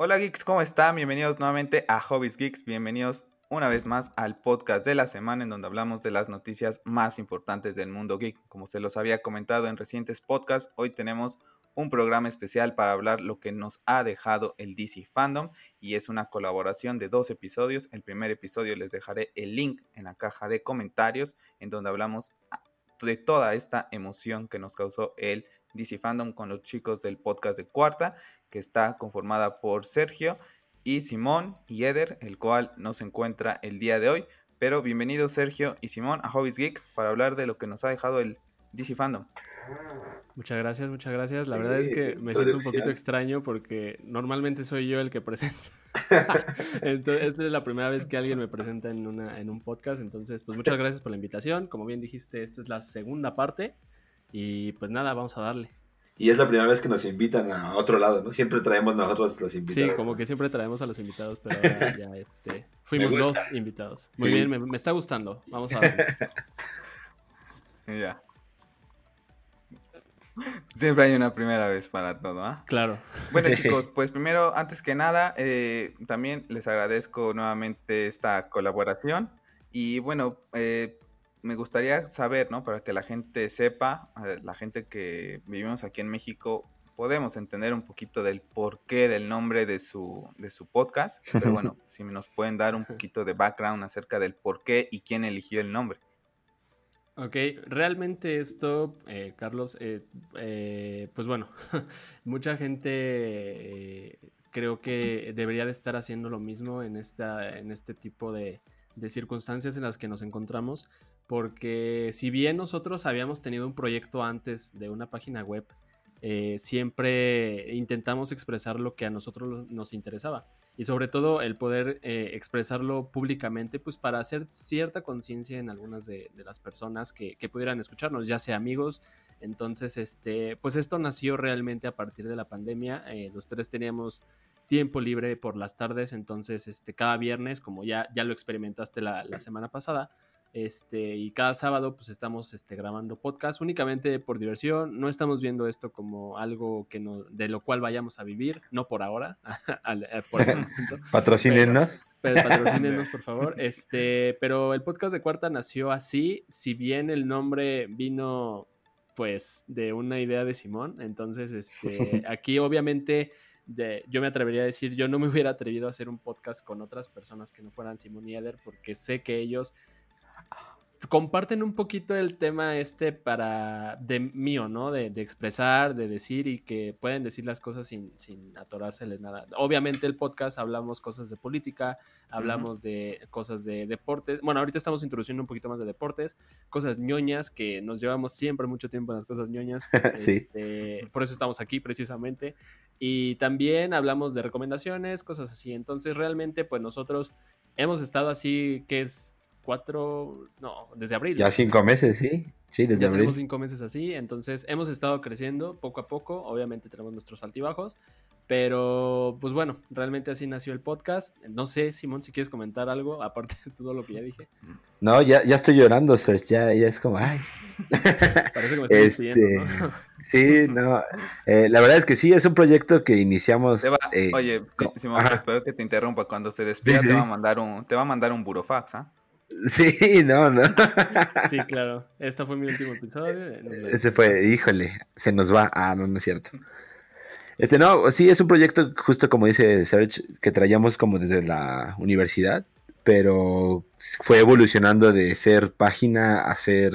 Hola geeks, ¿cómo están? Bienvenidos nuevamente a Hobbies Geeks, bienvenidos una vez más al podcast de la semana en donde hablamos de las noticias más importantes del mundo geek. Como se los había comentado en recientes podcasts, hoy tenemos un programa especial para hablar lo que nos ha dejado el DC Fandom y es una colaboración de dos episodios. El primer episodio les dejaré el link en la caja de comentarios en donde hablamos de toda esta emoción que nos causó el DC Fandom con los chicos del podcast de Cuarta que está conformada por Sergio y Simón y Eder, el cual no se encuentra el día de hoy. Pero bienvenidos Sergio y Simón a Hobbies Geeks para hablar de lo que nos ha dejado el DC Fandom. Muchas gracias, muchas gracias. La verdad es que me siento un poquito extraño porque normalmente soy yo el que presenta. entonces, esta es la primera vez que alguien me presenta en, una, en un podcast. Entonces, pues muchas gracias por la invitación. Como bien dijiste, esta es la segunda parte. Y pues nada, vamos a darle. Y es la primera vez que nos invitan a otro lado, ¿no? Siempre traemos nosotros los invitados. Sí, como que siempre traemos a los invitados, pero ahora ya este, fuimos los invitados. Muy bien, me, está gustando. Vamos a ver. Ya. Siempre hay una primera vez para todo, ¿ah? Claro. Bueno, chicos, pues primero, antes que nada, eh, también les agradezco nuevamente esta colaboración. Y bueno, eh, me gustaría saber, ¿no? Para que la gente sepa, eh, la gente que vivimos aquí en México, podemos entender un poquito del porqué del nombre de su, de su podcast. Pero bueno, si nos pueden dar un poquito de background acerca del por qué y quién eligió el nombre. Ok, realmente esto, eh, Carlos, eh, pues bueno, mucha gente creo que debería de estar haciendo lo mismo en, esta, en este tipo de, de circunstancias en las que nos encontramos, porque si bien nosotros habíamos tenido un proyecto antes de una página web, eh, siempre intentamos expresar lo que a nosotros nos interesaba. Y sobre todo el poder eh, expresarlo públicamente pues para hacer cierta conciencia en algunas de, las personas que, pudieran escucharnos ya sea amigos. Entonces este pues esto nació realmente a partir de la pandemia. Eh, los tres teníamos tiempo libre por las tardes. Entonces este cada viernes como ya ya lo experimentaste la, la semana pasada este, y cada sábado pues estamos este, grabando podcast únicamente por diversión. No estamos viendo esto como algo que no, de lo cual vayamos a vivir, no por ahora. Eh, por patrocínenos. patrocínenos, por favor. Este, pero el podcast de Cuarta nació así. Si bien el nombre vino pues de una idea de Simón, entonces este, aquí obviamente de, yo me atrevería a decir, yo no me hubiera atrevido a hacer un podcast con otras personas que no fueran Simón y Eder porque sé que ellos comparten un poquito el tema este para de mío, ¿no? De, expresar, de decir y que pueden decir las cosas sin, sin atorárseles nada. Obviamente el podcast hablamos cosas de política, hablamos de cosas de deportes. Bueno, ahorita estamos introduciendo un poquito más de deportes, cosas ñoñas que nos llevamos siempre mucho tiempo en las cosas ñoñas. sí. Este, por eso estamos aquí precisamente. Y también hablamos de recomendaciones, cosas así. Entonces realmente pues nosotros hemos estado así, que es cuatro, no, desde abril. Ya cinco meses, sí. Sí, desde ya abril. Tenemos cinco meses así, entonces hemos estado creciendo poco a poco. Obviamente tenemos nuestros altibajos, pero pues bueno, realmente así nació el podcast. No sé, Simón, si quieres comentar algo, aparte de todo lo que ya dije. No, ya, ya estoy llorando, Serge, ya, ya es como, ay. Parece que me estoy este, ¿no? Sí, no, eh, la verdad es que sí, es un proyecto que iniciamos. Eh, oye, Simón, espero que te interrumpa. Cuando se despida te va a mandar un, te va a mandar un burofax, ¿ah? Sí, no, no. Sí, claro. Este fue mi último episodio. Ese fue, híjole, se nos va. Ah, no, no es cierto. Este, no, sí, es un proyecto, justo como dice Serge, que traíamos como desde la universidad, pero fue evolucionando de ser página a ser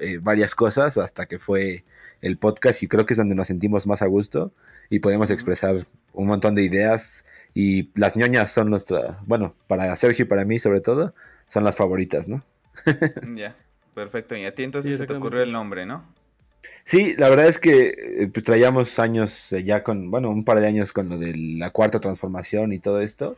eh, varias cosas hasta que fue el podcast y creo que es donde nos sentimos más a gusto y podemos expresar un montón de ideas y las ñoñas son nuestra, bueno, para Sergio y para mí sobre todo, son las favoritas, ¿no? ya, perfecto. Y a ti entonces se te ocurrió el nombre, ¿no? Sí, la verdad es que eh, pues, traíamos años eh, ya con, bueno, un par de años con lo de la cuarta transformación y todo esto.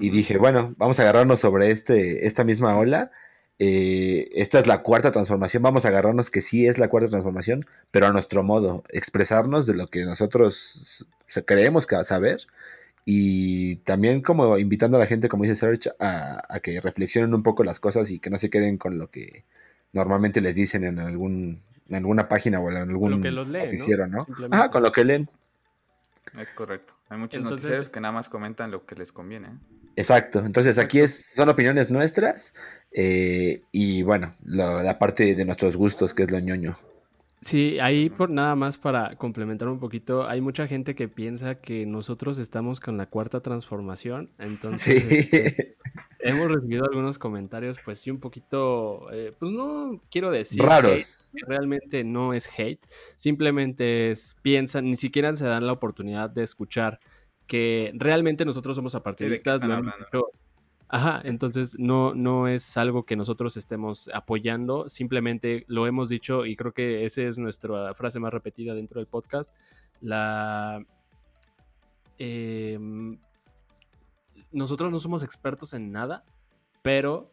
Y dije, bueno, vamos a agarrarnos sobre este, esta misma ola. Eh, esta es la cuarta transformación. Vamos a agarrarnos que sí es la cuarta transformación, pero a nuestro modo, expresarnos de lo que nosotros creemos que saber y también como invitando a la gente, como dice Serge, a, que reflexionen un poco las cosas y que no se queden con lo que normalmente les dicen en algún en alguna página o en algún con lo que los leen, ¿no? con lo que leen. Es correcto. Hay muchos noticiarios que nada más comentan lo que les conviene. Exacto. Entonces aquí es, son opiniones nuestras eh, y bueno, la parte de nuestros gustos, que es lo ñoño. Sí, ahí por nada más para complementar un poquito, hay mucha gente que piensa que nosotros estamos con la cuarta transformación, entonces este, hemos recibido algunos comentarios, pues sí, un poquito, eh, pues no quiero decir raros. realmente no es hate, simplemente es piensan, ni siquiera se dan la oportunidad de escuchar que realmente nosotros somos apartidistas, lo Ajá, entonces no, no es algo que nosotros estemos apoyando, simplemente lo hemos dicho y creo que esa es nuestra frase más repetida dentro del podcast. La. Em, nosotros no somos expertos en nada, pero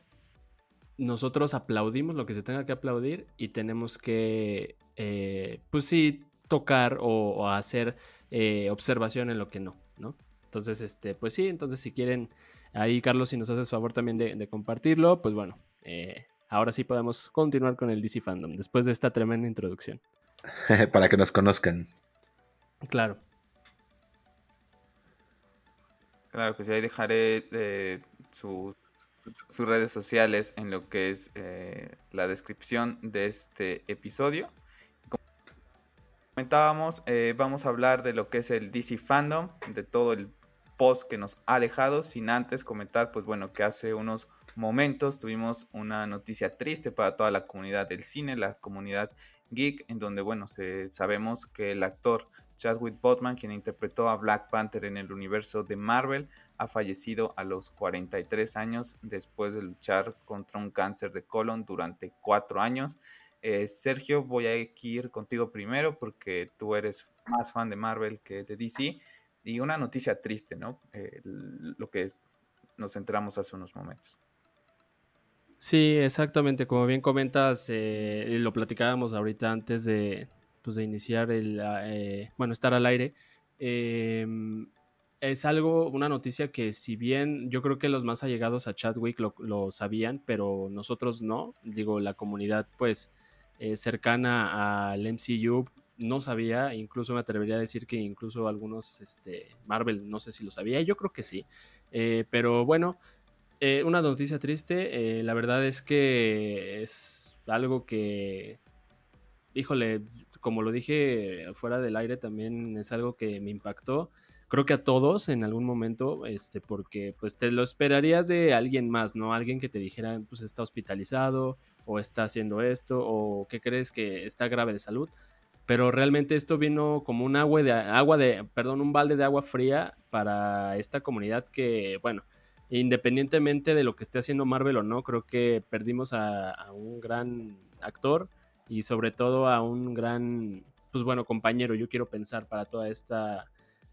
nosotros aplaudimos lo que se tenga que aplaudir y tenemos que, eh, pues sí, tocar o, hacer eh, observación en lo que no, ¿no? Entonces, este, pues sí, entonces si quieren Ahí, Carlos, si nos haces favor también de, compartirlo, pues bueno, eh, ahora sí podemos continuar con el DC Fandom, después de esta tremenda introducción. Para que nos conozcan. Claro. Claro que sí, ahí dejaré eh, sus redes sociales en lo que es eh, la descripción de este episodio. Como comentábamos, vamos a hablar de lo que es el DC Fandom, de todo el post que nos ha dejado, sin antes comentar, pues bueno, que hace unos momentos tuvimos una noticia triste para toda la comunidad del cine, la comunidad geek, en donde, bueno, se, sabemos que el actor Chadwick Boseman, quien interpretó a Black Panther en el universo de Marvel, ha fallecido a los 43 años después de luchar contra un cáncer de colon durante cuatro años. Eh, Sergio, voy a ir contigo primero porque tú eres más fan de Marvel que de DC. Y una noticia triste, ¿no? Eh, lo que es, nos enteramos hace unos momentos. Sí, exactamente. Como bien comentas, eh, lo platicábamos ahorita antes de, pues, de iniciar el, ah, eh, bueno, estar al aire. Em, es algo, una noticia que si bien yo creo que los más allegados a Chadwick lo, lo sabían, pero nosotros no. Digo, la comunidad pues cercana al MCU no sabía, incluso me atrevería a decir que incluso algunos, este, Marvel, no sé si lo sabía, yo creo que sí, eh, pero bueno, eh, una noticia triste, eh, la verdad es que es algo que, híjole, como lo dije fuera del aire también es algo que me impactó, creo que a todos en algún momento, este, porque pues te lo esperarías de alguien más, ¿no? Alguien que te dijera, pues está hospitalizado o está haciendo esto o que crees que está grave de salud pero realmente esto vino como un agua de agua de, perdón, un balde de agua fría para esta comunidad que, bueno, independientemente de lo que esté haciendo Marvel o no, creo que perdimos a, un gran actor y sobre todo a un gran, pues bueno, compañero, yo quiero pensar para toda esta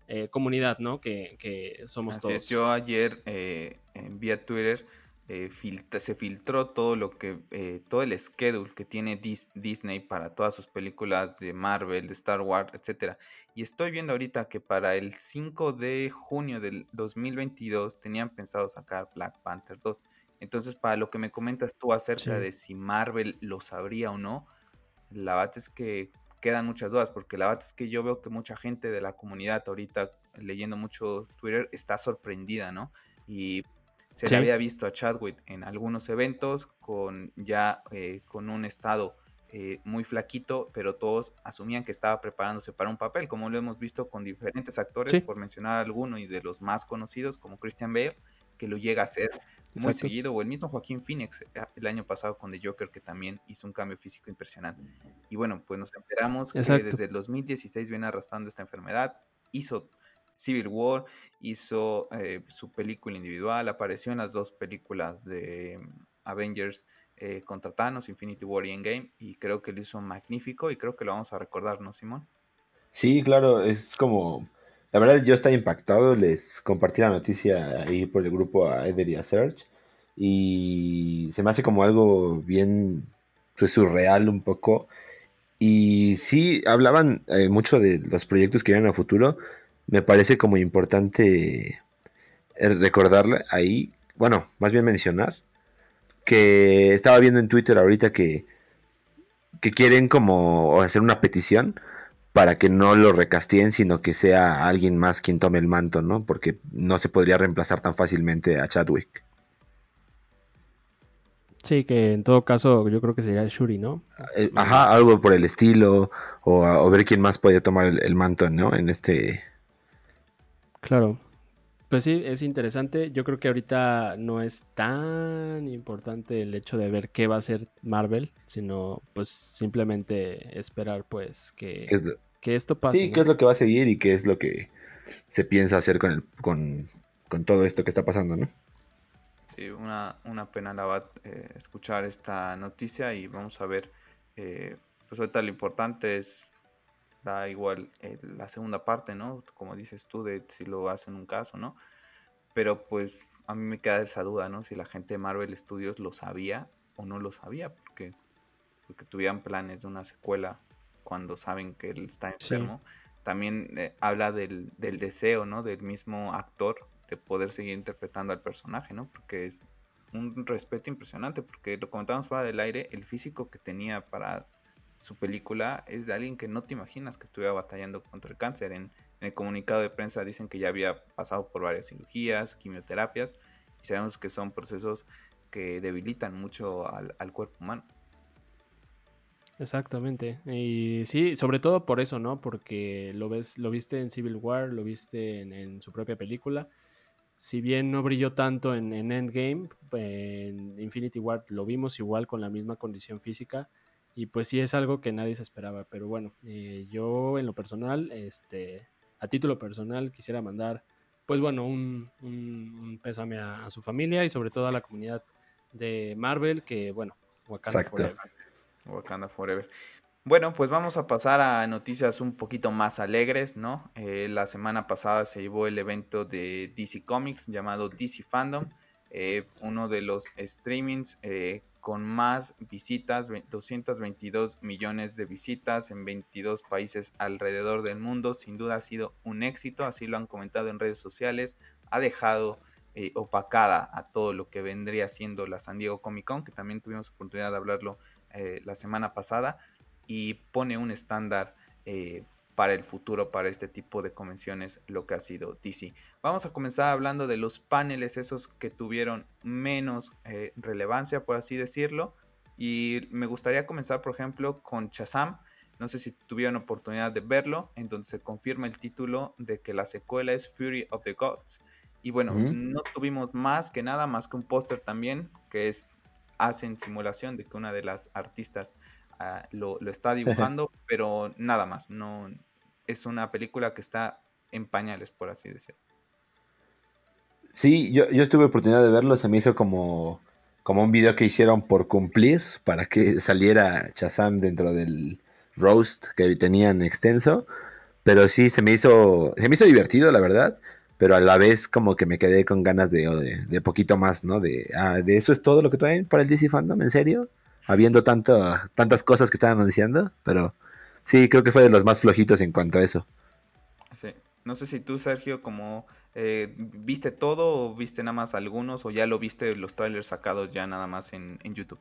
eh, comunidad, ¿no? Que, que somos Así todos. Es. Yo ayer eh, vía Twitter eh, se filtró todo lo que eh, todo el schedule que tiene Disney para todas sus películas de Marvel, de Star Wars, etcétera. Y estoy viendo ahorita que para el 5 de junio del 2022 tenían pensado sacar Black Panther 2. Entonces, para lo que me comentas tú acerca de si Marvel lo sabría o no, la verdad es que quedan muchas dudas, porque la verdad es que yo veo que mucha gente de la comunidad ahorita leyendo mucho Twitter está sorprendida, ¿no? Y se le había visto a Chadwick en algunos eventos con ya eh, con un estado eh, muy flaquito, pero todos asumían que estaba preparándose para un papel, como lo hemos visto con diferentes actores, por mencionar alguno y de los más conocidos como Christian Bale, que lo llega a hacer muy seguido, o el mismo Joaquín Phoenix eh, el año pasado con The Joker, que también hizo un cambio físico impresionante. Y bueno, pues nos enteramos que desde el 2016 viene arrastrando esta enfermedad, hizo Civil War, hizo eh, su película individual, apareció en las dos películas de mm, Avengers eh, contra Thanos, Infinity War y Endgame, y creo que lo hizo magnífico y creo que lo vamos a recordar, ¿no, Simón? Sí, claro, es como... La verdad yo estaba impactado, les compartí la noticia ahí por el grupo a Eder y a Search, y se me hace como algo bien pues, surreal un poco. Y sí, hablaban eh, mucho de los proyectos que vienen a futuro, me parece como importante eh, recordarle ahí, bueno, más bien mencionar, que estaba viendo en Twitter ahorita que, que quieren como hacer una petición para que no lo recasteen, sino que sea alguien más quien tome el manto, ¿no? Porque no se podría reemplazar tan fácilmente a Chadwick. Sí, que en todo caso yo creo que sería Shuri, ¿no? Eh, ajá, algo por el estilo, o, ver quién más puede tomar el, manto, ¿no? En este... Claro. Pues sí, es interesante. Yo creo que ahorita no es tan importante el hecho de ver qué va a hacer Marvel, sino pues simplemente esperar pues que, que esto pase. Sí, qué es lo que va a seguir y qué es lo que se piensa hacer con, el, con, con todo esto que está pasando, ¿no? una, una pena la va eh, escuchar esta noticia y vamos a ver, eh, pues ahorita lo importante es, da igual eh, la segunda parte, ¿no? Como dices tú, de si lo hacen un caso, ¿no? Pero pues a mí me queda esa duda, ¿no? Si la gente de Marvel Studios lo sabía o no lo sabía, porque, porque tuvieran planes de una secuela cuando saben que él está enfermo. También habla del, del deseo, ¿no? Del mismo actor de poder seguir interpretando al personaje, ¿no? Porque es un respeto impresionante, porque lo comentábamos fuera del aire, el físico que tenía para su película es de alguien que no te imaginas que estuviera batallando contra el cáncer. En, el comunicado de prensa dicen que ya había pasado por varias cirugías, quimioterapias, y sabemos que son procesos que debilitan mucho al, cuerpo humano. Exactamente. Y sí, sobre todo por eso, ¿no? Porque lo ves, lo viste en Civil War, lo viste en su propia película si bien no brilló tanto en, Endgame, en Infinity War lo vimos igual con la misma condición física y pues sí es algo que nadie se esperaba, pero bueno, eh, yo en lo personal, este, a título personal quisiera mandar pues bueno, un, pésame a, su familia y sobre todo a la comunidad de Marvel que bueno, Wakanda Forever. Wakanda Forever. Bueno, pues vamos a pasar a noticias un poquito más alegres, ¿no? Eh, la semana pasada se llevó el evento de DC Comics llamado DC Fandom, eh, uno de los streamings eh, con más visitas, 222 millones de visitas en 22 países alrededor del mundo. Sin duda ha sido un éxito, así lo han comentado en redes sociales. Ha dejado opacada a todo lo que vendría siendo la San Diego Comic Con, que también tuvimos oportunidad de hablarlo la semana pasada y pone un estándar eh, para el futuro, para este tipo de convenciones, lo que ha sido DC. Vamos a comenzar hablando de los paneles, esos que tuvieron menos eh, relevancia, por así decirlo. Y me gustaría comenzar, por ejemplo, con Shazam. No sé si tuvieron oportunidad de verlo, en donde se confirma el título de que la secuela es Fury of the Gods. Y bueno, no tuvimos más que nada, más que un póster también, que es hacen simulación de que una de las artistas lo, está dibujando, pero nada más. No es una película que está en pañales, por así decirlo. Sí, yo, yo tuve oportunidad de verlo, se me hizo como, como un video que hicieron por cumplir, para que saliera Chazam dentro del roast que tenían extenso, pero sí, se me hizo, se me hizo divertido, la verdad, pero a la vez como que me quedé con ganas de, de, poquito más, ¿no? De, ah, de eso es todo lo que traen para el DC Fandom, ¿en serio? Habiendo tantas cosas que estaban anunciando, pero sí, creo que fue de los más flojitos en cuanto a eso. Sí. No sé si tú, Sergio, como eh, viste todo o viste nada más algunos o ya lo viste los trailers sacados ya nada más en, YouTube.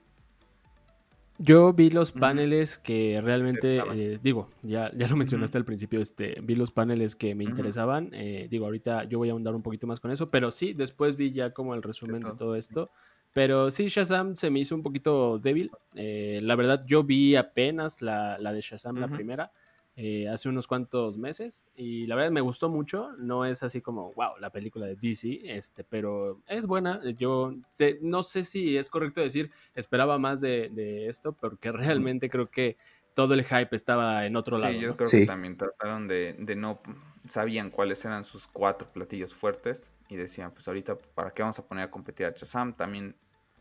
Yo vi los paneles que realmente, eh, digo, ya, ya lo mencionaste al principio, este, vi los paneles que me interesaban. Eh, digo, ahorita yo voy a ahondar un poquito más con eso, pero sí, después vi ya como el resumen de todo esto. Pero sí, Shazam se me hizo un poquito débil. Eh, la verdad, yo vi apenas la, de Shazam, la primera, eh, hace unos cuantos meses. Y la verdad me gustó mucho. No es así como, wow, la película de DC, este, pero es buena. Yo no sé si es correcto decir, esperaba más de, esto, porque realmente creo que todo el hype estaba en otro lado. Sí, yo creo que también trataron de, de no, sabían cuáles eran sus cuatro platillos fuertes y decían, pues ahorita, ¿para qué vamos a poner a competir a Chazam? También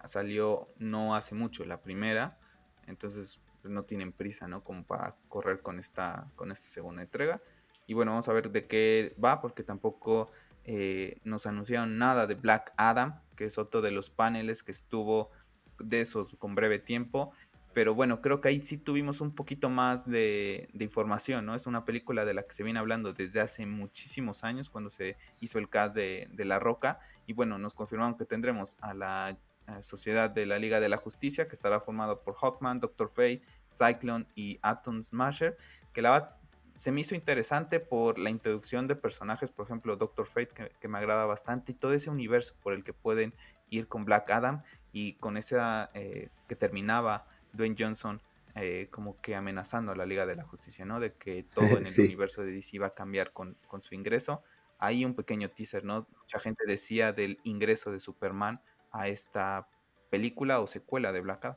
salió no hace mucho la primera, entonces pues, no tienen prisa, ¿no? Como para correr con esta, con esta segunda entrega. Y bueno, vamos a ver de qué va, porque tampoco eh, nos anunciaron nada de Black Adam, que es otro de los paneles que estuvo de esos con breve tiempo pero bueno, creo que ahí sí tuvimos un poquito más de, información, ¿no? Es una película de la que se viene hablando desde hace muchísimos años, cuando se hizo el cast de, La Roca, y bueno, nos confirmaron que tendremos a la Sociedad de la Liga de la Justicia, que estará formado por Hawkman, Doctor Fate, Cyclone y Atom Smasher, que la se me hizo interesante por la introducción de personajes, por ejemplo, Doctor Fate, que, me agrada bastante, y todo ese universo por el que pueden ir con Black Adam y con esa eh, que terminaba Dwayne Johnson eh, como que amenazando a la Liga de la Justicia, ¿no? De que todo en el universo de DC iba a cambiar con, con su ingreso. Hay un pequeño teaser, ¿no? Mucha gente decía del ingreso de Superman a esta película o secuela de Black Adam.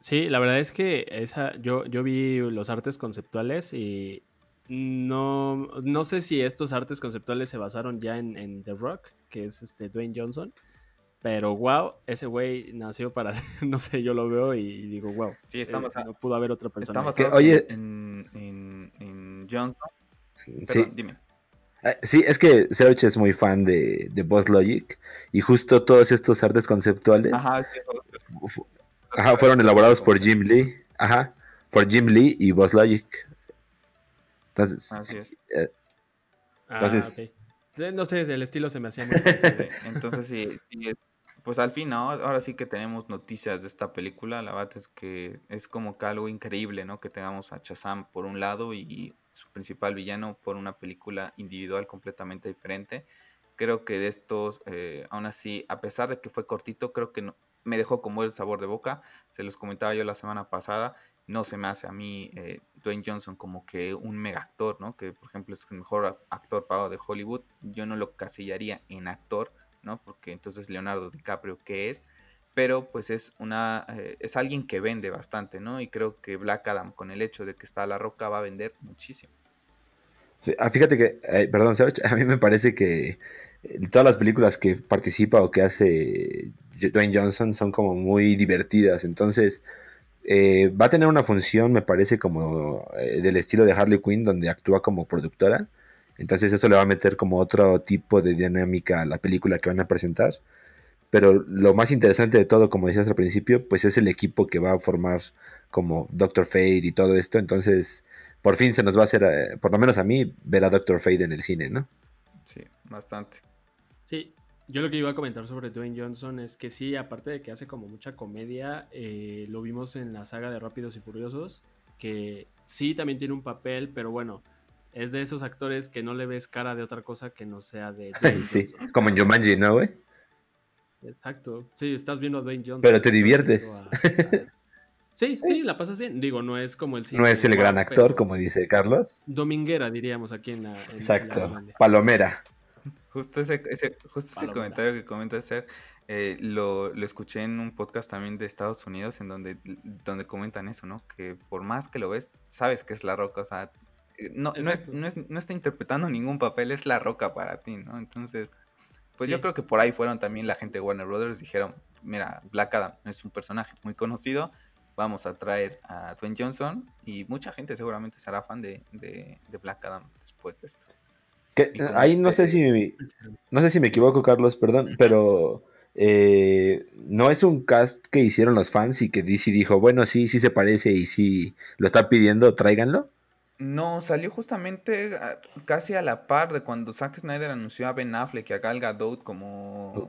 Sí, la verdad es que esa, yo, yo vi los artes conceptuales y no, no sé si estos artes conceptuales se basaron ya en, The Rock, que es este Dwayne Johnson. Pero wow, ese güey nació para no sé, yo lo veo y digo, wow. Sí, estamos eh, no pudo haber otra persona. Estamos oye, en, en, Johnson. sí. dime. Ah, sí, es que Serge es muy fan de, de Boss Logic y justo todos estos artes conceptuales Ajá, Ajá, fueron elaborados por Jim Lee. Ajá, por Jim Lee y Boss Logic. Entonces, Así es. Eh, entonces ah, No sé, el estilo se me hacía muy Entonces, sí, pues al fin. Ahora sí que tenemos noticias de esta película. La verdad es que es como que algo increíble, ¿no? Que tengamos a Chazam por un lado y su principal villano por una película individual completamente diferente. Creo que de estos, eh, aún así, a pesar de que fue cortito, creo que no, me dejó como el sabor de boca. Se los comentaba yo la semana pasada. No se me hace a mí eh, Dwayne Johnson como que un mega actor, ¿no? Que por ejemplo es el mejor actor pagado de Hollywood. Yo no lo casillaría en actor, ¿no? Porque entonces Leonardo DiCaprio, ¿qué es? Pero pues es una eh, es alguien que vende bastante, ¿no? Y creo que Black Adam con el hecho de que está a la roca va a vender muchísimo. Ah, fíjate que, eh, perdón, Serge, a mí me parece que todas las películas que participa o que hace Dwayne Johnson son como muy divertidas. Entonces, eh, va a tener una función, me parece, como eh, del estilo de Harley Quinn, donde actúa como productora. Entonces, eso le va a meter como otro tipo de dinámica a la película que van a presentar. Pero lo más interesante de todo, como decías al principio, pues es el equipo que va a formar como Doctor Fate y todo esto. Entonces, por fin se nos va a hacer, eh, por lo menos a mí, ver a Doctor Fate en el cine, ¿no? Sí, bastante. Sí, yo lo que iba a comentar sobre Dwayne Johnson es que sí, aparte de que hace como mucha comedia, eh, lo vimos en la saga de Rápidos y Furiosos, que sí también tiene un papel, pero bueno, es de esos actores que no le ves cara de otra cosa que no sea de... sí, como en Jumanji, ¿no, güey? Exacto, sí, estás viendo a Dwayne Johnson. Pero te diviertes. Sí, sí, la pasas bien. Digo, no es como el No es el gran actor, como dice Carlos. Dominguera, diríamos aquí en la. Exacto. Palomera. Justo ese, ese, justo ese comentario que comenta hacer, eh, lo, lo, escuché en un podcast también de Estados Unidos en donde, donde comentan eso, ¿no? Que por más que lo ves, sabes que es la roca, o sea, no, no, es, no, es, no, está interpretando ningún papel, es la roca para ti, ¿no? Entonces, pues yo creo que por ahí fueron también la gente de Warner Brothers, dijeron, mira, Black Adam es un personaje muy conocido, vamos a traer a Dwayne Johnson y mucha gente seguramente será fan de, de, de Black Adam después de esto ahí no sé si no sé si me equivoco, Carlos, perdón, pero eh, no es un cast que hicieron los fans y que DC dijo, bueno, sí, sí se parece y si lo está pidiendo, tráiganlo. No, salió justamente ah, casi a la par de cuando Zack Snyder anunció a Ben Affleck y a Gal Gadot como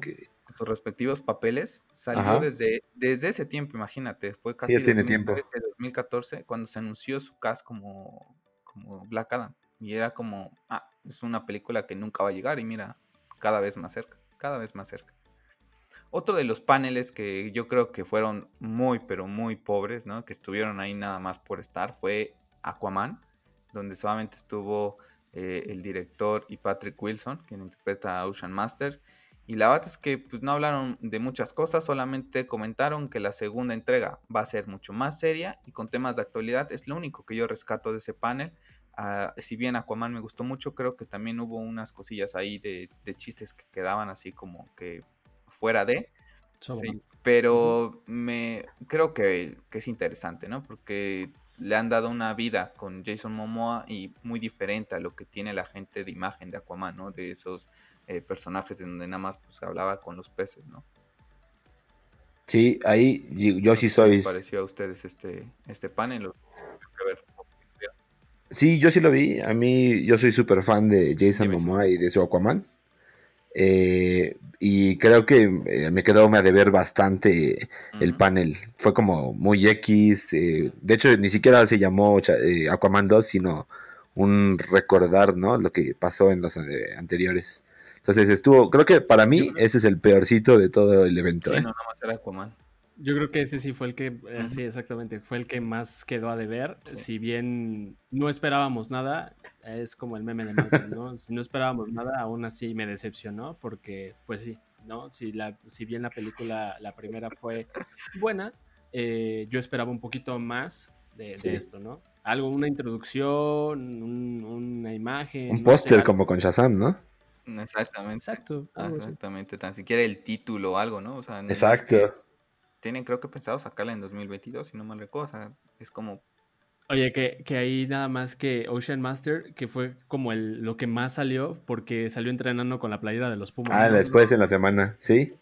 sus respectivos papeles. Salió desde, desde ese tiempo, imagínate. Fue casi sí, tiene tiempo. 2014 cuando se anunció su cast como, como Black Adam. Y era como, ah, es una película que nunca va a llegar y mira, cada vez más cerca, cada vez más cerca. Otro de los paneles que yo creo que fueron muy, pero muy pobres, ¿no? Que estuvieron ahí nada más por estar, fue Aquaman, donde solamente estuvo eh, el director y Patrick Wilson, quien interpreta a Ocean Master. Y la verdad es que pues, no hablaron de muchas cosas, solamente comentaron que la segunda entrega va a ser mucho más seria y con temas de actualidad. Es lo único que yo rescato de ese panel. Ah, si bien Aquaman me gustó mucho, creo que también hubo unas cosillas ahí de, chistes que quedaban así como que fuera de. pero me creo que, es interesante, ¿no? Porque le han dado una vida con Jason Momoa y muy diferente a lo que tiene la gente de imagen de Aquaman, ¿no? De esos eh, personajes en donde nada más pues hablaba con los peces, ¿no? Sí, ahí yo sí soy. ¿Qué pareció a ustedes este, este panel? Sí, yo sí lo vi. A mí, yo soy súper fan de Jason Momoa y de su Aquaman. Eh, y creo que eh, me quedó a deber bastante el panel. Fue como muy X. Eh, de hecho, ni siquiera se llamó Aquaman 2, sino un recordar, ¿no? Lo que pasó en los anteriores. Entonces estuvo, creo que para mí ese es el peorcito de todo el evento. Sí, no, más era Aquaman. Yo creo que ese sí fue el que, sí, exactamente, fue el que más quedó a deber. Si bien no esperábamos nada, es como el meme de Marvel, ¿no? Si no esperábamos nada, aún así me decepcionó, porque, pues sí, ¿no? Si, la, si bien la película, la primera fue buena, eh, yo esperaba un poquito más de, esto, ¿no? Algo, una introducción, una imagen. Un póster como con Shazam, ¿no? Exactamente. Exacto. Exactamente, tan siquiera el título o algo, ¿no? Exacto. tienen, creo que pensado sacarla en 2022, si no mal recuerdo. O sea, es como Oye, que, que, ahí nada más que Ocean Master, que fue como el, lo que más salió, porque salió entrenando con la playera de los Pumas. Ah, después en la semana, ¿sí?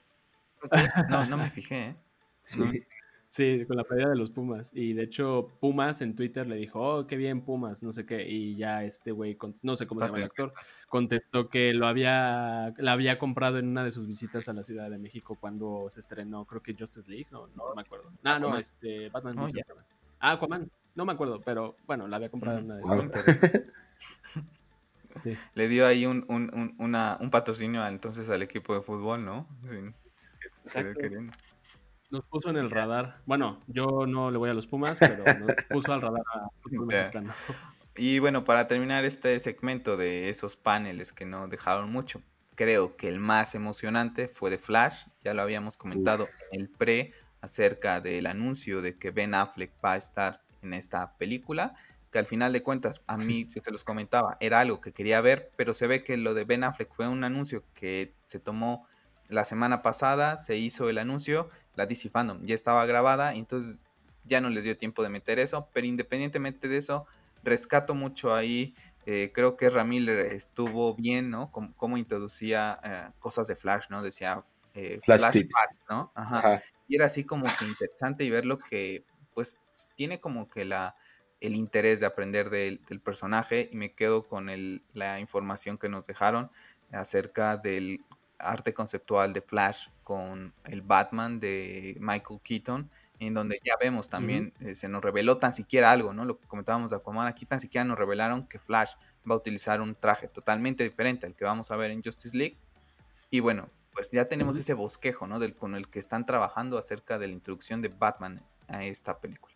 No, no me fijé, ¿eh? Sí. Sí, con la playera de los Pumas. Y de hecho, Pumas en Twitter le dijo, oh, qué bien Pumas, no sé qué. Y ya este güey, no sé cómo se llama el actor, contestó que lo había, la había comprado en una de sus visitas a la Ciudad de México cuando se estrenó, creo que Justice League, no, no me acuerdo. Ah, no, este, Batman. Ah, Aquaman. No me acuerdo, pero bueno, la había comprado en una de esas. Le dio ahí un, un, una, un patrocinio entonces al equipo de fútbol, ¿no? Nos puso en el radar. Bueno, yo no le voy a los Pumas, pero nos puso al radar a fútbol mexicano. Y bueno, para terminar este segmento de esos paneles que no dejaron mucho, creo que el más emocionante fue de Flash. Ya lo habíamos comentado en el pre acerca del anuncio de que Ben Affleck va a estar en esta película, que al final de cuentas, a mí, si se los comentaba, era algo que quería ver, pero se ve que lo de Ben Affleck fue un anuncio que se tomó la semana pasada, se hizo el anuncio, la DC Fandom ya estaba grabada, entonces ya no les dio tiempo de meter eso, pero independientemente de eso, rescato mucho ahí, eh, creo que Ramiller estuvo bien, ¿no? Cómo, introducía eh, cosas de Flash, ¿no? Decía eh, Flash, ¿no? Ajá. Y era así como que interesante y ver lo que pues tiene como que la, el interés de aprender del, personaje y me quedo con la información que nos dejaron acerca del arte conceptual de Flash con el Batman de Michael Keaton, en donde ya vemos también, eh, se nos reveló tan siquiera algo, ¿no? Lo que comentábamos de Aquaman, aquí tan siquiera nos revelaron que Flash va a utilizar un traje totalmente diferente al que vamos a ver en Justice League. Y bueno, pues ya tenemos ese bosquejo, ¿no? Del, con el que están trabajando acerca de la introducción de Batman a esta película.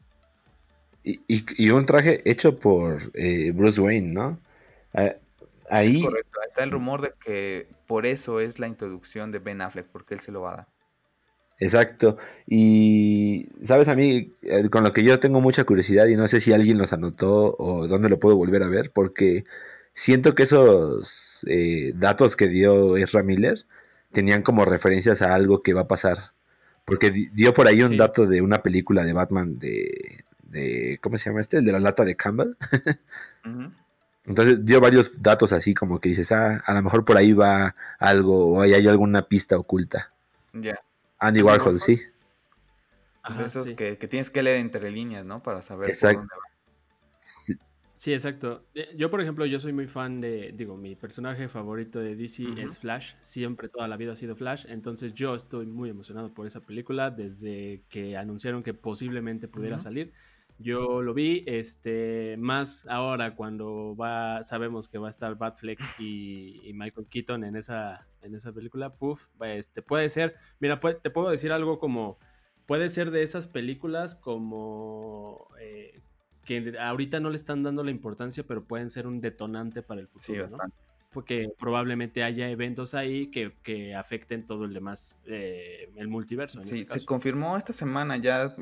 Y, un traje hecho por eh, Bruce Wayne, ¿no? ahí... correcto, está el rumor de que por eso es la introducción de Ben Affleck, porque él se lo va a dar. Exacto. Y, sabes, a mí, eh, con lo que yo tengo mucha curiosidad y no sé si alguien los anotó o dónde lo puedo volver a ver, porque siento que esos eh, datos que dio Ezra Miller tenían como referencias a algo que va a pasar porque dio por ahí un dato de una película de Batman de, de, ¿Cómo se llama este? El de la lata de Campbell. Entonces dio varios datos así como que dices, ah, a lo mejor por ahí va algo o ahí hay alguna pista oculta. Ya. Andy Warhol, sí. de esos Que, que, tienes que leer entre líneas, ¿no? Para saber por dónde va. Sí. Sí, exacto. Eh, yo, por ejemplo, yo soy muy fan de, digo, mi personaje favorito de DC es Flash. Siempre, toda la vida ha sido Flash. Entonces yo estoy muy emocionado por esa película desde que anunciaron que posiblemente pudiera salir. Yo lo vi, este, más ahora cuando va, sabemos que va a estar Batfleck y, y Michael Keaton en esa, en esa película, puff, este, puede ser, mira, te puedo decir algo como, puede ser de esas películas como, eh, que ahorita no le están dando la importancia, pero pueden ser un detonante para el futuro. Sí, bastante. Porque probablemente haya eventos ahí que, afecten todo el demás, eh, el multiverso. sí, este se confirmó esta semana ya,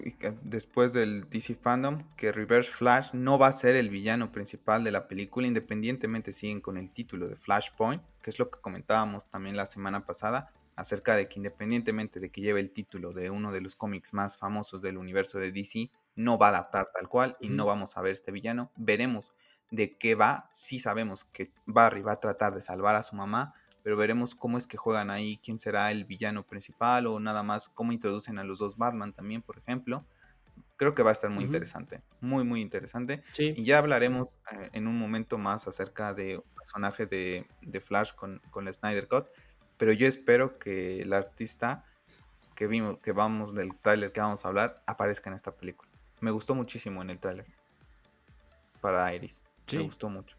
después del DC Fandom, que Reverse Flash no va a ser el villano principal de la película, independientemente siguen con el título de Flashpoint, que es lo que comentábamos también la semana pasada, acerca de que independientemente de que lleve el título de uno de los cómics más famosos del universo de DC, no va a adaptar tal cual y no vamos a ver este villano. Veremos de qué va. Sí sabemos que Barry va a tratar de salvar a su mamá, pero veremos cómo es que juegan ahí, quién será el villano principal o nada más cómo introducen a los dos Batman también, por ejemplo. Creo que va a estar muy interesante, muy, muy interesante. Y ya hablaremos eh, en un momento más acerca de un personaje de, Flash con, con la Snyder Cut pero yo espero que el artista que vimos, que vamos del tráiler que vamos a hablar, aparezca en esta película. Me gustó muchísimo en el tráiler. Para Iris. Me gustó mucho.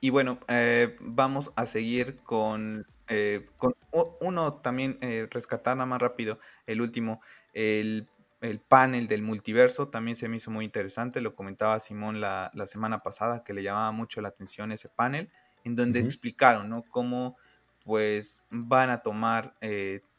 Y bueno, eh, vamos a seguir con, eh, con uno también, eh, rescatar nada más rápido, el último, el, panel del multiverso, también se me hizo muy interesante, lo comentaba Simón la, la semana pasada, que le llamaba mucho la atención ese panel, en donde explicaron, ¿no? Cómo pues van a tomar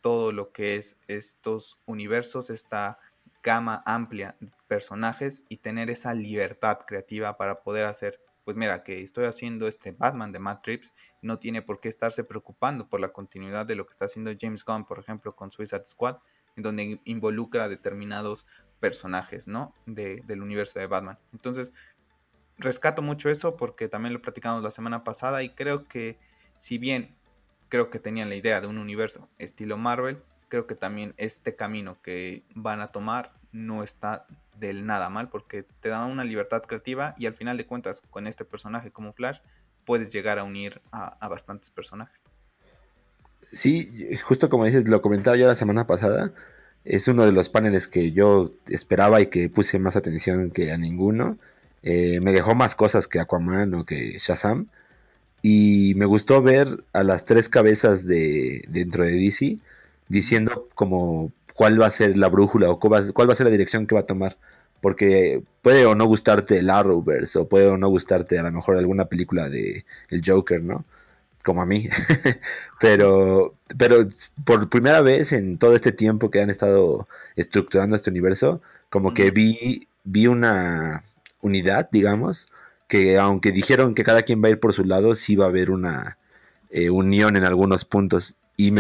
todo lo que es estos universos, esta gama amplia de personajes y tener esa libertad creativa para poder hacer pues mira, que estoy haciendo este Batman de Matt Trips, no tiene por qué estarse preocupando por la continuidad de lo que está haciendo James Gunn, por ejemplo, con Suicide Squad, en donde involucra determinados personajes, ¿no? del universo de Batman. Entonces, rescato mucho eso porque también lo platicamos la semana pasada y creo que si bien creo que tenían la idea de un universo estilo Marvel, creo que también este camino que van a tomar no está del nada mal porque te da una libertad creativa y al final de cuentas con este personaje como Flash puedes llegar a unir a, bastantes personajes. Sí, justo como dices, lo comentaba yo la semana pasada, es uno de los paneles que yo esperaba y que puse más atención que a ninguno. Eh, me dejó más cosas que Aquaman o que Shazam. Y me gustó ver a las tres cabezas de dentro de DC diciendo como cuál va a ser la brújula o cuál va, a ser la dirección que va a tomar. Porque puede o no gustarte el Arrowverse, o puede o no gustarte a lo mejor alguna película de el Joker, ¿no? Como a mí. pero, pero por primera vez en todo este tiempo que han estado estructurando este universo, como que vi, vi una unidad, digamos, que aunque dijeron que cada quien va a ir por su lado, sí va a haber una eh, unión en algunos puntos. Y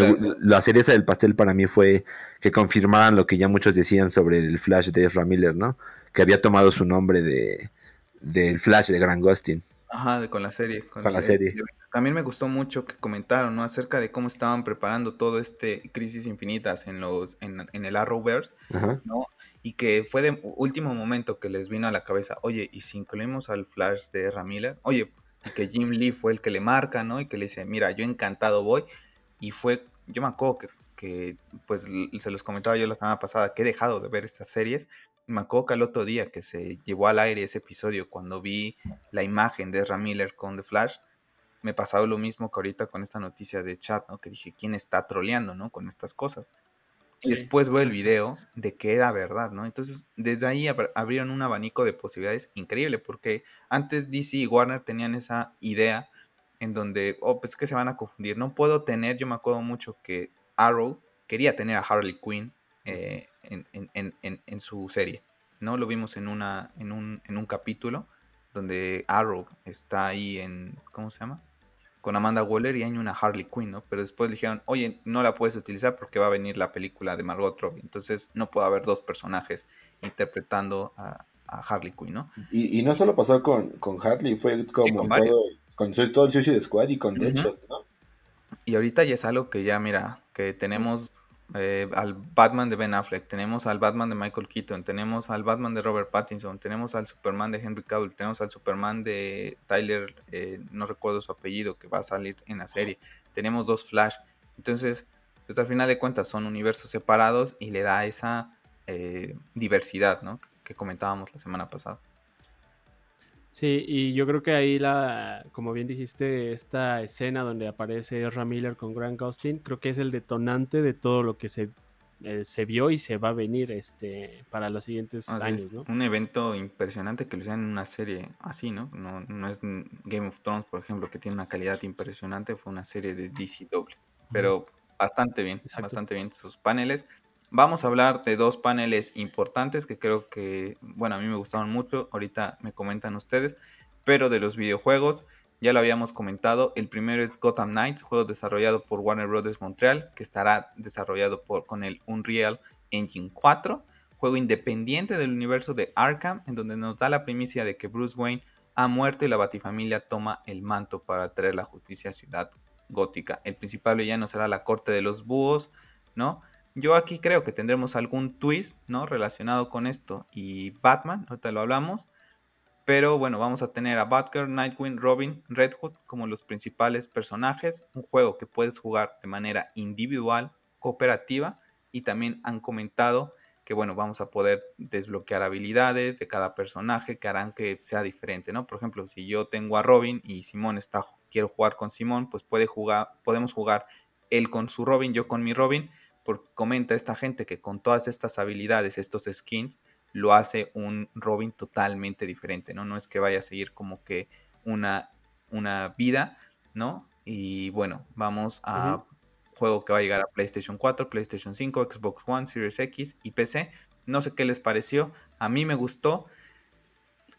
la cereza del pastel para mí fue que confirmaran lo que ya muchos decían sobre el Flash de Ezra Miller, ¿no? Que había tomado su nombre de del Flash de Grant Gustin. Ajá, con la serie. Con, la, serie. También me gustó mucho que comentaron, ¿no? Acerca de cómo estaban preparando todo este Crisis Infinitas en los en, en el Arrowverse, ¿no? Y que fue de último momento que les vino a la cabeza, oye, ¿y si incluimos al Flash de Ezra Miller? Oye, y que Jim Lee fue el que le marca, ¿no? Y que le dice, mira, yo encantado voy y fue, yo me acuerdo que, pues se los comentaba yo la semana pasada que he dejado de ver estas series. Me acuerdo que al otro día que se llevó al aire ese episodio, cuando vi la imagen de Ezra Miller con The Flash, me pasaba lo mismo que ahorita con esta noticia de chat, ¿no? Que dije, ¿quién está troleando, ¿no? Con estas cosas. Y después veo el video de que era verdad, ¿no? Entonces, desde ahí abrieron un abanico de posibilidades increíble, porque antes DC y Warner tenían esa idea en donde, oh, pues que se van a confundir. No puedo tener, yo me acuerdo mucho que Arrow quería tener a Harley Quinn eh, en, su serie, ¿no? Lo vimos en, una, en, un, en un capítulo donde Arrow está ahí en, ¿cómo se llama? Con Amanda Waller y hay una Harley Quinn, ¿no? Pero después dijeron, oye, no la puedes utilizar porque va a venir la película de Margot Robbie. Entonces no puede haber dos personajes interpretando a, Harley Quinn, ¿no? Y, no solo pasó con, con Harley, fue como todo, con todo el Suicide Squad y con Deadshot, ¿no? Y ahorita ya es algo que ya, mira, que tenemos eh, al Batman de Ben Affleck, tenemos al Batman de Michael Keaton, tenemos al Batman de Robert Pattinson, tenemos al Superman de Henry Cavill, tenemos al Superman de Tyler, eh, no recuerdo su apellido, que va a salir en la serie, tenemos dos Flash. Entonces, pues al final de cuentas son universos separados y le da esa eh, diversidad, ¿no? Que comentábamos la semana pasada. Sí, y yo creo que ahí la, como bien dijiste, esta escena donde aparece Ezra Miller con Grant Gustin, creo que es el detonante de todo lo que se, eh, se vio y se va a venir este para los siguientes años, ¿no? Un evento impresionante que lo hicieron en una serie así, ¿no? ¿no? No es Game of Thrones, por ejemplo, que tiene una calidad impresionante, fue una serie de DC doble, pero bastante bien, bastante bien sus paneles. Vamos a hablar de dos paneles importantes que creo que, bueno, a mí me gustaron mucho, ahorita me comentan ustedes, pero de los videojuegos, ya lo habíamos comentado, el primero es Gotham Knights, juego desarrollado por Warner Bros. Montreal, que estará desarrollado por, con el Unreal Engine 4, juego independiente del universo de Arkham, en donde nos da la primicia de que Bruce Wayne ha muerto y la Batifamilia toma el manto para traer la justicia a Ciudad Gótica. El principal villano será la corte de los búhos, ¿no? Yo aquí creo que tendremos algún twist, ¿no? Relacionado con esto y Batman, ahorita lo hablamos. Pero bueno, vamos a tener a Batgirl, Nightwing, Robin, Red Hood como los principales personajes. Un juego que puedes jugar de manera individual, cooperativa y también han comentado que bueno, vamos a poder desbloquear habilidades de cada personaje que harán que sea diferente, ¿no? Por ejemplo, si yo tengo a Robin y Simón está quiero jugar con Simón, pues puede jugar podemos jugar él con su Robin, yo con mi Robin, porque comenta esta gente que con todas estas habilidades, estos skins, lo hace un Robin totalmente diferente, ¿no? No es que vaya a seguir como que una, una vida, ¿no? Y bueno, vamos a juego que va a llegar a PlayStation 4, PlayStation 5, Xbox One, Series X y PC. No sé qué les pareció, a mí me gustó.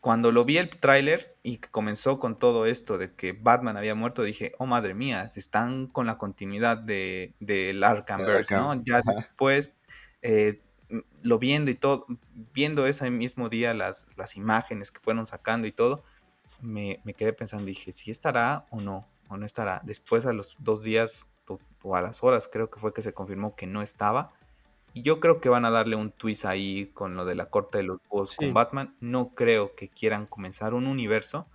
Cuando lo vi el tráiler y comenzó con todo esto de que Batman había muerto, dije, oh madre mía, están con la continuidad del de, Arkhamverse, ¿no? Ya después eh, lo viendo y todo, viendo ese mismo día las, las imágenes que fueron sacando y todo, me, quedé pensando, dije, si estará o no, o no estará. Después a los dos días o, a las horas creo que fue que se confirmó que no estaba. Y yo creo que van a darle un twist ahí con lo de la corte de los búhos con Batman. No creo que quieran comenzar un universo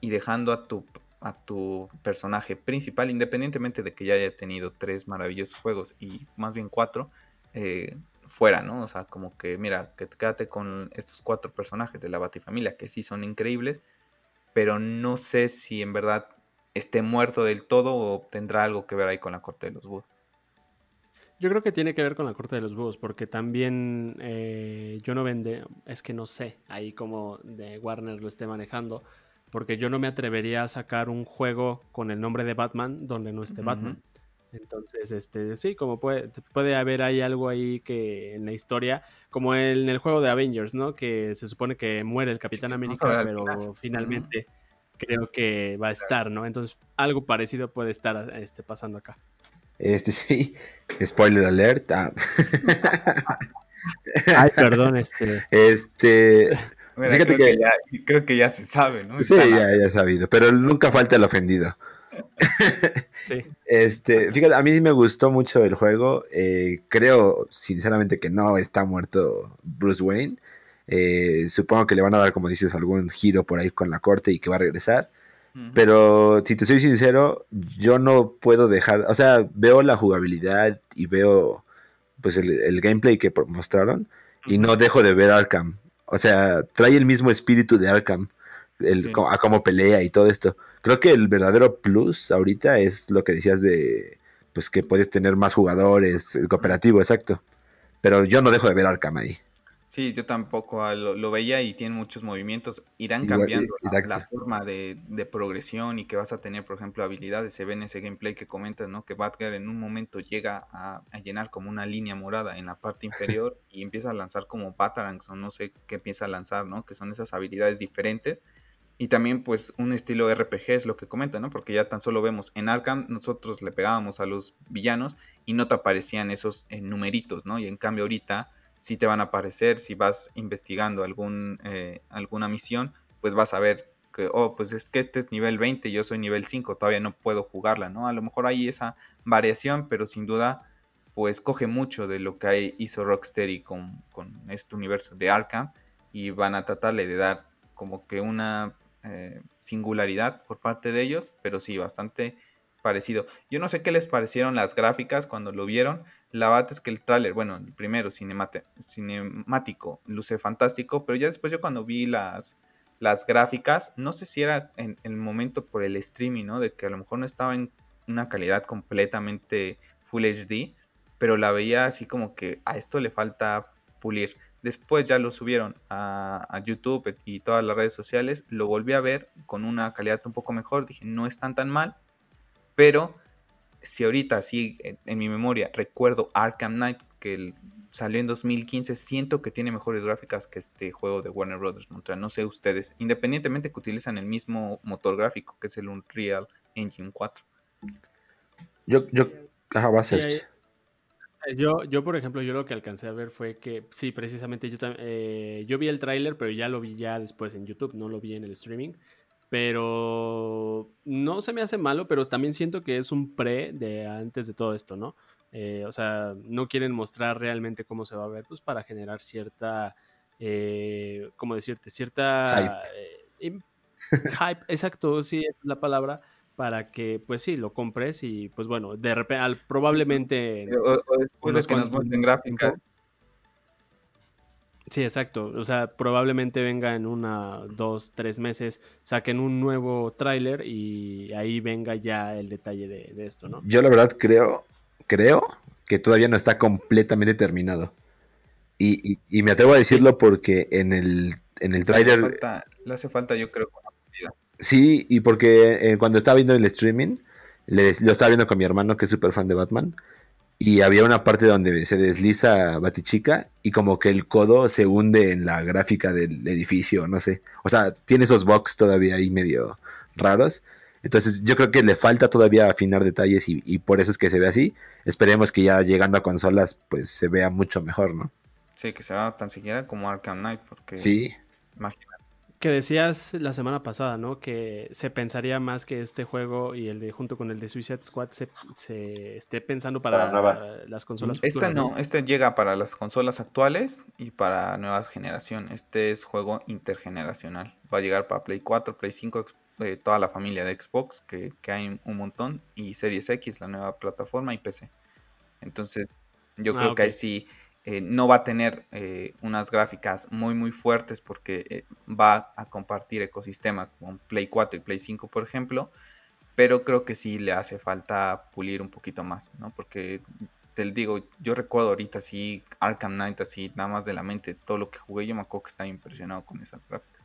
y dejando a tu, a tu personaje principal, independientemente de que ya haya tenido tres maravillosos juegos y más bien cuatro, eh, fuera, ¿no? O sea, como que, mira, que quédate con estos cuatro personajes de la Batifamilia, que sí son increíbles, pero no sé si en verdad esté muerto del todo o tendrá algo que ver ahí con la corte de los búhos. Yo creo que tiene que ver con la corte de los búhos, porque también eh, yo no vende, es que no sé ahí como de Warner lo esté manejando, porque yo no me atrevería a sacar un juego con el nombre de Batman donde no esté Batman. Entonces, este, sí, como puede, puede haber ahí algo ahí que en la historia, como en el juego de Avengers, ¿no? Que se supone que muere el Capitán América, pero finalmente creo que va a estar, ¿no? Entonces, algo parecido puede estar este, pasando acá. Este sí, spoiler alert. Ah. Ay, perdón, este. Este. fíjate que, ya, creo que ya se sabe, ¿no? Sí, ya, ya sabido, pero nunca falta el ofendido. sí. Este, fíjate, a mí me gustó mucho el juego. Eh, creo, sinceramente, que no está muerto Bruce Wayne. Eh, supongo que le van a dar, como dices, algún giro por ahí con la corte y que va a regresar. Pero si te soy sincero, yo no puedo dejar, o sea, veo la jugabilidad y veo pues el, gameplay que mostraron y no dejo de ver Arkham. O sea, trae el mismo espíritu de Arkham, el, a cómo pelea y todo esto. Creo que el verdadero plus ahorita es lo que decías de pues que puedes tener más jugadores, el cooperativo, exacto. Pero yo no dejo de ver Arkham ahí. Sí, yo tampoco ah, lo, veía y tiene muchos movimientos. Irán cambiando la, forma de, progresión y que vas a tener, por ejemplo, habilidades. Se ve en ese gameplay que comentas, ¿no? Que Batgirl en un momento llega a, llenar como una línea morada en la parte inferior y empieza a lanzar como Batarangs o no sé qué empieza a lanzar, ¿no? Que son esas habilidades diferentes y también pues un estilo RPG es lo que comenta, ¿no? Porque ya tan solo vemos en Arkham nosotros le pegábamos a los villanos y no te aparecían esos eh, numeritos, ¿no? Y en cambio ahorita sí te van a aparecer, si vas investigando algún, eh, alguna misión, pues vas a ver que, oh, pues es que este es nivel 20, yo soy nivel 5, todavía no puedo jugarla, ¿no? A lo mejor hay esa variación, pero sin duda pues coge mucho de lo que hizo Rocksteady con, con este universo de Arkham y van a tratarle de dar como que una eh, singularidad por parte de ellos, pero sí, bastante parecido. Yo no sé qué les parecieron las gráficas cuando lo vieron. La verdad es que el tráiler, bueno, el primero cinemático luce fantástico, pero ya después yo cuando vi las, las gráficas, no sé si era en, el momento por el streaming, ¿no? De que a lo mejor no estaba en una calidad completamente Full HD, pero la veía así como que a esto le falta pulir. Después ya lo subieron a, YouTube y todas las redes sociales. Lo volví a ver con una calidad un poco mejor. Dije, no están tan mal. Pero si ahorita sí en, mi memoria recuerdo Arkham Knight que salió en 2015, siento que tiene mejores gráficas que este juego de Warner Brothers. No sé ustedes, independientemente que utilizan el mismo motor gráfico que es el Unreal Engine 4. Yo, yo, ajá, va a ser. Yo, yo, por ejemplo, yo lo que alcancé a ver fue que, sí, precisamente yo, eh, yo vi el tráiler, pero ya lo vi ya después en YouTube, no lo vi en el streaming. Pero no se me hace malo, pero también siento que es un pre de antes de todo esto, ¿no? Eh, o sea, no quieren mostrar realmente cómo se va a ver, pues para generar cierta eh, ¿cómo decirte? Cierta... Hype. hype, exacto, sí, es la palabra para que, pues sí, lo compres y, pues bueno, de repente, probablemente... O, después que nos muestren gráficas. Sí, exacto. O sea, probablemente venga en una, dos, tres meses, saquen un nuevo tráiler y ahí venga ya el detalle de, esto, ¿no? Yo la verdad creo, creo que todavía no está completamente terminado. Y, me atrevo a decirlo porque en el, en el tráiler... Le, hace falta, yo creo, Sí, y porque eh, cuando estaba viendo el streaming, le, lo estaba viendo con mi hermano que es súper fan de Batman, y había una parte donde se desliza Batichica y como que el codo se hunde en la gráfica del edificio, no sé. O sea, tiene esos box todavía ahí medio raros. Entonces yo creo que le falta todavía afinar detalles y, y, por eso es que se ve así. Esperemos que ya llegando a consolas pues se vea mucho mejor, ¿no? Sí, que se vea tan siquiera como Arkham Knight, porque... Sí. Imagínate que decías la semana pasada, ¿no? Que se pensaría más que este juego y el de junto con el de Suicide Squad se, esté pensando para, las consolas este futuras. Este no, este llega para las consolas actuales y para nuevas generaciones. Este es juego intergeneracional. Va a llegar para Play 4, Play 5, eh, toda la familia de Xbox, que, que hay un montón, y Series X, la nueva plataforma, y PC. Entonces, yo ah, creo que ahí sí eh, no va a tener eh, unas gráficas muy muy fuertes porque eh, va a compartir ecosistema con Play 4 y Play 5 por ejemplo, pero creo que sí le hace falta pulir un poquito más, ¿no? Porque te digo, yo recuerdo ahorita así Arkham Knight así nada más de la mente, todo lo que jugué, yo me acuerdo que estaba impresionado con esas gráficas.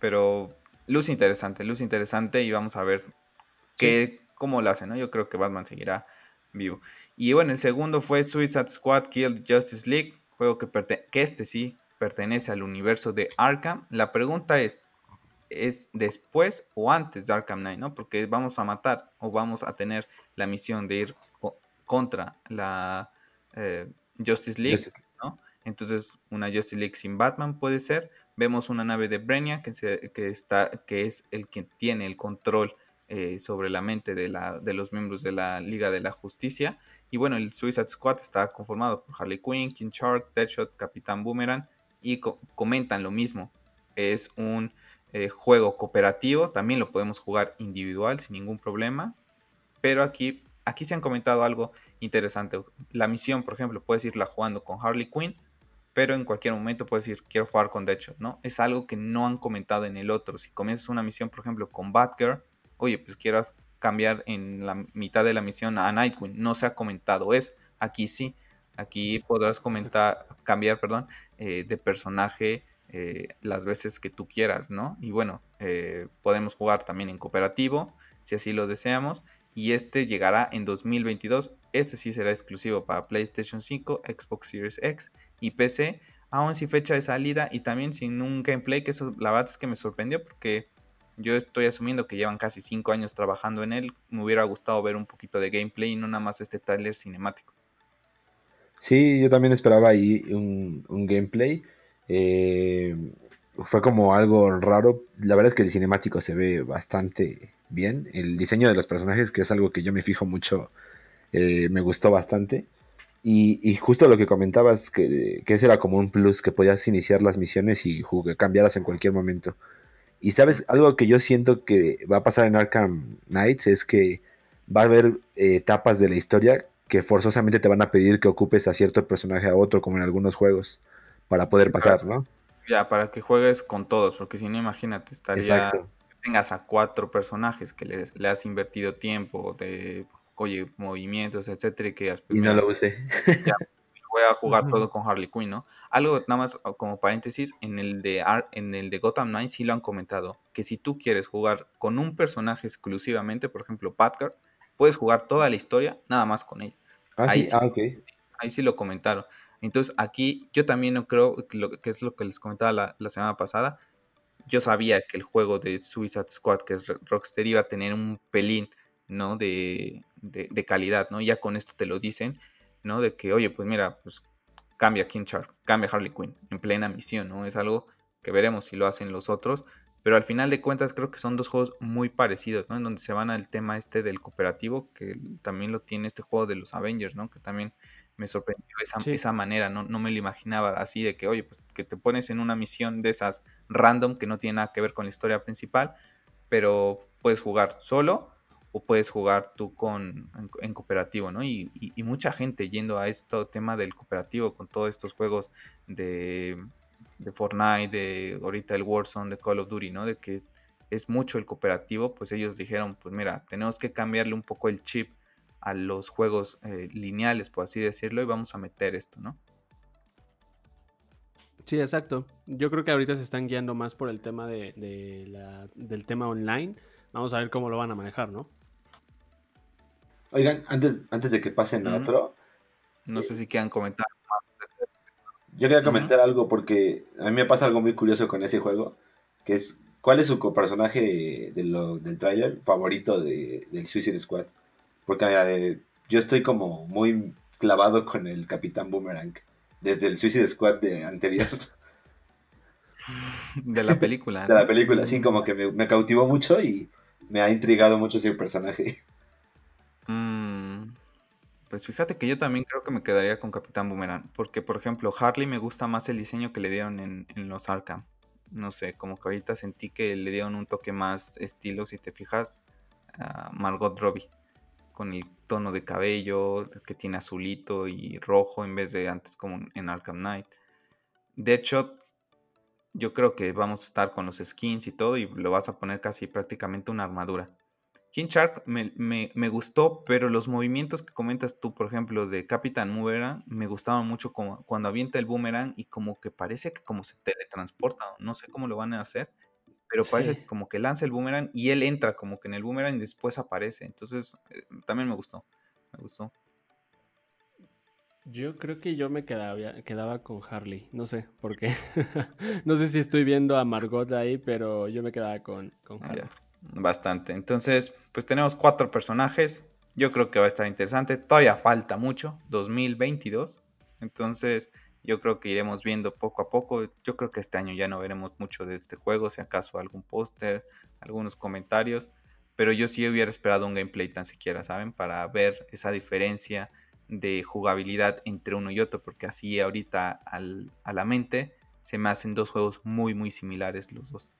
Pero luz interesante, luz interesante y vamos a ver qué, cómo lo hace, ¿no? Yo creo que Batman seguirá vivo. Y bueno, el segundo fue Suicide Squad Killed Justice League, juego que, que este sí pertenece al universo de Arkham. La pregunta es, ¿es después o antes de Arkham Knight? ¿no? Porque vamos a matar o vamos a tener la misión de ir contra la eh, Justice League, ¿no? Entonces, una Justice League sin Batman puede ser. Vemos una nave de Brenia que, que, está, que es el que tiene el control eh, sobre la mente de, la, de los miembros de la Liga de la Justicia. Y bueno, el Suicide Squad está conformado por Harley Quinn, King Shark, Deadshot, Capitán Boomerang y comentan lo mismo. Es un eh, juego cooperativo, también lo podemos jugar individual sin ningún problema. Pero aquí, aquí se han comentado algo interesante. La misión, por ejemplo, puedes irla jugando con Harley Quinn, pero en cualquier momento puedes decir, quiero jugar con Deadshot, ¿no? Es algo que no han comentado en el otro. Si comienzas una misión, por ejemplo, con Batgirl, oye, pues quieras cambiar en la mitad de la misión a Nightwing. No se ha comentado eso. Aquí sí. Aquí podrás comentar, cambiar, perdón, eh, de personaje eh, las veces que tú quieras, ¿no? Y bueno, eh, podemos jugar también en cooperativo, si así lo deseamos. Y este llegará en 2022. Este sí será exclusivo para PlayStation 5, Xbox Series X y PC. Aún sin fecha de salida y también sin un gameplay, que eso la verdad es que me sorprendió porque yo estoy asumiendo que llevan casi 5 años trabajando en él. Me hubiera gustado ver un poquito de gameplay y no nada más este tráiler cinemático. Sí, yo también esperaba ahí un, gameplay. Eh, fue como algo raro. La verdad es que el cinemático se ve bastante bien. El diseño de los personajes, que es algo que yo me fijo mucho, eh, me gustó bastante. Y, justo lo que comentabas, que, que, ese era como un plus, que podías iniciar las misiones y cambiarlas en cualquier momento. Y sabes, algo que yo siento que va a pasar en Arkham Knights es que va a haber eh, etapas de la historia que forzosamente te van a pedir que ocupes a cierto personaje a otro, como en algunos juegos, para poder pasar, ¿no? Ya, para que juegues con todos, porque si no, imagínate, estaría que tengas a cuatro personajes que le has invertido tiempo, de oye, movimientos, etcétera, y que y no lo use. Voy a jugar todo con Harley Quinn, ¿no? Algo nada más como paréntesis, en el de en el de Gotham Knight sí lo han comentado, que si tú quieres jugar con un personaje exclusivamente, por ejemplo, Patcar, puedes jugar toda la historia nada más con él. Ah, ahí sí, ah, ok. Ahí sí lo comentaron. Entonces aquí yo también no creo, que, lo, que es lo que les comentaba la, semana pasada, yo sabía que el juego de Suicide Squad, que es Rocksteady, iba a tener un pelín, ¿no? De, de, de calidad, ¿no? Ya con esto te lo dicen. ¿No? De que, oye, pues mira, pues cambia King Shark, cambia Harley Quinn en plena misión, ¿no? Es algo que veremos si lo hacen los otros, pero al final de cuentas creo que son dos juegos muy parecidos, ¿no? En donde se van al tema este del cooperativo, que también lo tiene este juego de los Avengers, ¿no? Que también me sorprendió esa, esa manera, ¿no? no me lo imaginaba así de que, oye, pues que te pones en una misión de esas random que no tiene nada que ver con la historia principal, pero puedes jugar solo o puedes jugar tú con, en, cooperativo, ¿no? Y, mucha gente yendo a este tema del cooperativo con todos estos juegos de Fortnite, de ahorita el Warzone, de Call of Duty, ¿no? De que es mucho el cooperativo, pues ellos dijeron, pues mira, tenemos que cambiarle un poco el chip a los juegos eh, lineales, por así decirlo, y vamos a meter esto, ¿no? Sí, exacto. Yo creo que ahorita se están guiando más por el tema de, del tema online. Vamos a ver cómo lo van a manejar, ¿no? Oigan, antes, antes de que pasen a otro. No sé si quieran comentar. Yo quería comentar algo porque a mí me pasa algo muy curioso con ese juego, que es ¿cuál es su personaje de lo, del tráiler favorito de, del Suicide Squad? Porque eh, yo estoy como muy clavado con el Capitán Boomerang desde el Suicide Squad de anterior. De la película. De la película, sí, como que me, me, cautivó mucho y me ha intrigado mucho ese personaje. Mm, pues fíjate que yo también creo que me quedaría con Capitán Boomerang, porque por ejemplo Harley me gusta más el diseño que le dieron en, los Arkham. No sé, como que ahorita sentí que le dieron un toque más estilo, si te fijas, a Margot Robbie, con el tono de cabello que tiene azulito y rojo en vez de antes como en Arkham Knight. De hecho, yo creo que vamos a estar con los skins y todo y lo vas a poner casi prácticamente una armadura. King Shark me, gustó, pero los movimientos que comentas tú, por ejemplo, de Capitán Boomerang, me gustaban mucho como cuando avienta el boomerang y como que parece que como se teletransporta, no sé cómo lo van a hacer, pero parece como que lanza el boomerang y él entra como que en el boomerang y después aparece. Entonces, eh, también me gustó, me gustó. Yo creo que yo me quedaba, quedaba con Harley, no sé por qué. no sé si estoy viendo a Margot ahí, pero yo me quedaba con, con ah, Harley. Bastante. Entonces, pues tenemos cuatro personajes. Yo creo que va a estar interesante. Todavía falta mucho, 2022. Entonces, yo creo que iremos viendo poco a poco. Yo creo que este año ya no veremos mucho de este juego, si acaso algún póster, algunos comentarios. Pero yo sí hubiera esperado un gameplay tan siquiera, ¿saben? Para ver esa diferencia de jugabilidad entre uno y otro, porque así ahorita a la mente se me hacen dos juegos muy, muy similares los dos.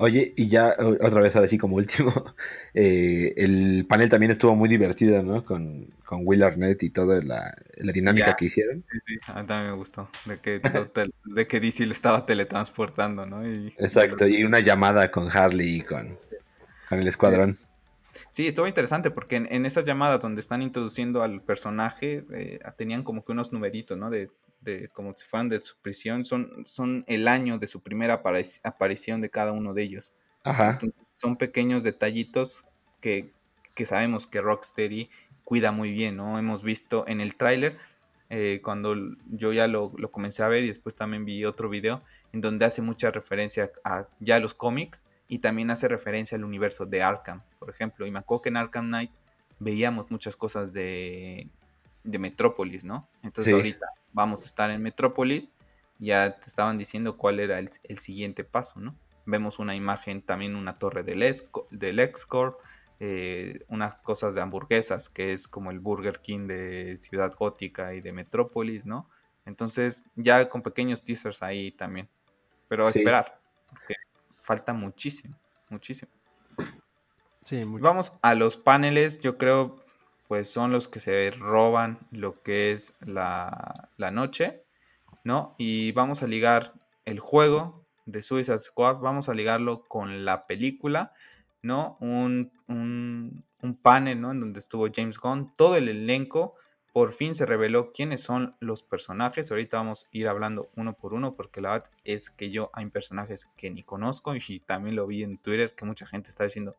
Oye, y ya otra vez así como último, eh, el panel también estuvo muy divertido, ¿no? Con, con Will Arnett y toda la, dinámica que hicieron. Sí, sí, a mí también me gustó, de que, de que DC lo estaba teletransportando, ¿no? Exacto, y una llamada con Harley y con, con el escuadrón. Sí, estuvo interesante porque en, en esas llamadas donde están introduciendo al personaje, eh, tenían como que unos numeritos, ¿no? De de como si fueran de su prisión, son, son el año de su primera aparición de cada uno de ellos. Ajá. son pequeños detallitos que, sabemos que Rocksteady cuida muy bien, ¿no? Hemos visto en el tráiler, eh, cuando yo ya lo, comencé a ver y después también vi otro video, en donde hace mucha referencia a ya los cómics y también hace referencia al universo de Arkham, por ejemplo. Y me acuerdo que en Arkham Knight veíamos muchas cosas de, de Metrópolis, ¿no? Entonces ahorita vamos a estar en Metrópolis, ya te estaban diciendo cuál era el, siguiente paso, ¿no? Vemos una imagen, también una torre del, del X-Corp, eh, unas cosas de hamburguesas, que es como el Burger King de Ciudad Gótica y de Metrópolis, ¿no? Entonces, ya con pequeños teasers ahí también. Pero a esperar, porque falta muchísimo, muchísimo. Sí, Vamos a los paneles, yo creo pues son los que se roban lo que es la, noche, ¿no? Y vamos a ligar el juego de Suicide Squad, vamos a ligarlo con la película, ¿no? Un, un, panel, ¿no? En donde estuvo James Gunn, todo el elenco, por fin se reveló quiénes son los personajes. Ahorita vamos a ir hablando uno por uno, porque la verdad es que yo hay personajes que ni conozco y también lo vi en Twitter que mucha gente está diciendo,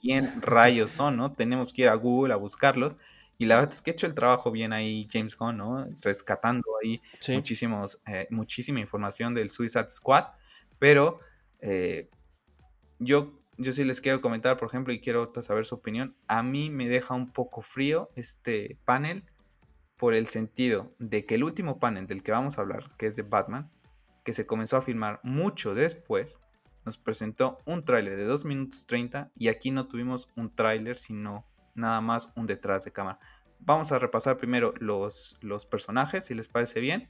quién rayos son, ¿no? Tenemos que ir a Google a buscarlos. Y la verdad es que ha hecho el trabajo bien ahí James Gunn, ¿no? Rescatando ahí muchísimos, eh, muchísima información del Suicide Squad. Pero eh, yo, yo sí les quiero comentar, por ejemplo, y quiero saber su opinión. A mí me deja un poco frío este panel por el sentido de que el último panel del que vamos a hablar, que es de Batman, que se comenzó a filmar mucho después, nos presentó un tráiler de 2 minutos 30 y aquí no tuvimos un tráiler, sino nada más un detrás de cámara. Vamos a repasar primero los, los personajes, si les parece bien,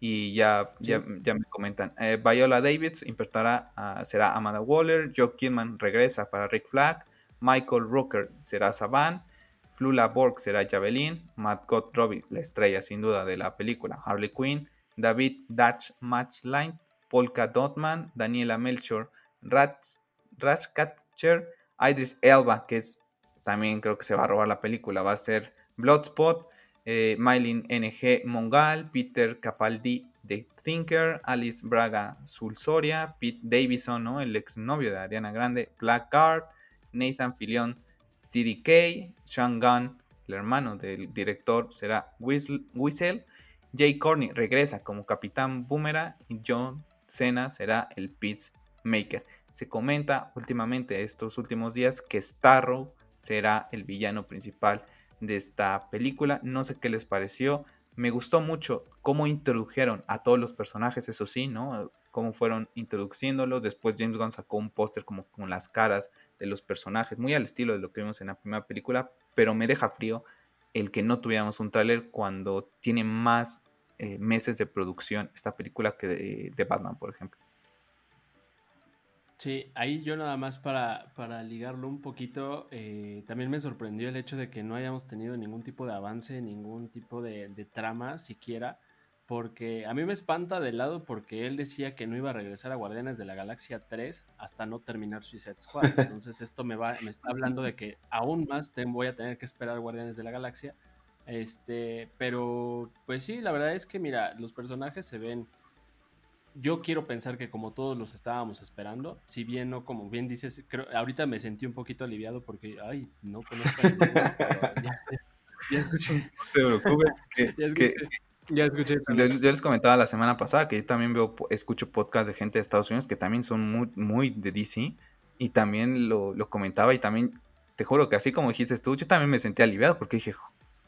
y ya, ya, me comentan. Eh, Viola Davids interpretará, será Amanda Waller, Joe Kidman regresa para Rick Flag, Michael Rooker será Saban, Flula Borg será Javelin, Matt Robbie, la estrella sin duda de la película, Harley Quinn, David Dutch Matchline, Polka Dotman, Daniela Melchor, Ratcatcher, Idris Elba, que es también creo que se va a robar la película, va a ser Bloodspot, eh, Mylin NG Mongal, Peter Capaldi de Thinker, Alice Braga Sulsoria, Pete Davison, ¿no? el exnovio de Ariana Grande, Blackguard, Nathan Fillion TDK, Sean Gunn, el hermano del director, será Whistle. Jay Corney regresa como Capitán Boomerang y John Cena será el Maker. Se comenta últimamente estos últimos días que Starro será el villano principal de esta película. No sé qué les pareció. Me gustó mucho cómo introdujeron a todos los personajes, eso sí, ¿no? Cómo fueron introduciéndolos. Después James Gunn sacó un póster como con las caras de los personajes, muy al estilo de lo que vimos en la primera película, pero me deja frío el que no tuviéramos un tráiler cuando tiene más eh, meses de producción esta película que de, Batman, por ejemplo. Sí, ahí yo nada más para, para ligarlo un poquito, eh, también me sorprendió el hecho de que no hayamos tenido ningún tipo de avance, ningún tipo de, de trama siquiera porque a mí me espanta de lado porque él decía que no iba a regresar a Guardianes de la Galaxia 3 hasta no terminar Suicide Squad. Entonces esto me va me está hablando de que aún más voy a tener que esperar Guardianes de la Galaxia. Este, pero pues sí, la verdad es que mira, los personajes se ven yo quiero pensar que como todos los estábamos esperando, si bien no como bien dices, creo, ahorita me sentí un poquito aliviado porque ay, no conozco a ninguno, ya, ya, escuché. No te preocupes, que, ya escuché. Yo, les comentaba la semana pasada que yo también veo, escucho podcasts de gente de Estados Unidos que también son muy, muy de DC. Y también lo, comentaba y también, te juro que así como dijiste tú, yo también me sentí aliviado porque dije,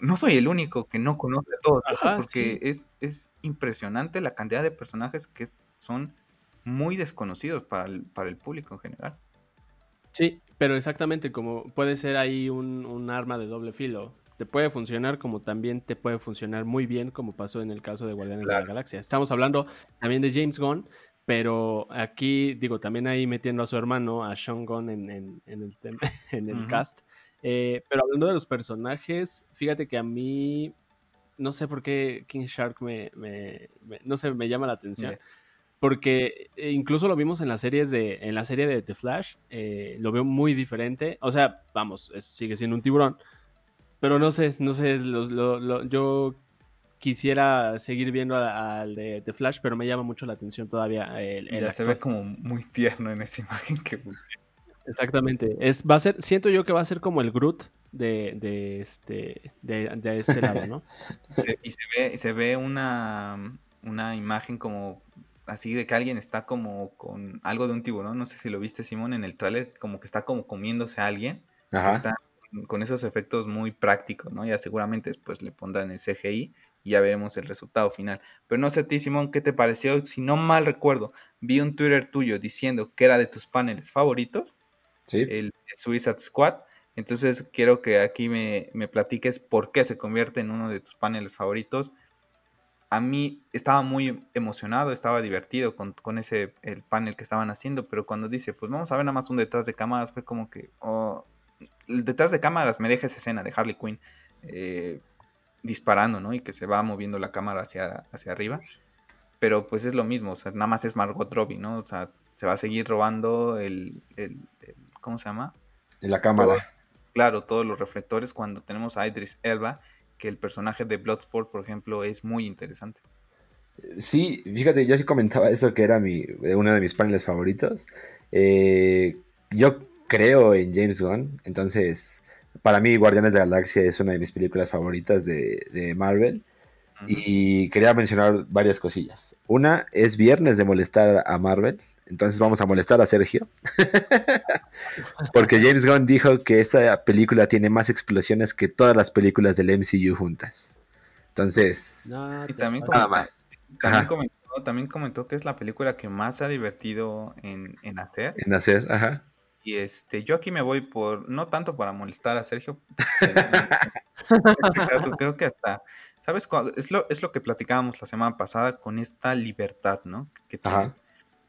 no soy el único que no conoce a todos. porque es, es impresionante la cantidad de personajes que son muy desconocidos para el, para el público en general. Sí, pero exactamente como puede ser ahí un, un arma de doble filo te puede funcionar como también te puede funcionar muy bien como pasó en el caso de Guardianes de la Galaxia. Estamos hablando también de James Gunn, pero aquí digo también ahí metiendo a su hermano, a Sean Gunn en, el, en el cast. Eh, pero hablando de los personajes, fíjate que a mí no sé por qué King Shark me, no sé, me llama la atención. Porque eh, incluso lo vimos en las series de, en la serie de The Flash, eh, lo veo muy diferente. O sea, vamos, sigue siendo un tiburón, pero no sé, no sé, yo quisiera seguir viendo al de, Flash, pero me llama mucho la atención todavía. El, ya se ve como muy tierno en esa imagen que puse. Exactamente. Es, va a ser, siento yo que va a ser como el Groot de, de este, de, este lado, ¿no? y se ve, se ve una, una imagen como así de que alguien está como con algo de un tiburón. No sé si lo viste, Simón, en el tráiler, como que está como comiéndose a alguien. Ajá. Está con esos efectos muy prácticos, ¿no? Ya seguramente después le pondrán el CGI y ya veremos el resultado final. Pero no sé a ti, Simón, ¿qué te pareció? Si no mal recuerdo, vi un Twitter tuyo diciendo que era de tus paneles favoritos. Sí. El Suicide Squad. Entonces quiero que aquí me, platiques por qué se convierte en uno de tus paneles favoritos. A mí estaba muy emocionado, estaba divertido con, ese el panel que estaban haciendo, pero cuando dice, pues vamos a ver nada más un detrás de cámaras, fue como que, oh, detrás de cámaras me deja esa escena de Harley Quinn eh, disparando, ¿no? Y que se va moviendo la cámara hacia, hacia arriba. Pero pues es lo mismo, o sea, nada más es Margot Robbie, ¿no? O sea, se va a seguir robando el, ¿cómo se llama? En la cámara. claro, todos los reflectores cuando tenemos a Idris Elba, que el personaje de Bloodsport, por ejemplo, es muy interesante. Sí, fíjate, yo sí comentaba eso que era mi, uno de mis paneles favoritos. Eh, yo creo en James Gunn. Entonces, para mí, Guardianes de la Galaxia es una de mis películas favoritas de, Marvel. Y quería mencionar varias cosillas. Una es viernes de molestar a Marvel. Entonces vamos a molestar a Sergio. Porque James Gunn dijo que esta película tiene más explosiones que todas las películas del MCU juntas. Entonces, también nada más. También comentó también comentó que es la película que más se ha divertido en, en hacer. En hacer, ajá. Y este, yo aquí me voy por, no tanto para molestar a Sergio, este creo que hasta, ¿sabes? Es lo, es lo que platicábamos la semana pasada con esta libertad, ¿no? Que tiene.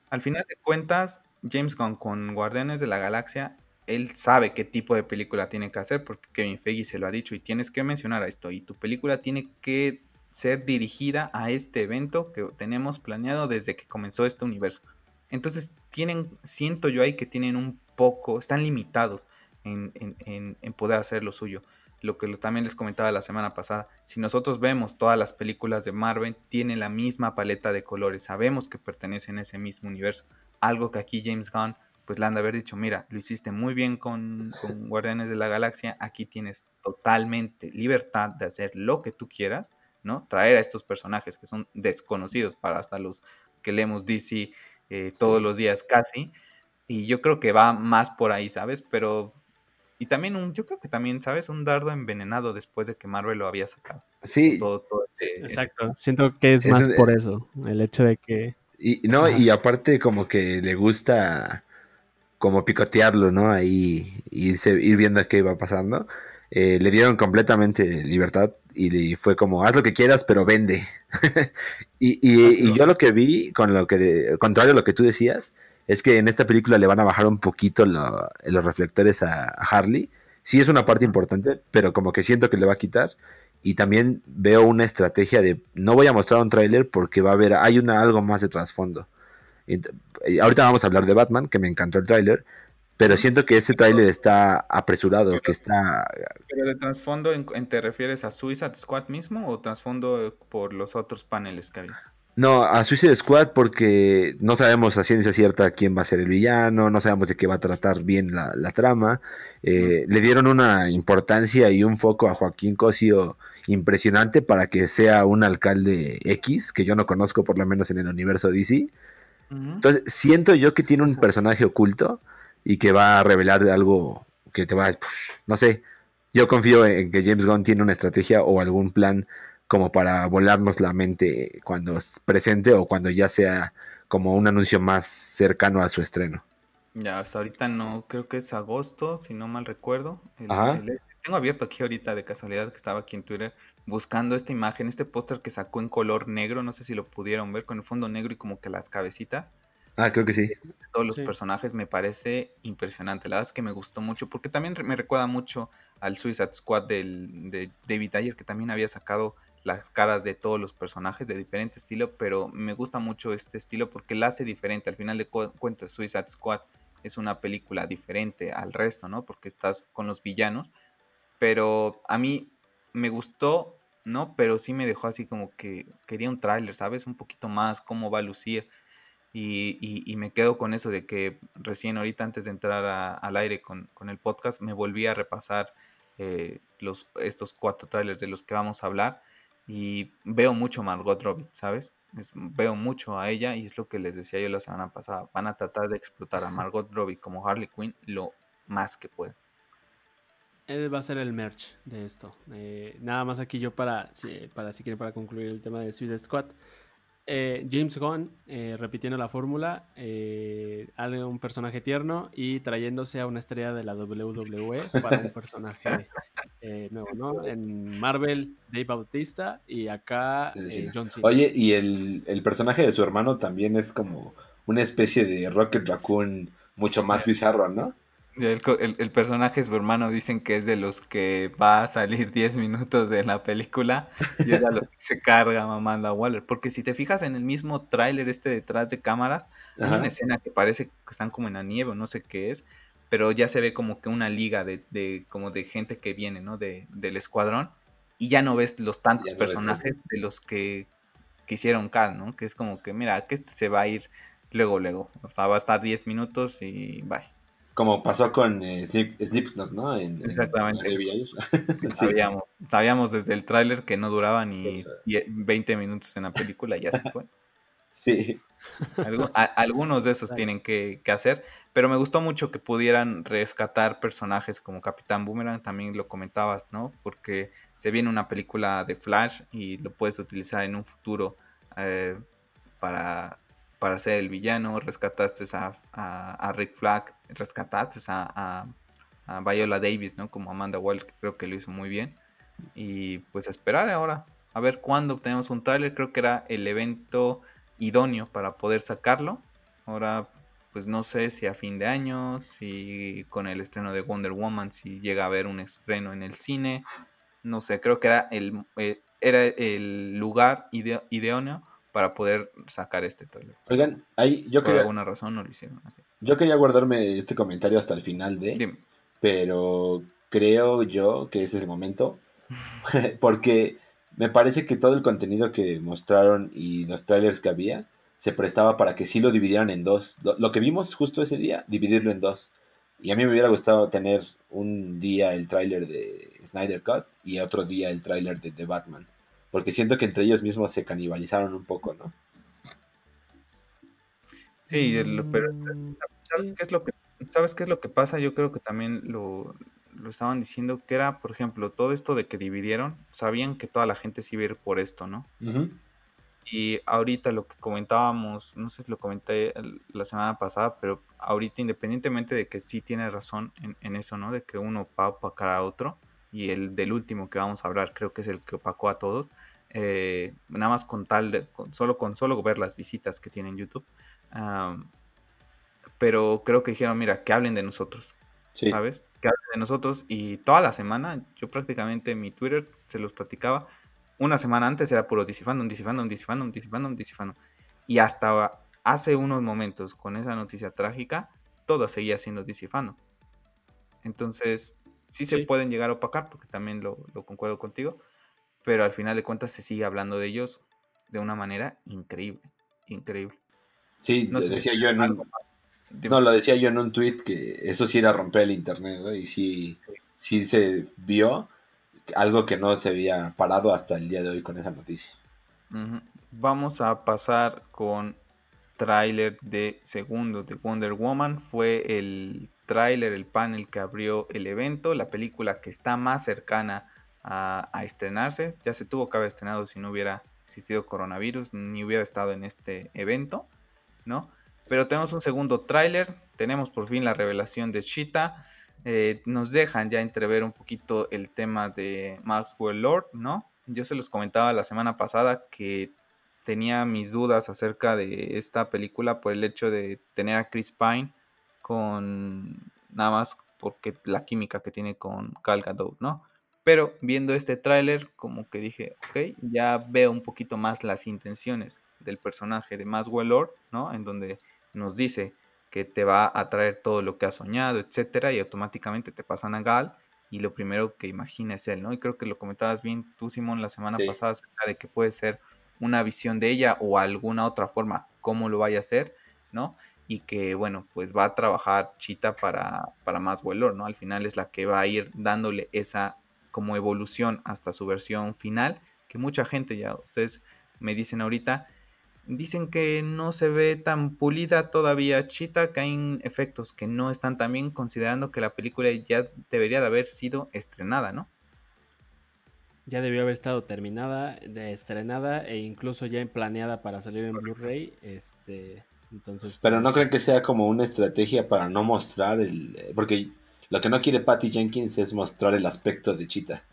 Al final de cuentas, James Gunn con Guardianes de la Galaxia, él sabe qué tipo de película tiene que hacer porque Kevin Feige se lo ha dicho y tienes que mencionar esto y tu película tiene que ser dirigida a este evento que tenemos planeado desde que comenzó este universo. Entonces tienen, siento yo ahí que tienen un poco, están limitados en, poder hacer lo suyo. Lo que también les comentaba la semana pasada, si nosotros vemos todas las películas de Marvel, tienen la misma paleta de colores, sabemos que pertenecen a ese mismo universo. Algo que aquí James Gunn pues le han de haber dicho, mira, lo hiciste muy bien con, con Guardianes de la Galaxia, aquí tienes totalmente libertad de hacer lo que tú quieras, ¿no? Traer a estos personajes que son desconocidos para hasta los que leemos DC eh, todos los días casi. Y yo creo que va más por ahí, ¿sabes? Pero. Y también un, yo creo que también, ¿sabes? Un dardo envenenado después de que Marvel lo había sacado. Sí. Este Exacto. Siento que es más por eso. El hecho de que. Y no, y aparte como que le gusta como picotearlo, ¿no? Ahí irse, ir viendo qué iba pasando. Eh, le dieron completamente libertad y fue como, haz lo que quieras, pero vende. y, y, yo lo que vi, con lo que contrario a lo que tú decías, es que en esta película le van a bajar un poquito los reflectores a, Harley. Sí es una parte importante, pero como que siento que le va a quitar. Y también veo una estrategia de no voy a mostrar un tráiler porque va a haber, hay algo más de trasfondo. ahorita vamos a hablar de Batman, que me encantó el tráiler, pero siento que ese tráiler está apresurado, que está... ¿Pero de trasfondo te refieres a Suicide Squad mismo o trasfondo por los otros paneles que había? No, a Suicide Squad porque no sabemos a ciencia cierta quién va a ser el villano, no sabemos de qué va a tratar bien la, trama. Eh, le dieron una importancia y un foco a Joaquín Cosio impresionante para que sea un alcalde X, que yo no conozco por lo menos en el universo DC. Entonces, siento yo que tiene un personaje oculto y que va a revelar algo que te va a... No sé, yo confío en que James Gunn tiene una estrategia o algún plan como para volarnos la mente cuando es presente o cuando ya sea como un anuncio más cercano a su estreno. Ya, hasta ahorita no, creo que es agosto, si no mal recuerdo. tengo abierto aquí ahorita de casualidad que estaba aquí en Twitter buscando esta imagen, este póster que sacó en color negro, no sé si lo pudieron ver, con el fondo negro y como que las cabecitas. Ah, creo que sí. Todos los personajes me parece impresionante. La verdad es que me gustó mucho porque también me recuerda mucho al Suicide Squad del, de David Ayer que también había sacado las caras de todos los personajes de diferente estilo, pero me gusta mucho este estilo porque la hace diferente. Al final de cuentas, Suicide Squad es una película diferente al resto, ¿no? Porque estás con los villanos. Pero a mí me gustó, ¿no? Pero sí me dejó así como que quería un tráiler, ¿sabes? Un poquito más, cómo va a lucir. Y, me quedo con eso de que recién ahorita antes de entrar al aire con, el podcast me volví a repasar eh, los, estos cuatro trailers de los que vamos a hablar y veo mucho a Margot Robbie, ¿sabes? veo mucho a ella y es lo que les decía yo la semana pasada. Van a tratar de explotar a Margot Robbie como Harley Quinn lo más que puedan. Él va a ser el merch de esto. Eh, nada más aquí yo para, para si quieren para concluir el tema de Suicide Squad. Eh, James Gunn, eh, repitiendo la fórmula, eh, un personaje tierno y trayéndose a una estrella de la WWE para un personaje eh, nuevo, ¿no? En Marvel, Dave Bautista y acá John Cena. Oye, y el, el, personaje de su hermano también es como una especie de Rocket Raccoon mucho más bizarro, ¿no? El, personaje es su hermano, dicen que es de los que va a salir 10 minutos de la película y es de los que se carga mamando Waller. Porque si te fijas en el mismo tráiler este detrás de cámaras, hay una escena que parece que están como en la nieve o no sé qué es, pero ya se ve como que una liga de, como de gente que viene, ¿no? De, del escuadrón y ya no ves los tantos personajes de los que, que hicieron Cal, ¿no? Que es como que, mira, que este se va a ir luego, luego. O sea, va a estar 10 minutos y bye. Como pasó con eh, Slipknot, ¿no? Exactamente. sabíamos, sabíamos desde el tráiler que no duraba ni 20 minutos en la película y ya se fue. Sí. algunos de esos tienen que, hacer, pero me gustó mucho que pudieran rescatar personajes como Capitán Boomerang, también lo comentabas, ¿no? Porque se viene una película de Flash y lo puedes utilizar en un futuro eh, para, para ser el villano, rescataste a, a, Rick Flag, rescataste a, a, Viola Davis, ¿no? Como Amanda Waller, que creo que lo hizo muy bien. Y pues esperar ahora, a ver cuándo tenemos un tráiler, creo que era el evento idóneo para poder sacarlo. Ahora pues no sé si a fin de año, si con el estreno de Wonder Woman, si llega a haber un estreno en el cine. No sé, creo que era el, eh, era el lugar idóneo para poder sacar este trailer. Oigan, ahí yo Por alguna razón no lo hicieron así. Yo quería guardarme este comentario hasta el final de... Pero creo yo que ese es el momento. porque me parece que todo el contenido que mostraron y los trailers que había se prestaba para que sí lo dividieran en dos. Lo, que vimos justo ese día, dividirlo en dos. Y a mí me hubiera gustado tener un día el tráiler de Snyder Cut y otro día el tráiler de The Batman. Porque siento que entre ellos mismos se canibalizaron un poco, ¿no? Sí, pero ¿sabes qué, es lo que, ¿sabes qué es lo que pasa? Yo creo que también lo, lo estaban diciendo que era, por ejemplo, todo esto de que dividieron, sabían que toda la gente se iba a ir por esto, ¿no? Y ahorita lo que comentábamos, no sé si lo comenté la semana pasada, pero ahorita independientemente de que sí tiene razón en, eso, ¿no? De que uno va a opacar a otro, y el del último que vamos a hablar creo que es el que opacó a todos, eh, nada más con tal de, solo con solo ver las visitas que tiene en YouTube. pero creo que dijeron, mira, que hablen de nosotros, ¿sabes? Que hablen de nosotros y toda la semana, yo prácticamente en mi Twitter se los platicaba, una semana antes era puro disifando, disifando, disifando, disifando, disifando. Y hasta hace unos momentos, con esa noticia trágica, todo seguía siendo disifando. Entonces, sí, se pueden llegar a opacar, porque también lo, concuerdo contigo, pero al final de cuentas se sigue hablando de ellos de una manera increíble, increíble. Sí, no decía yo en un, no, lo decía yo en un tweet que eso sí era romper el internet, y sí, sí se vio algo que no se había parado hasta el día de hoy con esa noticia. Vamos a pasar con tráiler de segundo de Wonder Woman. Fue el tráiler, el panel que abrió el evento, la película que está más cercana a, estrenarse. Ya se tuvo que haber estrenado si no hubiera existido coronavirus, ni hubiera estado en este evento, ¿no? Pero tenemos un segundo tráiler, tenemos por fin la revelación de Cheetah. Eh, nos dejan ya entrever un poquito el tema de Maxwell Lord, ¿no? Yo se los comentaba la semana pasada que tenía mis dudas acerca de esta película por el hecho de tener a Chris Pine con nada más porque la química que tiene con Gal Gadot, ¿no? Pero viendo este tráiler, como que dije, ok, ya veo un poquito más las intenciones del personaje de Maxwell Lord, ¿no? En donde nos dice que te va a traer todo lo que has soñado, etcétera, y automáticamente te pasan a Gal y lo primero que imagina es él, ¿no? Y creo que lo comentabas bien tú, Simón, la semana pasada acerca de que puede ser una visión de ella o alguna otra forma, cómo lo vaya a hacer, ¿no? Y que, bueno, pues va a trabajar Chita para, para más vuelo, ¿no? Al final es la que va a ir dándole esa como evolución hasta su versión final, que mucha gente ya, ustedes me dicen ahorita, Dicen que no se ve tan pulida todavía Chita, que hay efectos que no están tan bien, considerando que la película ya debería de haber sido estrenada, ¿no? Ya debió haber estado terminada, de estrenada e incluso ya planeada para salir en Blu-ray. Este, entonces. Pero no pues, creen que sea como una estrategia para no mostrar el, porque lo que no quiere Patty Jenkins es mostrar el aspecto de Chita.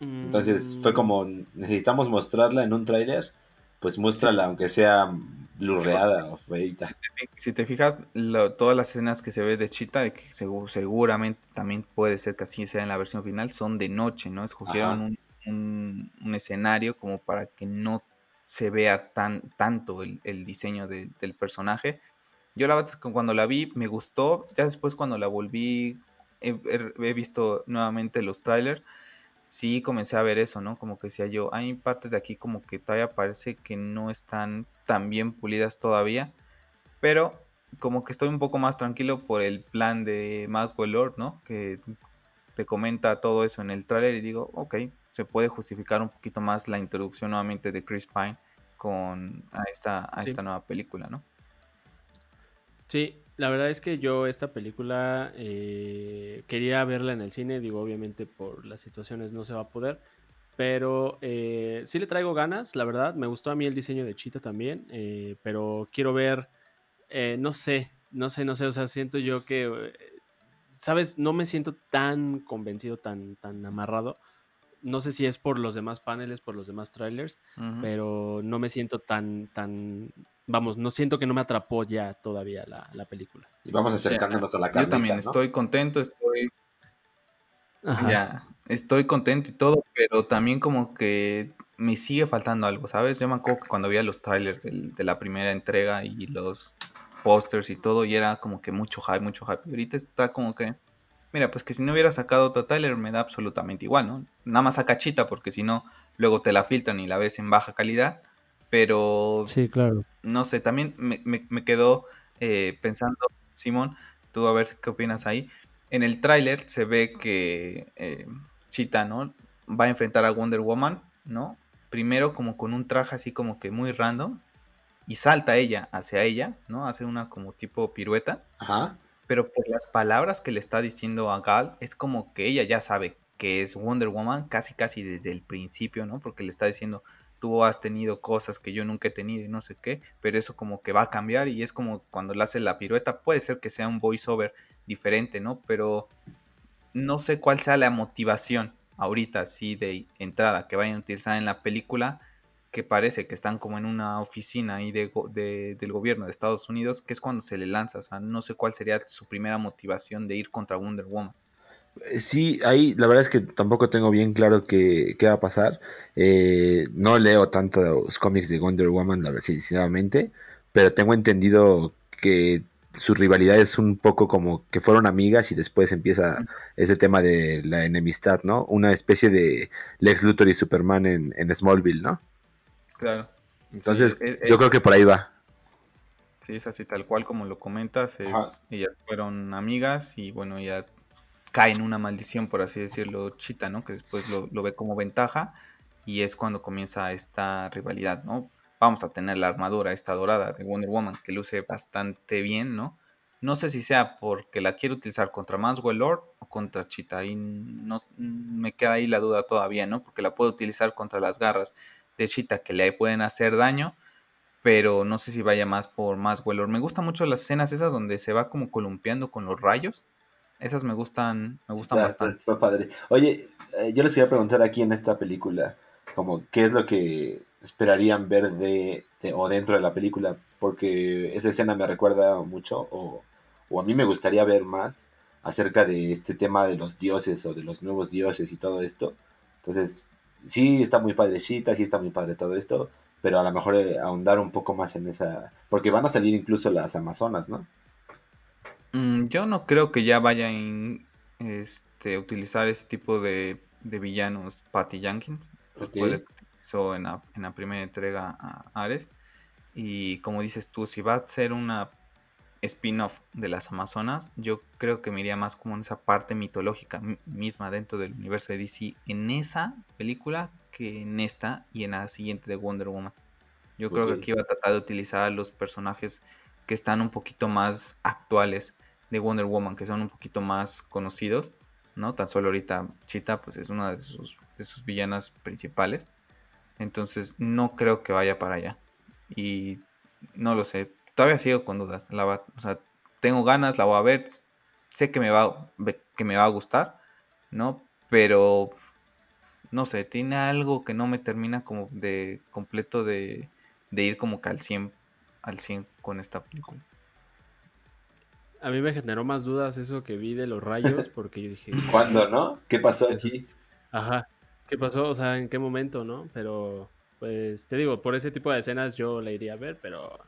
Entonces fue mm. como necesitamos mostrarla en un tráiler pues muéstrala, aunque sea blurreada o feita. Si te, fijas, todas las escenas que se ve de Chita, que seguramente también puede ser que así sea en la versión final, son de noche, ¿no? Escogieron un, escenario como para que no se vea tan tanto el, diseño del personaje. Yo la verdad cuando la vi me gustó, ya después cuando la volví, he, he visto nuevamente los trailers sí comencé a ver eso, ¿no? Como que decía yo, hay partes de aquí como que todavía parece que no están tan bien pulidas todavía, pero como que estoy un poco más tranquilo por el plan de Maxwell Lord, ¿no? Que te comenta todo eso en el tráiler y digo, ok, se puede justificar un poquito más la introducción nuevamente de Chris Pine con a esta, a esta nueva película, ¿no? Sí, la verdad es que yo esta película eh, quería verla en el cine, digo obviamente por las situaciones no se va a poder, Pero eh, sí le traigo ganas, la verdad. Me gustó a mí el diseño de Cheetah también. Eh, pero quiero ver, no sé, no sé, no sé. O sea, siento yo que, ¿sabes? No me siento tan convencido, tan, tan amarrado. No sé si es por los demás paneles, por los demás trailers, pero no me siento tan, tan, vamos, no siento que no me atrapó ya todavía la, película. Y vamos acercándonos a la carta. Yo también estoy contento, estoy ya, estoy contento y todo, pero también como que me sigue faltando algo, ¿sabes? Yo me acuerdo que cuando veía los trailers de la primera entrega y los posters y todo, y era como que mucho hype, mucho hype. Y ahorita está como que, mira, pues que si no hubiera sacado otro trailer me da absolutamente igual, ¿no? Nada más saca chita, porque si no, luego te la filtran y la ves en baja calidad. Pero, sí, claro. No sé, también me, me, quedó eh, pensando, Simón, tú a ver qué opinas ahí en el tráiler se ve que eh, Cheetah, ¿no? Va a enfrentar a Wonder Woman, ¿no? Primero como con un traje así como que muy random. Y salta ella hacia ella, ¿no? Hace una como tipo pirueta. Ajá. Pero por las palabras que le está diciendo a Gal, es como que ella ya sabe que es Wonder Woman casi casi desde el principio, ¿no? Porque le está diciendo, tú has tenido cosas que yo nunca he tenido y no sé qué, pero eso como que va a cambiar y es como cuando le hace la pirueta, puede ser que sea un voiceover diferente, ¿no? Pero no sé cuál sea la motivación ahorita, así de entrada, que vayan a utilizar en la película, que parece que están como en una oficina ahí de, del gobierno de Estados Unidos, que es cuando se le lanza, o sea, no sé cuál sería su primera motivación de ir contra Wonder Woman. Sí, ahí la verdad es que tampoco tengo bien claro qué, qué va a pasar. Eh, no leo tanto los cómics de Wonder Woman, la verdad, sinceramente, pero tengo entendido que su rivalidad es un poco como que fueron amigas y después empieza ese tema de la enemistad, ¿no? Una especie de Lex Luthor y Superman en, Smallville, ¿no? Claro. Entonces, yo creo que por ahí va. Sí, es así, tal cual como lo comentas, es, ellas fueron amigas y bueno, ya cae en una maldición, por así decirlo, Chita, ¿no? Que después lo, ve como ventaja y es cuando comienza esta rivalidad, ¿no? vamos a tener la armadura esta dorada de Wonder Woman que luce bastante bien, ¿no? No sé si sea porque la quiero utilizar contra Maxwell Lord o contra Cheetah. Y no me queda ahí la duda todavía, ¿no? Porque la puedo utilizar contra las garras de Cheetah que le pueden hacer daño. Pero no sé si vaya más por Maxwell Lord. Me gustan mucho las escenas esas donde se va como columpiando con los rayos. Esas me gustan, me gustan bastante. padre. Oye, eh, yo les quería preguntar aquí en esta película, como, ¿qué es lo que esperarían ver de, o dentro de la película, porque esa escena me recuerda mucho, o, a mí me gustaría ver más acerca de este tema de los dioses o de los nuevos dioses y todo esto. Entonces, sí está muy padrecita, sí está muy padre todo esto, pero a lo mejor eh, ahondar un poco más en esa, porque van a salir incluso las amazonas, ¿no? Mm, yo no creo que ya vayan este, utilizar ese tipo de, de villanos Patty Jenkins. Puede, en la, primera entrega a Ares. Y como dices tú, si va a ser una spin-off de las Amazonas, yo creo que me iría más como en esa parte mitológica misma dentro del universo de DC, en esa película que en esta y en la siguiente de Wonder Woman. Yo creo que aquí va a tratar de utilizar los personajes que están un poquito más actuales de Wonder Woman, que son un poquito más conocidos, ¿no? Tan solo ahorita Cheetah, pues es una de sus, de sus villanas principales. Entonces no creo que vaya para allá. Y no lo sé. Todavía sigo con dudas. La o sea, tengo ganas, la voy a ver. Sé que me va, que me va a gustar, ¿no? Pero no sé, tiene algo que no me termina como de completo de, de ir como que al 100, al 100 con esta película. A mí me generó más dudas eso que vi de los rayos porque yo dije... ¿Cuándo, no? ¿Qué pasó aquí? Ajá, qué pasó, o sea, en qué momento, ¿no? Pero, pues, te digo, por ese tipo de escenas yo la iría a ver, pero,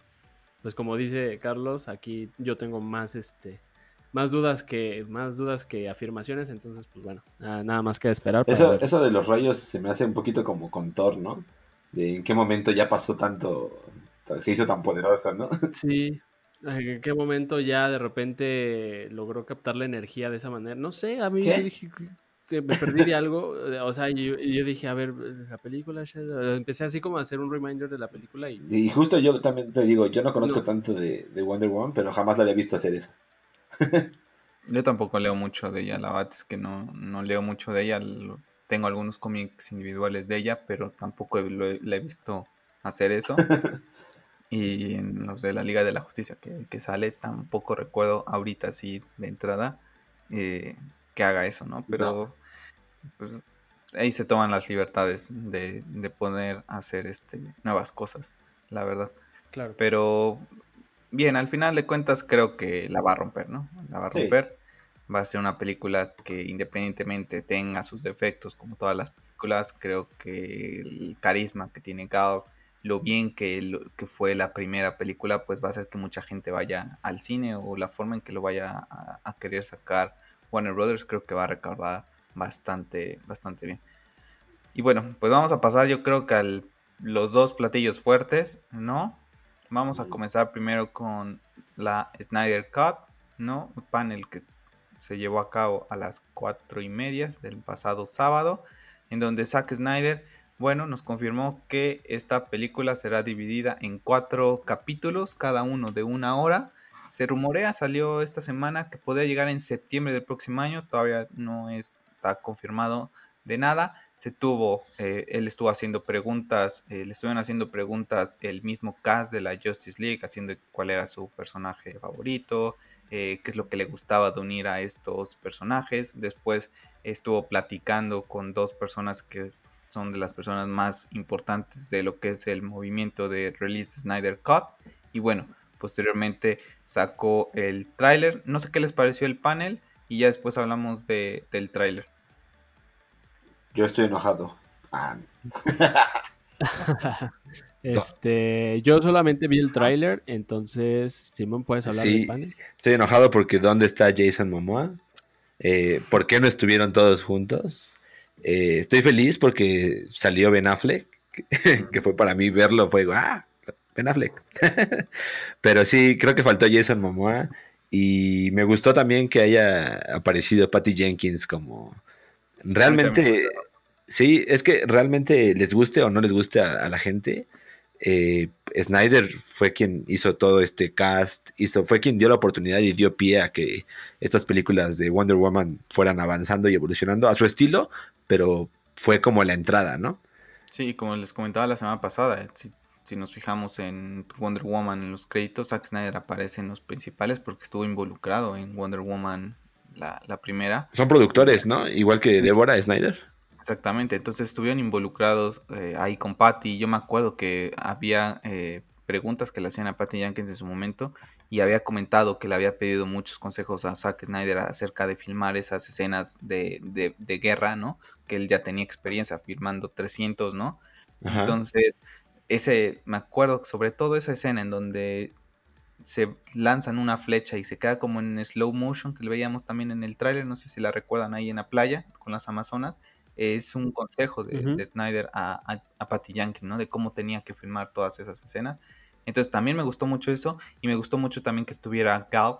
pues como dice Carlos, aquí yo tengo más, este, más dudas que, más dudas que afirmaciones, entonces, pues bueno, nada, más que esperar. eso, eso de los rayos se me hace un poquito como con Thor, ¿no? De en qué momento ya pasó tanto, se hizo tan poderoso, ¿no? Sí, en qué momento ya de repente logró captar la energía de esa manera. No sé, a mí dije, me perdí de algo, o sea, y yo, dije, a ver, la película, empecé así como a hacer un reminder de la película y... Y justo yo también te digo, yo no conozco tanto de, Wonder Woman, pero jamás la había visto hacer eso. yo tampoco leo mucho de ella, la verdad es que no, no leo mucho de ella, tengo algunos cómics individuales de ella, pero tampoco la he visto hacer eso. y en los de la Liga de la Justicia que, sale, tampoco recuerdo ahorita así de entrada eh, que haga eso, ¿no? Pero pues ahí se toman las libertades de, de poder hacer este nuevas cosas, la verdad. Claro. Pero bien, al final de cuentas creo que la va a romper, ¿no? La va a romper. Va a ser una película que independientemente tenga sus defectos, como todas las películas, creo que el carisma que tiene Gal lo bien que, que fue la primera película, pues va a hacer que mucha gente vaya al cine o la forma en que lo vaya a, querer sacar Warner Brothers, creo que va a recordar bastante, bastante bien. Y bueno, pues vamos a pasar yo creo que a los dos platillos fuertes, ¿no? Vamos a comenzar primero con la Snyder Cut, ¿no? Un panel que se llevó a cabo a las cuatro y media del pasado sábado, en donde Zack Snyder bueno, nos confirmó que esta película será dividida en cuatro capítulos, cada uno de una hora. Se rumorea, salió esta semana que podría llegar en septiembre del próximo año, todavía no está confirmado de nada. Se tuvo, eh, él estuvo haciendo preguntas, eh, le estuvieron haciendo preguntas el mismo cast de la Justice League, haciendo cuál era su personaje favorito, eh, qué es lo que le gustaba de unir a estos personajes. Después estuvo platicando con dos personas que son de las personas más importantes de lo que es el movimiento de release de Snyder Cut. Y bueno, posteriormente sacó el tráiler. No sé qué les pareció el panel y ya después hablamos de, del tráiler. Yo estoy enojado. Ah. este, yo solamente vi el tráiler, entonces Simón, ¿puedes hablar del panel? Estoy enojado porque ¿dónde está Jason Momoa? Eh, ¿Por qué no estuvieron todos juntos? Eh, estoy feliz porque salió Ben Affleck, que, fue para mí verlo, fue, ah, Ben Affleck. Pero sí, creo que faltó Jason Momoa y me gustó también que haya aparecido Patty Jenkins como... Realmente, sí, es que realmente les guste o no les guste a la gente, eh, Snyder fue quien hizo todo este cast, hizo, fue quien dio la oportunidad y dio pie a que estas películas de Wonder Woman fueran avanzando y evolucionando a su estilo, pero fue como la entrada, ¿no? Sí, como les comentaba la semana pasada, si, nos fijamos en Wonder Woman en los créditos, Zack Snyder aparece en los principales porque estuvo involucrado en Wonder Woman la, la primera. Son productores, ¿no? Igual que Deborah Snyder. Exactamente, entonces estuvieron involucrados eh, ahí con Patty. Yo me acuerdo que había eh, preguntas que le hacían a Patty Jenkins en su momento y había comentado que le había pedido muchos consejos a Zack Snyder acerca de filmar esas escenas de, de, guerra, ¿no? Que él ya tenía experiencia filmando 300, ¿no? Entonces, ese, me acuerdo sobre todo esa escena en donde se lanzan una flecha y se queda como en slow motion, que lo veíamos también en el tráiler, no sé si la recuerdan ahí en la playa con las Amazonas es un consejo de, Snyder a, a, Patty Jenkins, ¿no? De cómo tenía que filmar todas esas escenas. Entonces también me gustó mucho eso y me gustó mucho también que estuviera Gal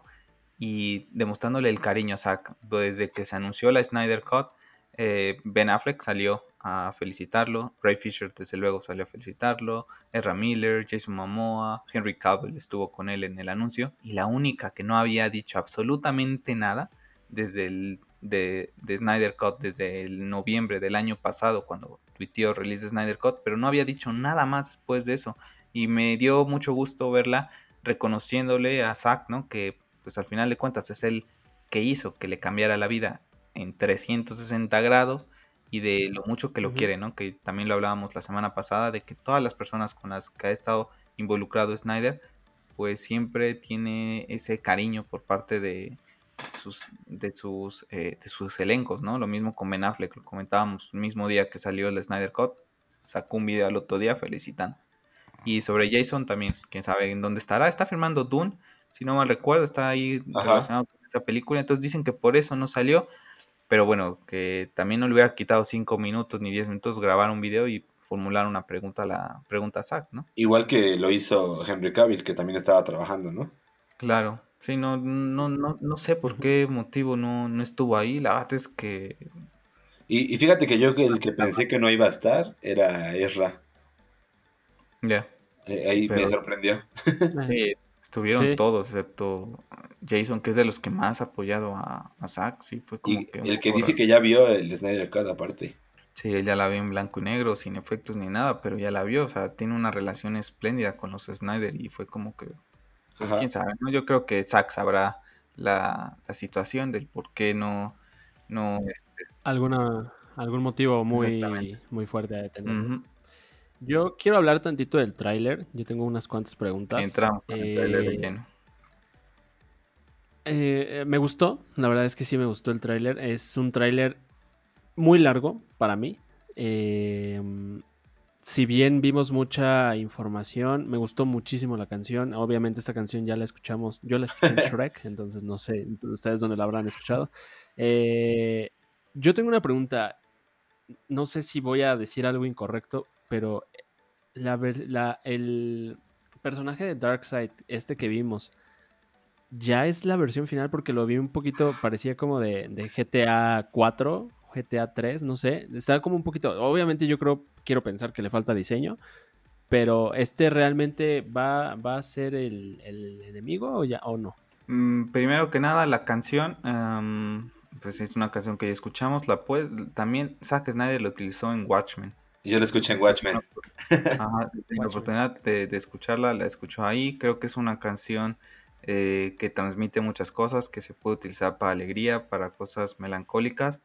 y demostrándole el cariño a Zack. Desde que se anunció la Snyder Cut, eh, Ben Affleck salió a felicitarlo, Ray Fisher desde luego salió a felicitarlo, Ezra Miller, Jason Momoa, Henry Cavill estuvo con él en el anuncio y la única que no había dicho absolutamente nada desde el de, Snyder Cut desde el noviembre del año pasado cuando tuiteó release de Snyder Cut, pero no había dicho nada más después de eso. Y me dio mucho gusto verla reconociéndole a Zack, ¿no? Que pues al final de cuentas es el que hizo que le cambiara la vida en 360 grados y de lo mucho que lo quiere, ¿no? Que también lo hablábamos la semana pasada de que todas las personas con las que ha estado involucrado Snyder, pues siempre tiene ese cariño por parte de, sus, de, sus, eh, de sus elencos, ¿no? Lo mismo con Ben Affleck, lo comentábamos el mismo día que salió el Snyder Cut, sacó un video al otro día felicitando. Y sobre Jason también, quién sabe en dónde estará, está firmando Dune, si no mal recuerdo, está ahí relacionado con esa película, entonces dicen que por eso no salió, pero bueno, que también no le hubiera quitado cinco minutos ni diez minutos grabar un video y formular una pregunta a la pregunta a Zack, ¿no? Igual que lo hizo Henry Cavill, que también estaba trabajando, ¿no? Claro, Sí, no, no, no, no sé por qué motivo no, no estuvo ahí. La verdad es que. Y, fíjate que yo el que pensé que no iba a estar era Ezra. Ya. Eh, ahí me sorprendió. Sí, estuvieron todos, excepto Jason, que es de los que más ha apoyado a, a Zack. Sí, fue como que. El que dice que ya vio el Snyder Cut, aparte. Sí, él ya la vio en blanco y negro, sin efectos ni nada, pero ya la vio, o sea, tiene una relación espléndida con los Snyder y fue como que, pues quién sabe, ¿no? Yo creo que Zack sabrá la, situación del por qué no, no... Este... Alguna, algún motivo muy, muy fuerte de tener. Yo quiero hablar tantito del tráiler, yo tengo unas cuantas preguntas. Entramos el tráiler de eh, lleno. Eh, me gustó, la verdad es que sí me gustó el tráiler. Es un tráiler muy largo para mí. Em, si bien vimos mucha información, me gustó muchísimo la canción. Obviamente esta canción ya la escuchamos, yo la escuché en Shrek, entonces no sé ustedes dónde la habrán escuchado. Eh, yo tengo una pregunta, no sé si voy a decir algo incorrecto, pero la, la, el personaje de Darkseid, este que vimos, ya es la versión final porque lo vi un poquito, parecía como de, de GTA 4 GTA 3, no sé. Está como un poquito. Obviamente, yo creo, quiero pensar que le falta diseño. Pero este realmente va, va a ser el, enemigo o ya o no. Mm, primero que nada, la canción. pues es una canción que ya escuchamos. La puede, también Zack Snyder lo utilizó en Watchmen. Yo la escuché en Watchmen. Ajá, la oportunidad de, escucharla, la escucho ahí. Creo que es una canción eh, que transmite muchas cosas, que se puede utilizar para alegría, para cosas melancólicas.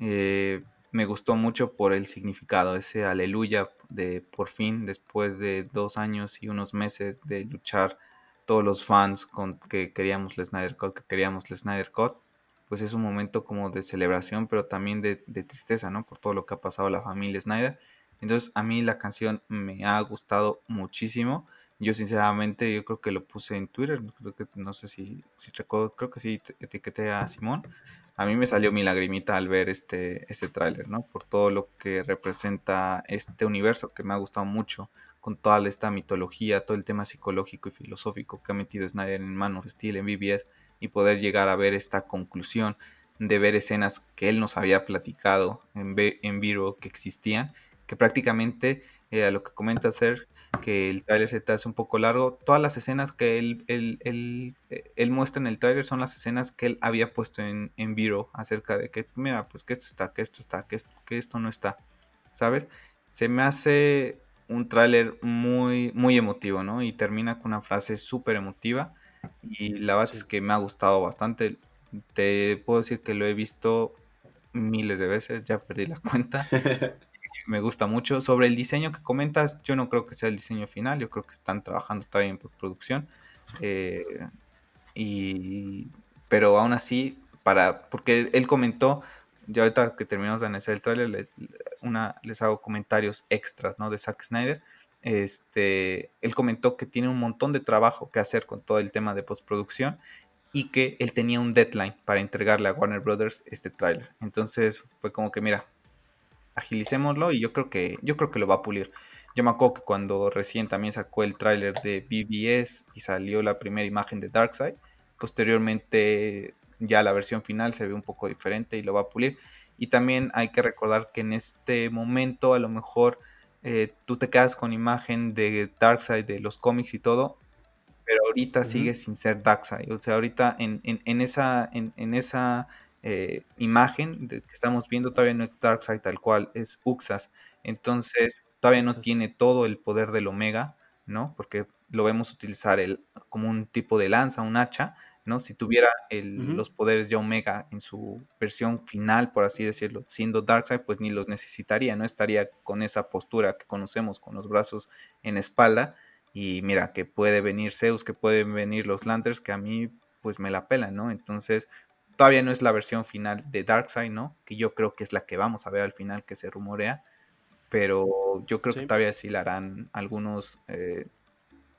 Eh, me gustó mucho por el significado, ese aleluya de por fin, después de dos años y unos meses de luchar todos los fans con que queríamos el Snyder Cut, que queríamos el Snyder Cut, pues es un momento como de celebración, pero también de, tristeza, ¿no? Por todo lo que ha pasado a la familia Snyder. Entonces a mí la canción me ha gustado muchísimo. Yo sinceramente, yo creo que lo puse en Twitter, creo que, no sé si, si recuerdo, creo que sí etiqueté a Simón a mí me salió mi lagrimita al ver este, este tráiler, ¿no? Por todo lo que representa este universo que me ha gustado mucho, con toda esta mitología, todo el tema psicológico y filosófico que ha metido Snyder en Man of Steel, en BBS, y poder llegar a ver esta conclusión de ver escenas que él nos había platicado en, en que existían, que prácticamente eh, a lo que comenta Ser, que el tráiler se te hace un poco largo. Todas las escenas que él, él, muestra en el tráiler son las escenas que él había puesto en, en Vero acerca de que, mira, pues que esto está, que esto está, que esto, que esto no está, ¿sabes? Se me hace un tráiler muy, muy emotivo, ¿no? Y termina con una frase súper emotiva y la verdad es que me ha gustado bastante. Te puedo decir que lo he visto miles de veces, ya perdí la cuenta. me gusta mucho. Sobre el diseño que comentas, yo no creo que sea el diseño final, yo creo que están trabajando todavía en postproducción. Eh, y, pero aún así, para, porque él comentó, ya ahorita que terminamos de analizar el tráiler, una, les hago comentarios extras, ¿no? De Zack Snyder. Este, él comentó que tiene un montón de trabajo que hacer con todo el tema de postproducción y que él tenía un deadline para entregarle a Warner Brothers este tráiler. Entonces fue como que, mira, agilicémoslo y yo creo que yo creo que lo va a pulir. Yo me acuerdo que cuando recién también sacó el tráiler de BBS y salió la primera imagen de Darkseid, posteriormente ya la versión final se ve un poco diferente y lo va a pulir. Y también hay que recordar que en este momento a lo mejor eh, tú te quedas con imagen de Darkseid de los cómics y todo, pero ahorita sigue sin ser Darkseid. O sea, ahorita en, en, esa, en, esa eh, imagen que estamos viendo todavía no es Darkseid tal cual, es Uxas. Entonces todavía no tiene todo el poder del Omega, ¿no? Porque lo vemos utilizar el, como un tipo de lanza, un hacha, ¿no? Si tuviera los poderes de Omega en su versión final, por así decirlo, siendo Darkseid, pues ni los necesitaría, no estaría con esa postura que conocemos, con los brazos en espalda. Y mira, que puede venir Zeus, que pueden venir los Lanterns, que a mí pues me la pelan, ¿no? Entonces, Todavía no es la versión final de Darkseid, ¿no? Que yo creo que es la que vamos a ver al final que se rumorea. Pero yo creo que todavía sí la harán algunos, eh,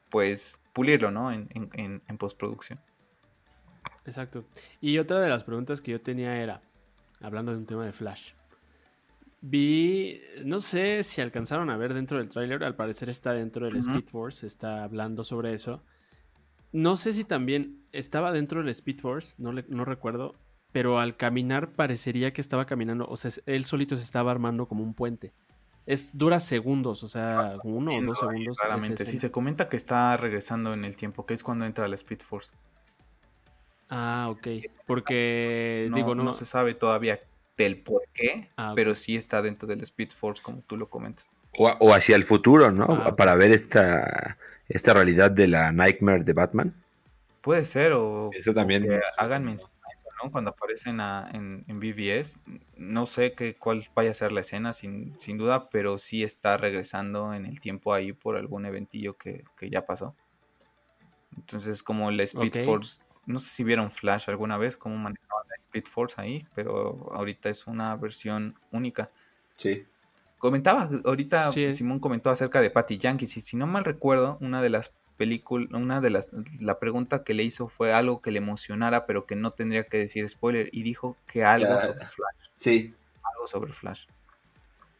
pues, pulirlo, ¿no? En, en, postproducción. Exacto. Y otra de las preguntas que yo tenía era, hablando de un tema de Flash. Vi, no sé si alcanzaron a ver dentro del tráiler, al parecer está dentro del Speed Force, está hablando sobre eso. No sé si también estaba dentro del Speed Force, no, no recuerdo, pero al caminar parecería que estaba caminando, o sea, él solito se estaba armando como un puente. Es dura segundos, o sea, uno o dos segundos. Claramente, sí, se comenta que está regresando en el tiempo, que es cuando entra la Speed Force. Ah, ok. Porque, digo, no, no se sabe todavía del por qué, ah, pero sí está dentro del Speed Force, como tú lo comentas. O, hacia el futuro, ¿no? Ah, Para ver esta, esta realidad de la Nightmare de Batman. Puede ser, o, Eso también. hagan mención ¿no? Cuando aparecen en, en, BBS. No sé qué, cuál vaya a ser la escena, sin, sin duda, pero sí está regresando en el tiempo ahí por algún eventillo que, que ya pasó. Entonces, como el Speed Force, no sé si vieron Flash alguna vez, cómo manejaban la Speed Force ahí, pero ahorita es una versión única. Sí. Comentaba, ahorita Simón comentó acerca de Patty Yankees, y si no mal recuerdo, una de las películas, una de las, la pregunta que le hizo fue algo que le emocionara, pero que no tendría que decir spoiler, y dijo que algo sobre Flash. Sí. Algo sobre Flash.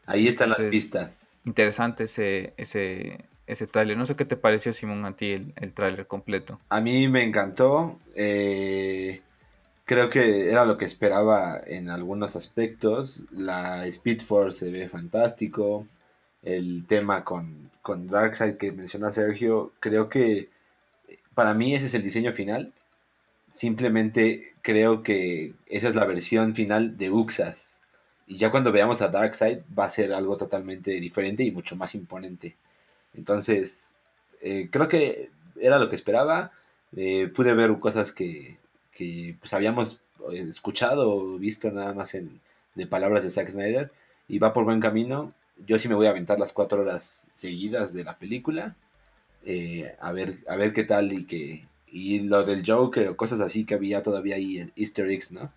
Ahí están las pistas. Interesante ese, ese, ese tráiler. No sé qué te pareció, Simón, a ti el, el tráiler completo. A mí me encantó. Eh, creo que era lo que esperaba en algunos aspectos. La Speed Force se ve fantástico. El tema con, con Darkseid que menciona Sergio, creo que para mí ese es el diseño final. Simplemente creo que esa es la versión final de Uxas. Y ya cuando veamos a Darkseid va a ser algo totalmente diferente y mucho más imponente. Entonces, eh, creo que era lo que esperaba. Eh, pude ver cosas que, que pues, habíamos eh, escuchado o visto nada más en, de palabras de Zack Snyder y va por buen camino. Yo sí me voy a aventar las cuatro horas seguidas de la película a ver a ver qué tal y que y lo del Joker o cosas así que había todavía ahí en Easter eggs, ¿no?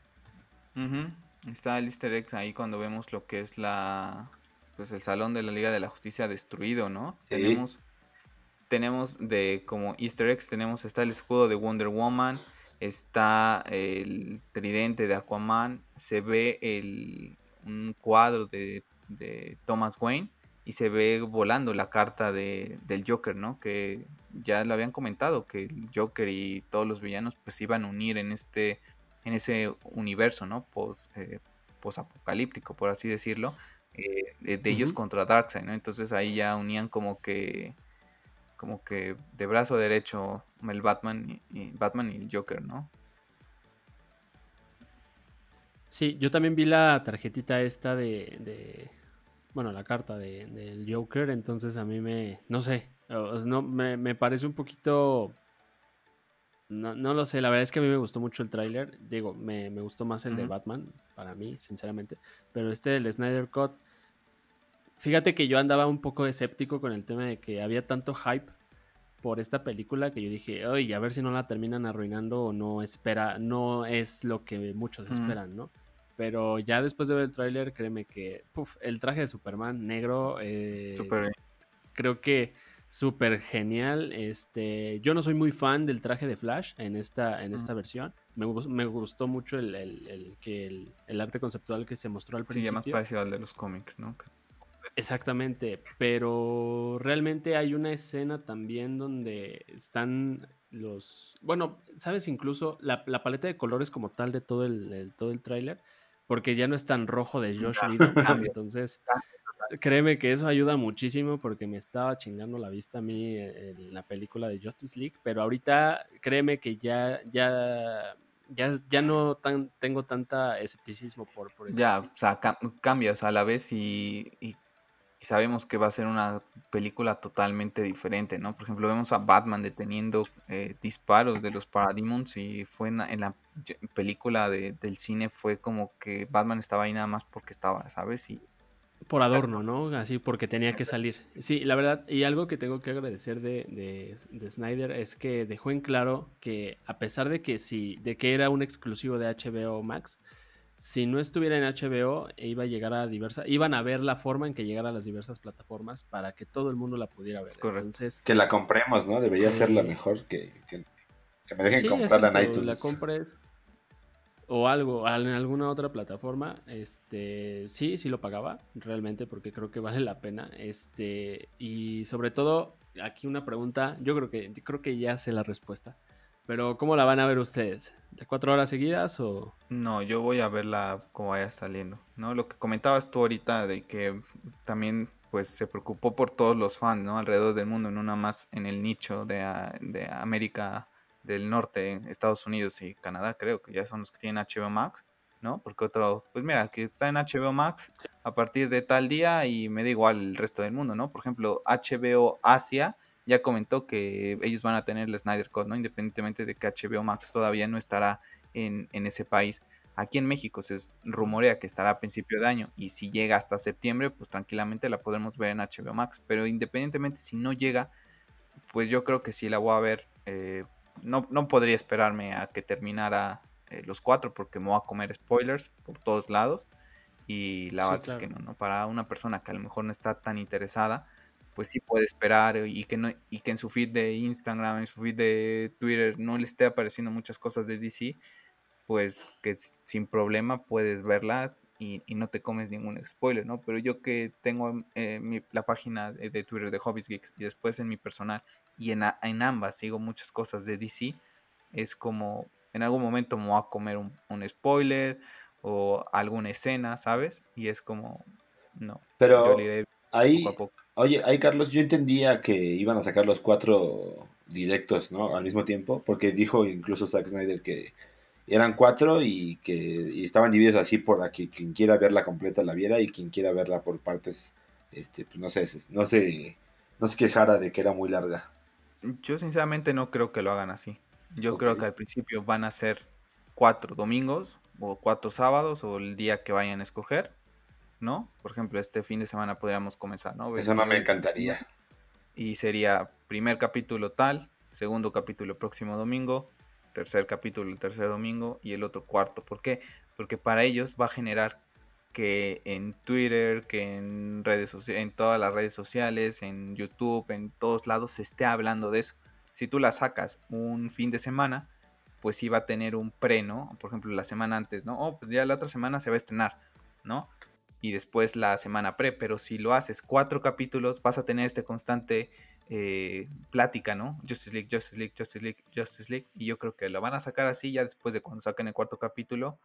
Está el Easter eggs ahí cuando vemos lo que es la pues el salón de la Liga de la Justicia destruido, ¿no? Tenemos tenemos de como Easter eggs tenemos está el escudo de Wonder Woman, está el tridente de Aquaman, se ve el un cuadro de, de Thomas Wayne y se ve volando la carta de, del Joker, ¿no? Que ya lo habían comentado que el Joker y todos los villanos pues iban a unir en este en ese universo, ¿no? Post, eh, apocalíptico, por así decirlo eh, de, ellos contra Darkseid, ¿no? Entonces ahí ya unían como que como que de brazo derecho el Batman y, Batman y el Joker, ¿no? Sí, yo también vi la tarjetita esta de, bueno, la carta de, del Joker, entonces a mí me, no sé, no, me, parece un poquito, no, no, lo sé, la verdad es que a mí me gustó mucho el tráiler, digo, me, gustó más el de Batman, para mí, sinceramente, pero este del Snyder Cut, Fíjate que yo andaba un poco escéptico con el tema de que había tanto hype por esta película que yo dije, oye, a ver si no la terminan arruinando o no espera, no es lo que muchos esperan, ¿no? Pero ya después de ver el tráiler, créeme que el traje de Superman negro, eh, creo que súper genial. Este, yo no soy muy fan del traje de Flash en esta, en esta versión. Me, me, gustó mucho el, el, el, el, arte conceptual que se mostró al principio. Sí, más parecido al de los cómics, ¿no? Exactamente, pero realmente hay una escena también donde están los... Bueno, sabes incluso la, paleta de colores como tal de todo el, todo el tráiler, porque ya no es tan rojo de Josh Whedon, entonces créeme que eso ayuda muchísimo porque me estaba chingando la vista a mí en la película de Justice League, pero ahorita créeme que ya, ya ya, ya no tan, tengo tanta escepticismo por, por eso. Ya, o sea, sea, a la vez y, sabemos que va a ser una película totalmente diferente, ¿no? Por ejemplo, vemos a Batman deteniendo eh, disparos de los Parademons y fue en, la película del cine fue como que Batman estaba ahí nada más porque estaba, ¿sabes? Y por adorno, ¿no? Así porque tenía que salir. Sí, la verdad, y algo que tengo que agradecer de, de, de, Snyder es que dejó en claro que a pesar de que sí, de que era un exclusivo de HBO Max, si no estuviera en HBO, iba a llegar a diversas, iban a ver la forma en que llegara a las diversas plataformas para que todo el mundo la pudiera ver. Entonces, que la compremos, ¿no? Debería ser la mejor que, que, me dejen comprarla en iTunes. La compres o algo en alguna otra plataforma, este sí, sí lo pagaba realmente porque creo que vale la pena. Este y sobre todo aquí una pregunta, yo creo que creo que ya sé la respuesta. Pero ¿cómo la van a ver ustedes? ¿De cuatro horas seguidas o...? No, yo voy a verla como vaya saliendo, ¿no? Lo que comentabas tú ahorita de que también pues se preocupó por todos los fans, ¿no? Alrededor del mundo, no nada más en el nicho de, de América del Norte, Estados Unidos y Canadá, creo que ya son los que tienen HBO Max. ¿no? Porque otro, pues mira, que está en HBO Max a partir de tal día y me da igual el resto del mundo, ¿no? Por ejemplo, HBO Asia ya comentó que ellos van a tener el Snyder Cut, ¿no? Independientemente de que HBO Max todavía no estará en, en ese país. Aquí en México se rumorea que estará a principio de año y si llega hasta septiembre, pues tranquilamente la podremos ver en HBO Max. Pero independientemente si no llega, pues yo creo que sí la voy a ver. Eh, no, no, podría esperarme a que terminara eh, los cuatro porque me voy a comer spoilers por todos lados. Y la verdad es que no, no, para una persona que a lo mejor no está tan interesada, pues sí puede esperar y que, no, y que en su feed de Instagram, en su feed de Twitter no le esté apareciendo muchas cosas de DC pues que sin problema puedes verlas y, no te comes ningún spoiler, ¿no? Pero yo que tengo eh, la página de, Twitter de Hobbies Geeks y después en mi personal y en, en, ambas sigo muchas cosas de DC, es como en algún momento me voy a comer un, spoiler o alguna escena, ¿sabes? Y es como, no. Pero ahí, oye, ahí Carlos, yo entendía que iban a sacar los cuatro directos, ¿no? Al mismo tiempo, porque dijo incluso Zack Snyder que eran cuatro y que estaban divididos así por aquí quien quiera verla completa la viera y quien quiera verla por partes este pues no sé no sé no se quejara de que era muy larga. Yo sinceramente no creo que lo hagan así. Yo creo que al principio van a ser cuatro domingos o cuatro sábados o el día que vayan a escoger no por ejemplo este fin de semana podríamos comenzar no eso no me encantaría y sería primer capítulo tal segundo capítulo próximo domingo tercer capítulo el tercer domingo y el otro cuarto. ¿Por qué? Porque para ellos va a generar que en Twitter, que en redes sociales, en todas las redes sociales, en YouTube, en todos lados se esté hablando de eso. Si tú la sacas un fin de semana, pues sí va a tener un pre, ¿no? Por ejemplo, la semana antes, ¿no? Oh, pues ya la otra semana se va a estrenar, ¿no? Y después la semana pre, pero si lo haces cuatro capítulos, vas a tener este constante eh, plática, ¿no? Justice League, Justice League, Justice League, Justice League. Y yo creo que lo van a sacar así ya después de cuando saquen el cuarto capítulo.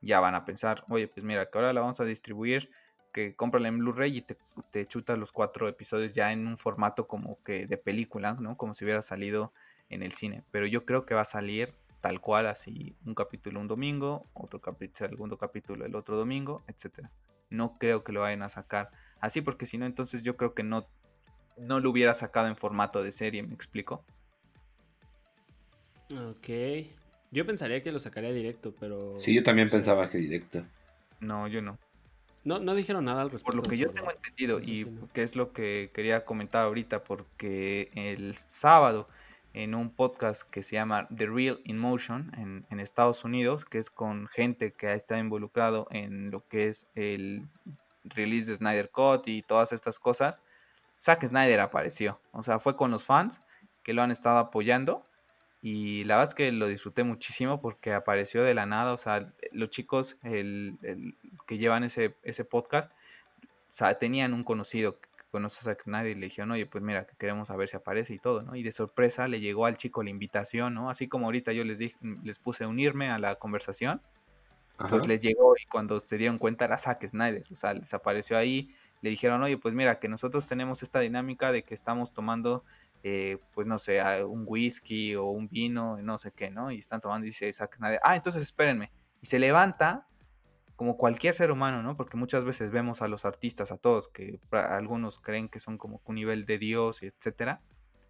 Ya van a pensar, oye, pues mira, que ahora la vamos a distribuir, que cómprala en Blu-ray y te, chutas los cuatro episodios ya en un formato como que de película, ¿no? Como si hubiera salido en el cine. Pero yo creo que va a salir tal cual, así un capítulo un domingo, otro capítulo, segundo capítulo el otro domingo, etcétera. No creo que lo vayan a sacar así, porque si no, entonces yo creo que no no lo hubiera sacado en formato de serie, ¿me explico? Ok. Yo pensaría que lo sacaría directo, pero... Sí, yo también pensaba que directo. No, yo no. No, no dijeron nada al respecto. Por lo que yo tengo entendido y que es lo que quería comentar ahorita, porque el sábado en un podcast que se llama The Real in Motion en, Estados Unidos, que es con gente que ha estado involucrado en lo que es el release de Snyder Cut y todas estas cosas, Zack Snyder apareció. O sea, fue con los fans que lo han estado apoyando. Y la verdad es que lo disfruté muchísimo porque apareció de la nada. O sea, los chicos el, que llevan ese, ese podcast tenían un conocido que conoce a Zack Snyder y le dijeron, oye, pues mira, que queremos saber si aparece y todo, ¿no? Y de sorpresa le llegó al chico la invitación, ¿no? Así como ahorita yo les dije, les puse a unirme a la conversación, pues les llegó y cuando se dieron cuenta era Zack Snyder. O sea, les apareció ahí le dijeron, oye, pues mira, que nosotros tenemos esta dinámica de que estamos tomando, eh, pues no sé, un whisky o un vino, no sé qué, ¿no? Y están tomando y dice Zack Snyder, ah, entonces espérenme. Y se levanta como cualquier ser humano, ¿no? Porque muchas veces vemos a los artistas, a todos, que algunos creen que son como un nivel de Dios, etcétera.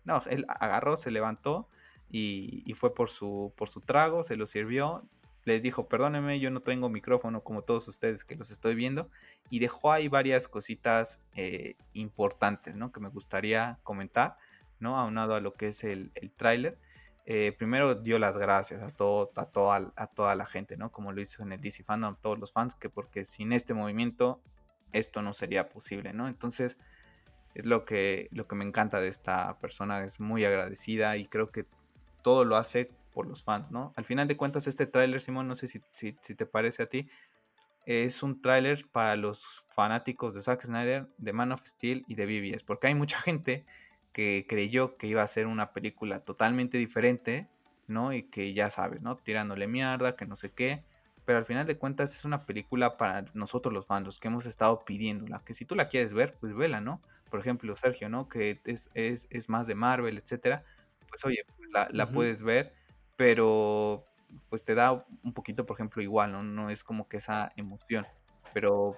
No, él agarró, se levantó y, y, fue por su, por su trago, se lo sirvió, les dijo, perdónenme, yo no tengo micrófono como todos ustedes que los estoy viendo, y dejó ahí varias cositas eh, importantes, ¿no? Que me gustaría comentar, ¿no? Aunado a lo que es el, el tráiler. Eh, primero dio las gracias a, todo, a, toda, a toda la gente, ¿no? Como lo hizo en el DC Fandom, todos los fans, que porque sin este movimiento esto no sería posible, ¿no? Entonces es lo que, lo que me encanta de esta persona, es muy agradecida y creo que todo lo hace por los fans, ¿no? Al final de cuentas, este tráiler, Simón, no sé si, si, te parece a ti, es un tráiler para los fanáticos de Zack Snyder, de Man of Steel y de BBS, porque hay mucha gente que creyó que iba a ser una película totalmente diferente, ¿no? Y que ya sabes, ¿no? Tirándole mierda, que no sé qué. Pero al final de cuentas es una película para nosotros los fans, los que hemos estado pidiéndola. Que si tú la quieres ver, pues vela, ¿no? Por ejemplo, Sergio, ¿no? Que es, es, es más de Marvel, etcétera. Pues oye, la, la puedes ver pero pues te da un poquito, por ejemplo, igual, ¿no? No es como que esa emoción, pero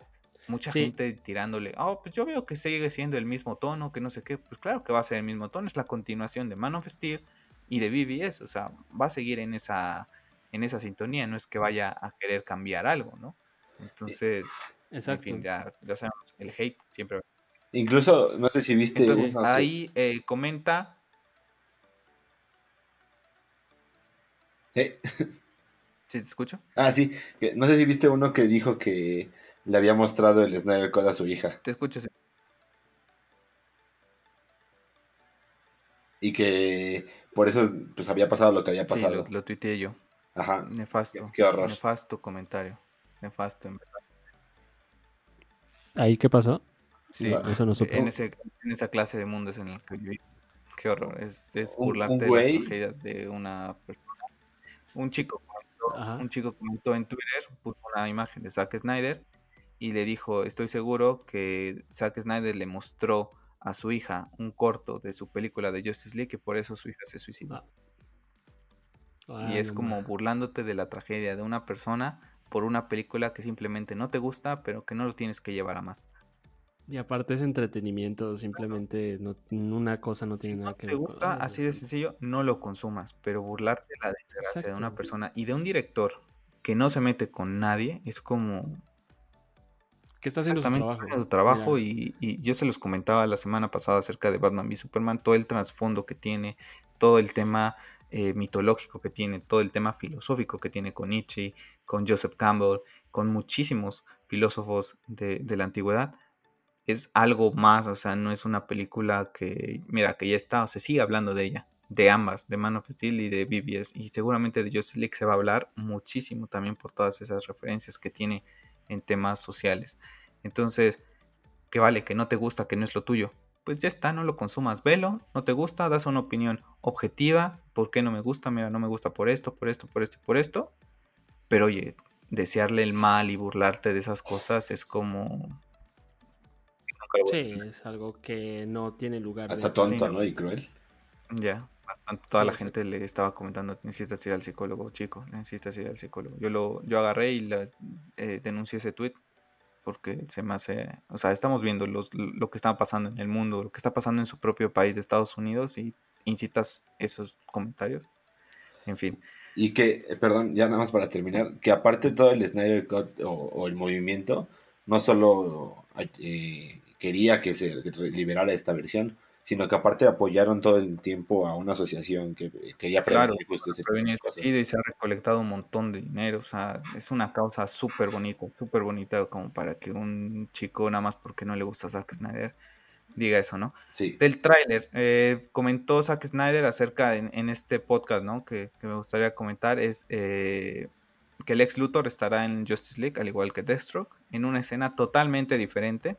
mucha gente tirándole, oh, pues yo veo que sigue siendo el mismo tono, que no sé qué, pues claro que va a ser el mismo tono, es la continuación de Man of Steel y de BBS, o sea, va a seguir en esa, en esa sintonía, no es que vaya a querer cambiar algo, ¿no? Entonces, en fin, ya, sabemos, el hate siempre Incluso, no sé si viste. Entonces, ahí eh, comenta. ¿Eh? ¿Sí te escucho? Ah, sí. No sé si viste uno que dijo que le había mostrado el Snyder Code a su hija. Te escucho, sí. Y que por eso pues había pasado lo que había pasado. Sí, lo, tuiteé yo. Ajá. Nefasto. Qué, horror. Nefasto comentario. Nefasto, en verdad. ¿Ahí qué pasó? Sí, eso no en, ese, en esa clase de mundos en el que viví. Qué horror. Es, es burlarte de las tragedias de una persona. Un chico, un chico comentó en Twitter, puso una imagen de Zack Snyder y le dijo, estoy seguro que Zack Snyder le mostró a su hija un corto de su película de Justice League y por eso su hija se suicidó. Ah. y es como burlándote de la tragedia de una persona por una película que simplemente no te gusta, pero que no lo tienes que llevar a más. Y aparte es entretenimiento, simplemente no, una cosa no tiene nada que ver. Si te gusta, así de sencillo, no lo consumas, pero burlarte de la desgracia de una persona y de un director que no se mete con nadie es como que está haciendo su trabajo. Su trabajo y, yo se los comentaba la semana pasada acerca de Batman v Superman, todo el trasfondo que tiene, todo el tema eh, mitológico que tiene, todo el tema filosófico que tiene con Nietzsche, con Joseph Campbell, con muchísimos filósofos de, la antigüedad. Es algo más, o sea, no es una película que, mira, que ya está, o se sigue hablando de ella, de ambas, de Man of Steel y de BBS, y seguramente de Justice League se va a hablar muchísimo también por todas esas referencias que tiene en temas sociales. Entonces, que vale, que no te gusta, que no es lo tuyo. Pues ya está, no lo consumas, velo, no te gusta, das una opinión objetiva, ¿por qué no me gusta? Mira, no me gusta por esto, por esto, por esto y por esto. Pero oye, desearle el mal y burlarte de esas cosas es como... Sí, es algo que no tiene lugar. Hasta tonto, ¿no? Y cruel. Ya toda la gente le estaba comentando, necesitas ir al psicólogo, chico, necesitas ir al psicólogo. Yo lo, yo agarré y eh, denuncié ese tweet porque se me hace, o sea, estamos viendo los, lo que está pasando en el mundo, lo que está pasando en su propio país de Estados Unidos y incitas esos comentarios. En fin. Y que, eh, perdón, ya nada más para terminar, que aparte todo el Snyder Cut o, el movimiento, no solo eh, quería que se liberara esta versión, sino que aparte apoyaron todo el tiempo a una asociación que quería prevenir justo ese y se ha recolectado un montón de dinero, o sea, es una causa súper bonita, súper bonita como para que un chico nada más porque no le gusta Zack Snyder diga eso, ¿no? Sí. Del tráiler, eh, comentó Zack Snyder acerca en, este podcast, ¿no? Que, me gustaría comentar es eh, que el ex Luthor estará en Justice League, al igual que Deathstroke, en una escena totalmente diferente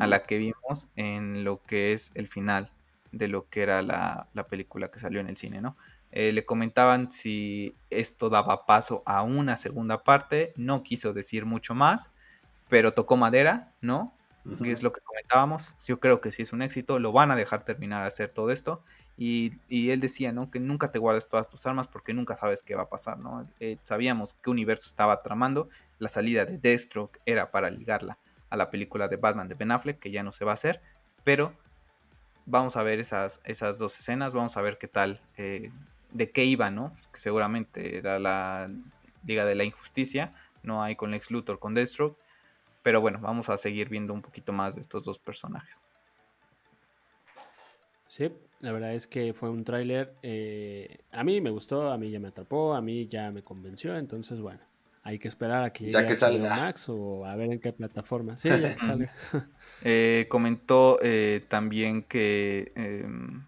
a la que vimos en lo que es el final de lo que era la, película que salió en el cine, ¿no? Eh, le comentaban si esto daba paso a una segunda parte, no quiso decir mucho más, pero tocó madera, ¿no? Que es lo que comentábamos, yo creo que si es un éxito, lo van a dejar terminar a hacer todo esto, y, él decía, ¿no? Que nunca te guardes todas tus armas porque nunca sabes qué va a pasar, ¿no? Eh, sabíamos qué universo estaba tramando, la salida de Deathstroke era para ligarla a la película de Batman de Ben Affleck, que ya no se va a hacer, pero vamos a ver esas, esas dos escenas, vamos a ver qué tal, eh, de qué iba, ¿no? Que seguramente era la Liga de la Injusticia, no hay con Lex Luthor, con Deathstroke, pero bueno, vamos a seguir viendo un poquito más de estos dos personajes. Sí, la verdad es que fue un tráiler, eh, a mí me gustó, a mí ya me atrapó, a mí ya me convenció, entonces bueno, hay que esperar a que llegue ya que Max o a ver en qué plataforma. Sí, ya que salga. Eh, comentó eh, también que, em,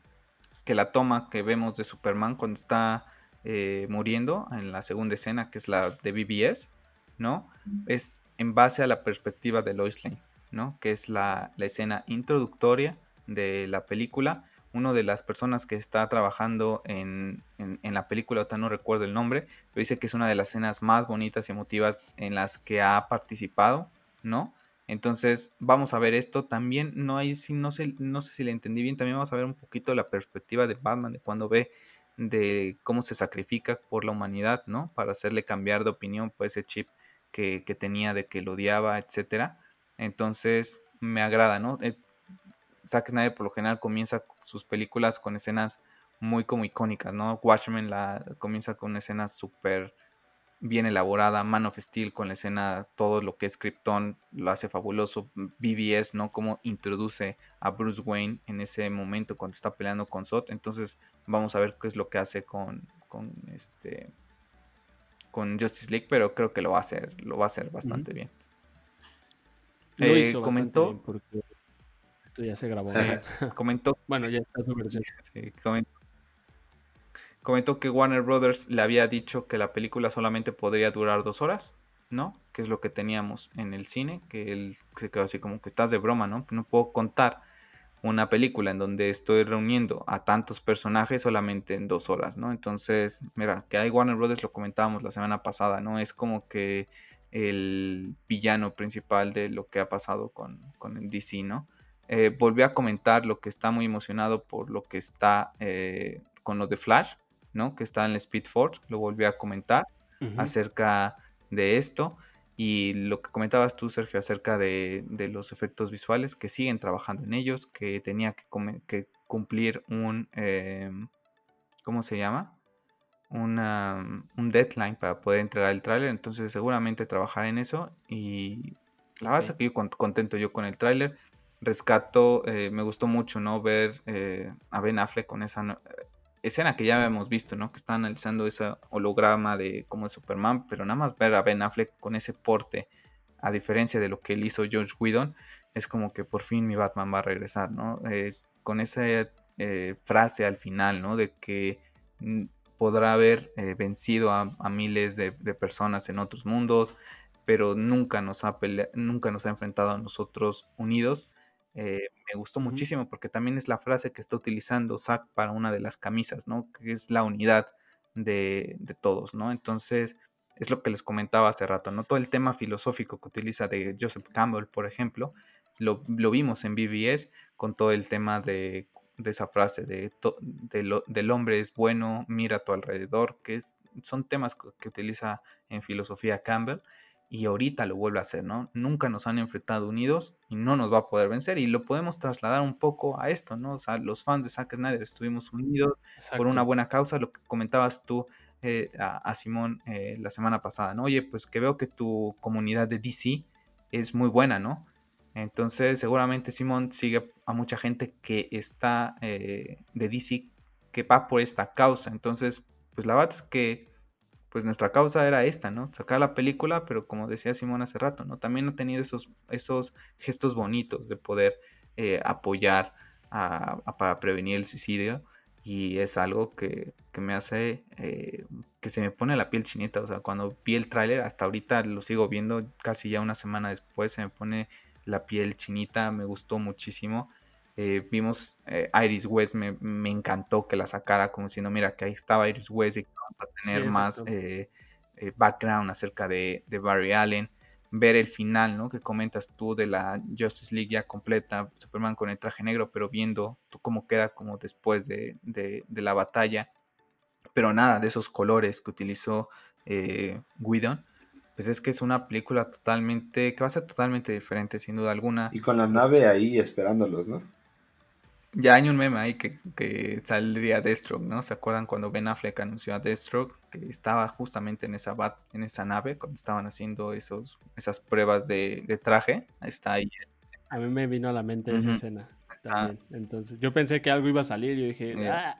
que la toma que vemos de Superman cuando está eh, muriendo en la segunda escena, que es la de BBS, ¿no? Es en base a la perspectiva de Lois Lane, ¿no? Que es la, la escena introductoria de la película una de las personas que está trabajando en, la película, no recuerdo el nombre, pero dice que es una de las escenas más bonitas y emotivas en las que ha participado, ¿no? Entonces vamos a ver esto también, no hay, no sé, no sé si le entendí bien, también vamos a ver un poquito la perspectiva de Batman, de cuando ve de cómo se sacrifica por la humanidad, ¿no? Para hacerle cambiar de opinión, pues ese chip que, tenía de que lo odiaba, etcétera. Entonces, me agrada, ¿no? Zack Snyder por lo general comienza sus películas con escenas muy como icónicas, ¿no? Watchmen la comienza con una escena súper bien elaborada, Man of Steel con la escena, todo lo que es Krypton lo hace fabuloso, BBS, ¿no? Cómo introduce a Bruce Wayne en ese momento cuando está peleando con Zod, entonces vamos a ver qué es lo que hace con, con este con Justice League, pero creo que lo va a hacer, lo va a hacer bastante bien. Eh, comentó porque esto ya se grabó. comentó. bueno, ya está su versión. comentó comentó que Warner Brothers le había dicho que la película solamente podría durar dos horas, ¿no? Que es lo que teníamos en el cine, que él se quedó así como que estás de broma, ¿no? No puedo contar una película en donde estoy reuniendo a tantos personajes solamente en dos horas, ¿no? Entonces, mira, que hay Warner Brothers lo comentábamos la semana pasada, ¿no? Es como que el villano principal de lo que ha pasado con, con el DC, ¿no? Eh, volvió a comentar lo que está muy emocionado por lo que está eh, con lo de Flash, ¿no? Que está en el Speed Force, lo volví a comentar acerca de esto. Y lo que comentabas tú, Sergio, acerca de, los efectos visuales, que siguen trabajando en ellos, que tenía que, cumplir un, em, ¿cómo se llama? Una, un deadline para poder entregar el tráiler, entonces seguramente trabajar en eso y la verdad es que yo contento yo con el tráiler, rescato, eh, me gustó mucho, ¿no? Ver eh, a Ben Affleck con esa escena que ya hemos visto, ¿no? Que está analizando ese holograma de como es Superman, pero nada más ver a Ben Affleck con ese porte, a diferencia de lo que él hizo George Whedon, es como que por fin mi Batman va a regresar, ¿no? Eh, con esa eh, frase al final, ¿no? De que mm, podrá haber vencido a, miles de, personas en otros mundos, pero nunca nos ha nunca nos ha enfrentado a nosotros unidos eh, me gustó muchísimo porque también es la frase que está utilizando Zack para una de las camisas, ¿no? Que es la unidad de, todos, ¿no? Entonces, es lo que les comentaba hace rato, ¿no? Todo el tema filosófico que utiliza de Joseph Campbell, por ejemplo, lo, vimos en BBS con todo el tema de, esa frase de, del hombre es bueno, mira a tu alrededor, que son temas que utiliza en filosofía Campbell y ahorita lo vuelve a hacer, ¿no? Nunca nos han enfrentado unidos y no nos va a poder vencer y lo podemos trasladar un poco a esto, ¿no? O sea, los fans de Zack Snyder estuvimos unidos por una buena causa, lo que comentabas tú eh, a, Simón eh, la semana pasada, ¿no? Oye, pues que veo que tu comunidad de DC es muy buena, ¿no? Entonces, seguramente Simón sigue a mucha gente que está eh, de DC que va por esta causa. Entonces, pues la verdad es que pues nuestra causa era esta, ¿no? Sacar la película, pero como decía Simón hace rato, ¿no? También ha tenido esos, esos gestos bonitos de poder eh, apoyar para prevenir el suicidio y es algo que, me hace eh, que se me pone la piel chinita, o sea, cuando vi el tráiler, hasta ahorita lo sigo viendo, casi ya una semana después se me pone la piel chinita, me gustó muchísimo. Eh, vimos Iris West, me, me, encantó que la sacara como diciendo, mira, que ahí estaba Iris West y a tener más eh, eh, background acerca de, Barry Allen, ver el final, ¿no? Que comentas tú de la Justice League ya completa, Superman con el traje negro, pero viendo cómo queda como después de, la batalla, pero nada de esos colores que utilizó eh, Guidon, pues es que es una película totalmente, que va a ser totalmente diferente, sin duda alguna. Y con la nave ahí esperándolos, ¿no? Ya hay un meme ahí que, que, saldría Deathstroke, ¿no? ¿Se acuerdan cuando Ben Affleck anunció a Deathstroke? Que estaba justamente en esa, bat, en esa nave cuando estaban haciendo esos, esas pruebas de, traje. Está ahí. A mí me vino a la mente esa escena. Entonces, yo pensé que algo iba a salir. Yo dije, ah,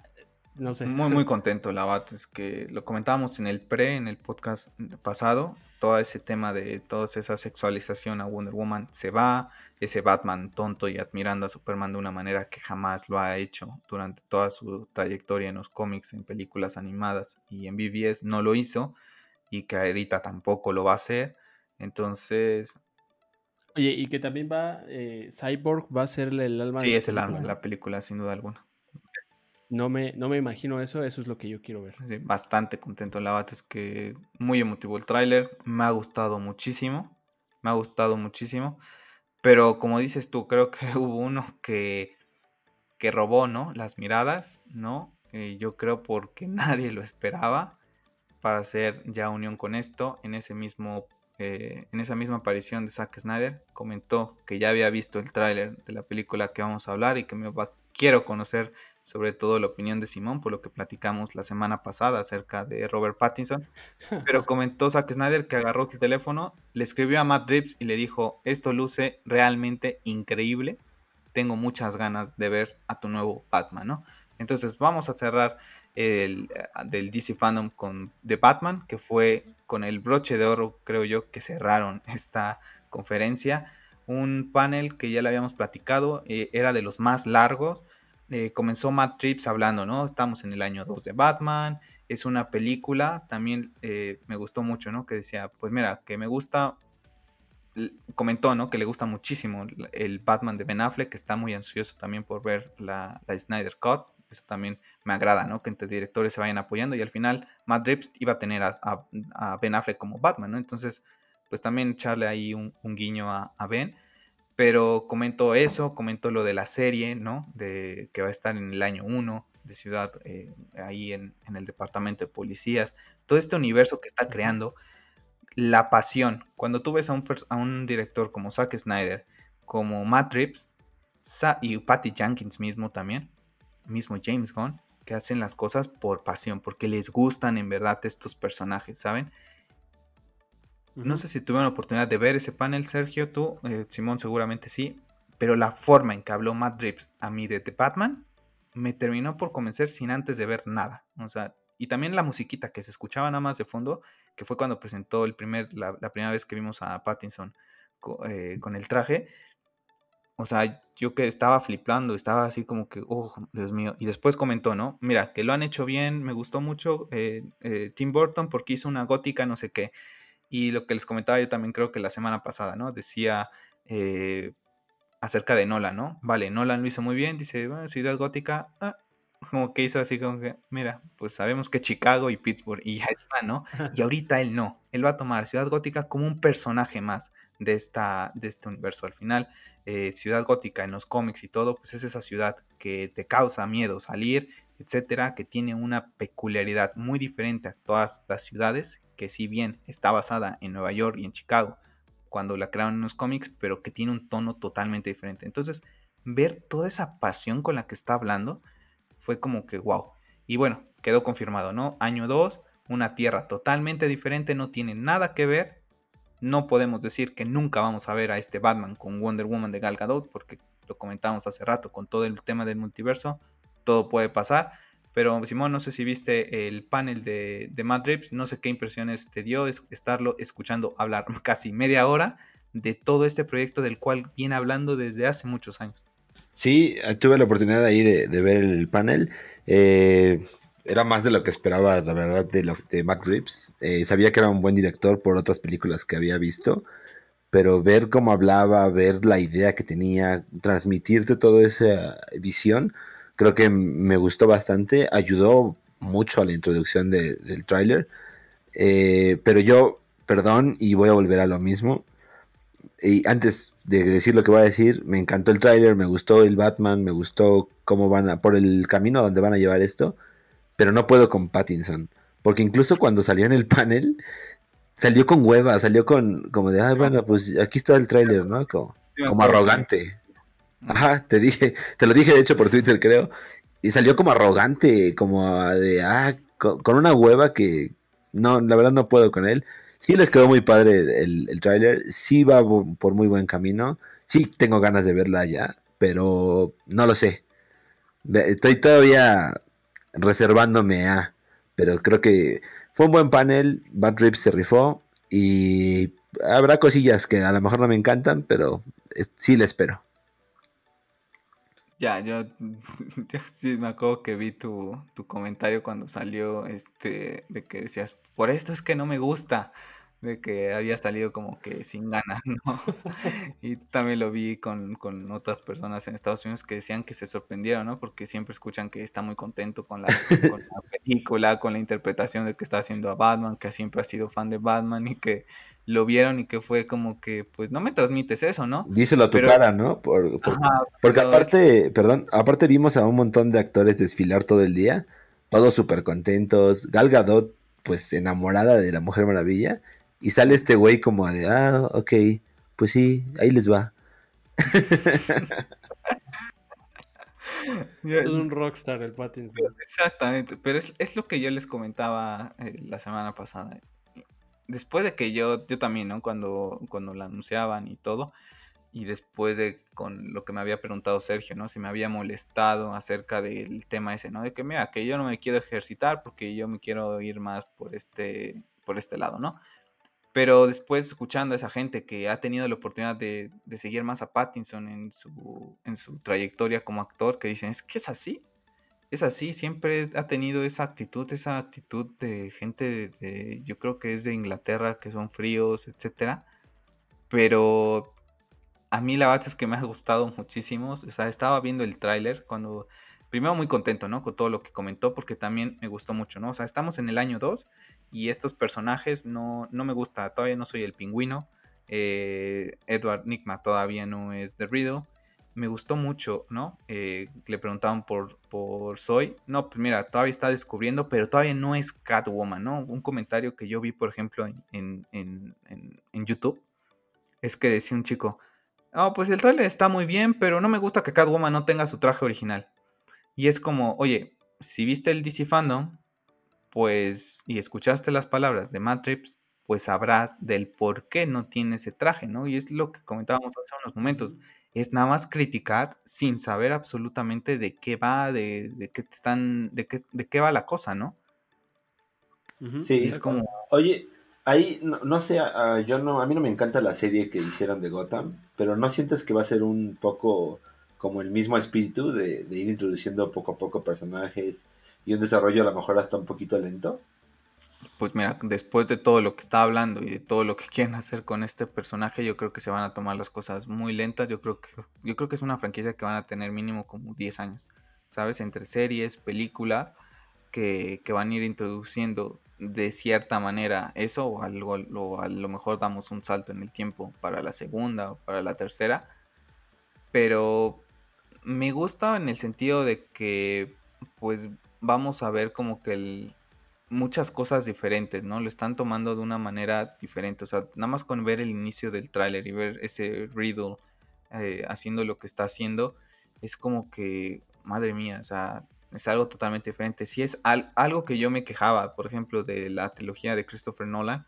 no sé. Muy, muy contento la bat. Es que lo comentábamos en el pre, en el podcast pasado. Todo ese tema de toda esa sexualización a Wonder Woman se va ese Batman tonto y admirando a Superman de una manera que jamás lo ha hecho durante toda su trayectoria en los cómics, en películas animadas y en BBS no lo hizo y que ahorita tampoco lo va a hacer. Entonces... Oye, y que también va, eh, Cyborg va a ser el alma. Sí, es el alma de la película, sin duda alguna. No me, no me imagino eso, eso es lo que yo quiero ver. Sí, bastante contento en la bata, es que muy emotivo el tráiler, me ha gustado muchísimo, me ha gustado muchísimo. Pero como dices tú, creo que hubo uno que, que robó, ¿no? Las miradas, ¿no? eh, yo creo porque nadie lo esperaba para hacer ya unión con esto. En ese mismo eh, en esa misma aparición de Zack Snyder comentó que ya había visto el tráiler de la película que vamos a hablar y que me quiero conocer sobre todo la opinión de Simón por lo que platicamos la semana pasada acerca de Robert Pattinson. Pero comentó Zack Snyder que agarró el teléfono, le escribió a Matt Reeves y le dijo, esto luce realmente increíble, tengo muchas ganas de ver a tu nuevo Batman, ¿no? Entonces vamos a cerrar el, del DC Fandom con The Batman, que fue con el broche de oro, creo yo, que cerraron esta conferencia. Un panel que ya le habíamos platicado, eh, era de los más largos. Eh, comenzó Matt Trips hablando, ¿no? Estamos en el año 2 de Batman, es una película, también me gustó mucho, ¿no? Que decía, pues mira, que me gusta, comentó, ¿no? Que le gusta muchísimo el Batman de Ben Affleck, que está muy ansioso también por ver la, Snyder Cut, eso también me agrada, ¿no? Que entre directores se vayan apoyando y al final Matt iba a tener a, Ben Affleck como Batman, ¿no? Entonces, pues también echarle ahí un, guiño a, Ben. Pero comentó eso, comentó lo de la serie, ¿no? De que va a estar en el año 1 de ciudad, eh, ahí en, el departamento de policías. Todo este universo que está creando, la pasión. Cuando tú ves a un, a un director como Zack Snyder, como Matt Reeves, y Patty Jenkins mismo también, mismo James Gunn, que hacen las cosas por pasión, porque les gustan en verdad estos personajes, ¿saben? No sé si tuvieron la oportunidad de ver ese panel, Sergio, tú, eh, Simón seguramente sí, pero la forma en que habló Matt Reeves a mí de The Batman me terminó por convencer sin antes de ver nada. O sea, y también la musiquita que se escuchaba nada más de fondo, que fue cuando presentó el primer, la, primera vez que vimos a Pattinson eh, con el traje, o sea, yo que estaba flipando, estaba así como que, oh, Dios mío. Y después comentó, ¿no? Mira, que lo han hecho bien, me gustó mucho eh, Tim Burton porque hizo una gótica, no sé qué. Y lo que les comentaba yo también creo que la semana pasada, ¿no? Decía eh, acerca de Nolan, ¿no? Vale, Nolan lo hizo muy bien, dice, bueno, Ciudad Gótica, ah, como que hizo así como que, mira, pues sabemos que Chicago y Pittsburgh y ya está, ¿no? Y ahorita él no, él va a tomar Ciudad Gótica como un personaje más de, esta, de este universo al final. Eh, ciudad gótica en los cómics y todo, pues es esa ciudad que te causa miedo salir, etcétera, que tiene una peculiaridad muy diferente a todas las ciudades, que si bien está basada en Nueva York y en Chicago, cuando la crearon en los cómics, pero que tiene un tono totalmente diferente. Entonces, ver toda esa pasión con la que está hablando fue como que wow. Y bueno, quedó confirmado, ¿no? Año 2, una tierra totalmente diferente, no tiene nada que ver no podemos decir que nunca vamos a ver a este Batman con Wonder Woman de Gal Gadot, porque lo comentamos hace rato con todo el tema del multiverso, todo puede pasar. Pero Simón, no sé si viste el panel de, de Matt no sé qué impresiones te dio estarlo escuchando hablar casi media hora de todo este proyecto del cual viene hablando desde hace muchos años. Sí, tuve la oportunidad ahí de, de ver el panel. Eh, era más de lo que esperaba, la verdad, de, lo, de Matt Reeves. Eh, sabía que era un buen director por otras películas que había visto, pero ver cómo hablaba, ver la idea que tenía, transmitirte toda esa visión, creo que me gustó bastante. Ayudó mucho a la introducción del tráiler. Eh, pero yo, perdón, y voy a volver a lo mismo. Y antes de decir lo que voy a decir, me encantó el tráiler, me gustó el Batman, me gustó cómo van a, por el camino donde van a llevar esto pero no puedo con Pattinson. Porque incluso cuando salió en el panel, salió con hueva, salió con como de, ah, bueno, pues aquí está el tráiler, ¿no? Como, arrogante. Ajá, te dije, te lo dije de hecho por Twitter, creo. Y salió como arrogante, como de, ah, con, una hueva que no, la verdad no puedo con él. Sí les quedó muy padre el, el tráiler, sí va por muy buen camino, sí tengo ganas de verla ya, pero no lo sé. Estoy todavía reservándome a. Pero creo que fue un buen panel. Bad Rip se rifó. Y habrá cosillas que a lo mejor no me encantan, pero sí le espero. Ya, yo, sí me acuerdo que vi tu, tu, comentario cuando salió este de que decías, por esto es que no me gusta. de que había salido como que sin ganas, ¿no? y también lo vi con, con, otras personas en Estados Unidos que decían que se sorprendieron, ¿no? Porque siempre escuchan que está muy contento con la, con la película, con la interpretación de que está haciendo a Batman, que siempre ha sido fan de Batman y que lo vieron y que fue como que, pues no me transmites eso, ¿no? Díselo a tu cara, ¿no? porque aparte, perdón, aparte vimos a un montón de actores desfilar todo el día, todos súper contentos, Gal Gadot, pues enamorada de la Mujer Maravilla, y sale este güey como de, ah, ok, pues sí, ahí les va. es un rockstar el Pattinson. Exactamente, pero es, es, lo que yo les comentaba eh, la semana pasada. Después de que yo, yo también, ¿no? Cuando, cuando la anunciaban y todo, y después de con lo que me había preguntado Sergio, ¿no? Si me había molestado acerca del tema ese, ¿no? De que mira, que yo no me quiero ejercitar porque yo me quiero ir más por este, por este lado, ¿no? Pero después escuchando a esa gente que ha tenido la oportunidad de, seguir más a Pattinson en su, en su trayectoria como actor, que dicen, es que es así. Es así, siempre ha tenido esa actitud, esa actitud de gente de, yo creo que es de Inglaterra, que son fríos, etcétera. Pero a mí la verdad es que me ha gustado muchísimo. O sea, estaba viendo el tráiler cuando primero muy contento, ¿no? Con todo lo que comentó, porque también me gustó mucho, ¿no? O sea, estamos en el año 2 y estos personajes no, no me gusta, todavía no soy el pingüino, eh, Edward Nigma todavía no es The me gustó mucho, ¿no? Eh, le preguntaban por, por Soy, no, pues mira, todavía está descubriendo, pero todavía no es Catwoman, ¿no? Un comentario que yo vi, por ejemplo, en, en, en, YouTube, es que decía un chico, oh, pues el trailer está muy bien, pero no me gusta que Catwoman no tenga su traje original. Y es como, oye, si viste el DC Fandom, pues, y escuchaste las palabras de Matrix, pues sabrás del por qué no tiene ese traje, ¿no? Y es lo que comentábamos hace unos momentos. Es nada más criticar sin saber absolutamente de qué va, de, qué están, de qué, de qué va la cosa, ¿no? Sí, es como. Oye, ahí no, sé, yo no, a mí no me encanta la serie que hicieron de Gotham, pero ¿no sientes que va a ser un poco como el mismo espíritu de, de ir introduciendo poco a poco personajes? y un desarrollo a lo mejor hasta un poquito lento. Pues mira, después de todo lo que está hablando y de todo lo que quieren hacer con este personaje, yo creo que se van a tomar las cosas muy lentas. Yo creo que, yo creo que es una franquicia que van a tener mínimo como 10 años, ¿sabes? Entre series, películas, que, que van a ir introduciendo de cierta manera eso, o, algo, o a lo mejor damos un salto en el tiempo para la segunda o para la tercera. Pero me gusta en el sentido de que, pues vamos a ver como que el, muchas cosas diferentes, ¿no? Lo están tomando de una manera diferente. O sea, nada más con ver el inicio del tráiler y ver ese Riddle eh, haciendo lo que está haciendo, es como que, madre mía, o sea, es algo totalmente diferente. Si es algo que yo me quejaba, por ejemplo, de la trilogía de Christopher Nolan,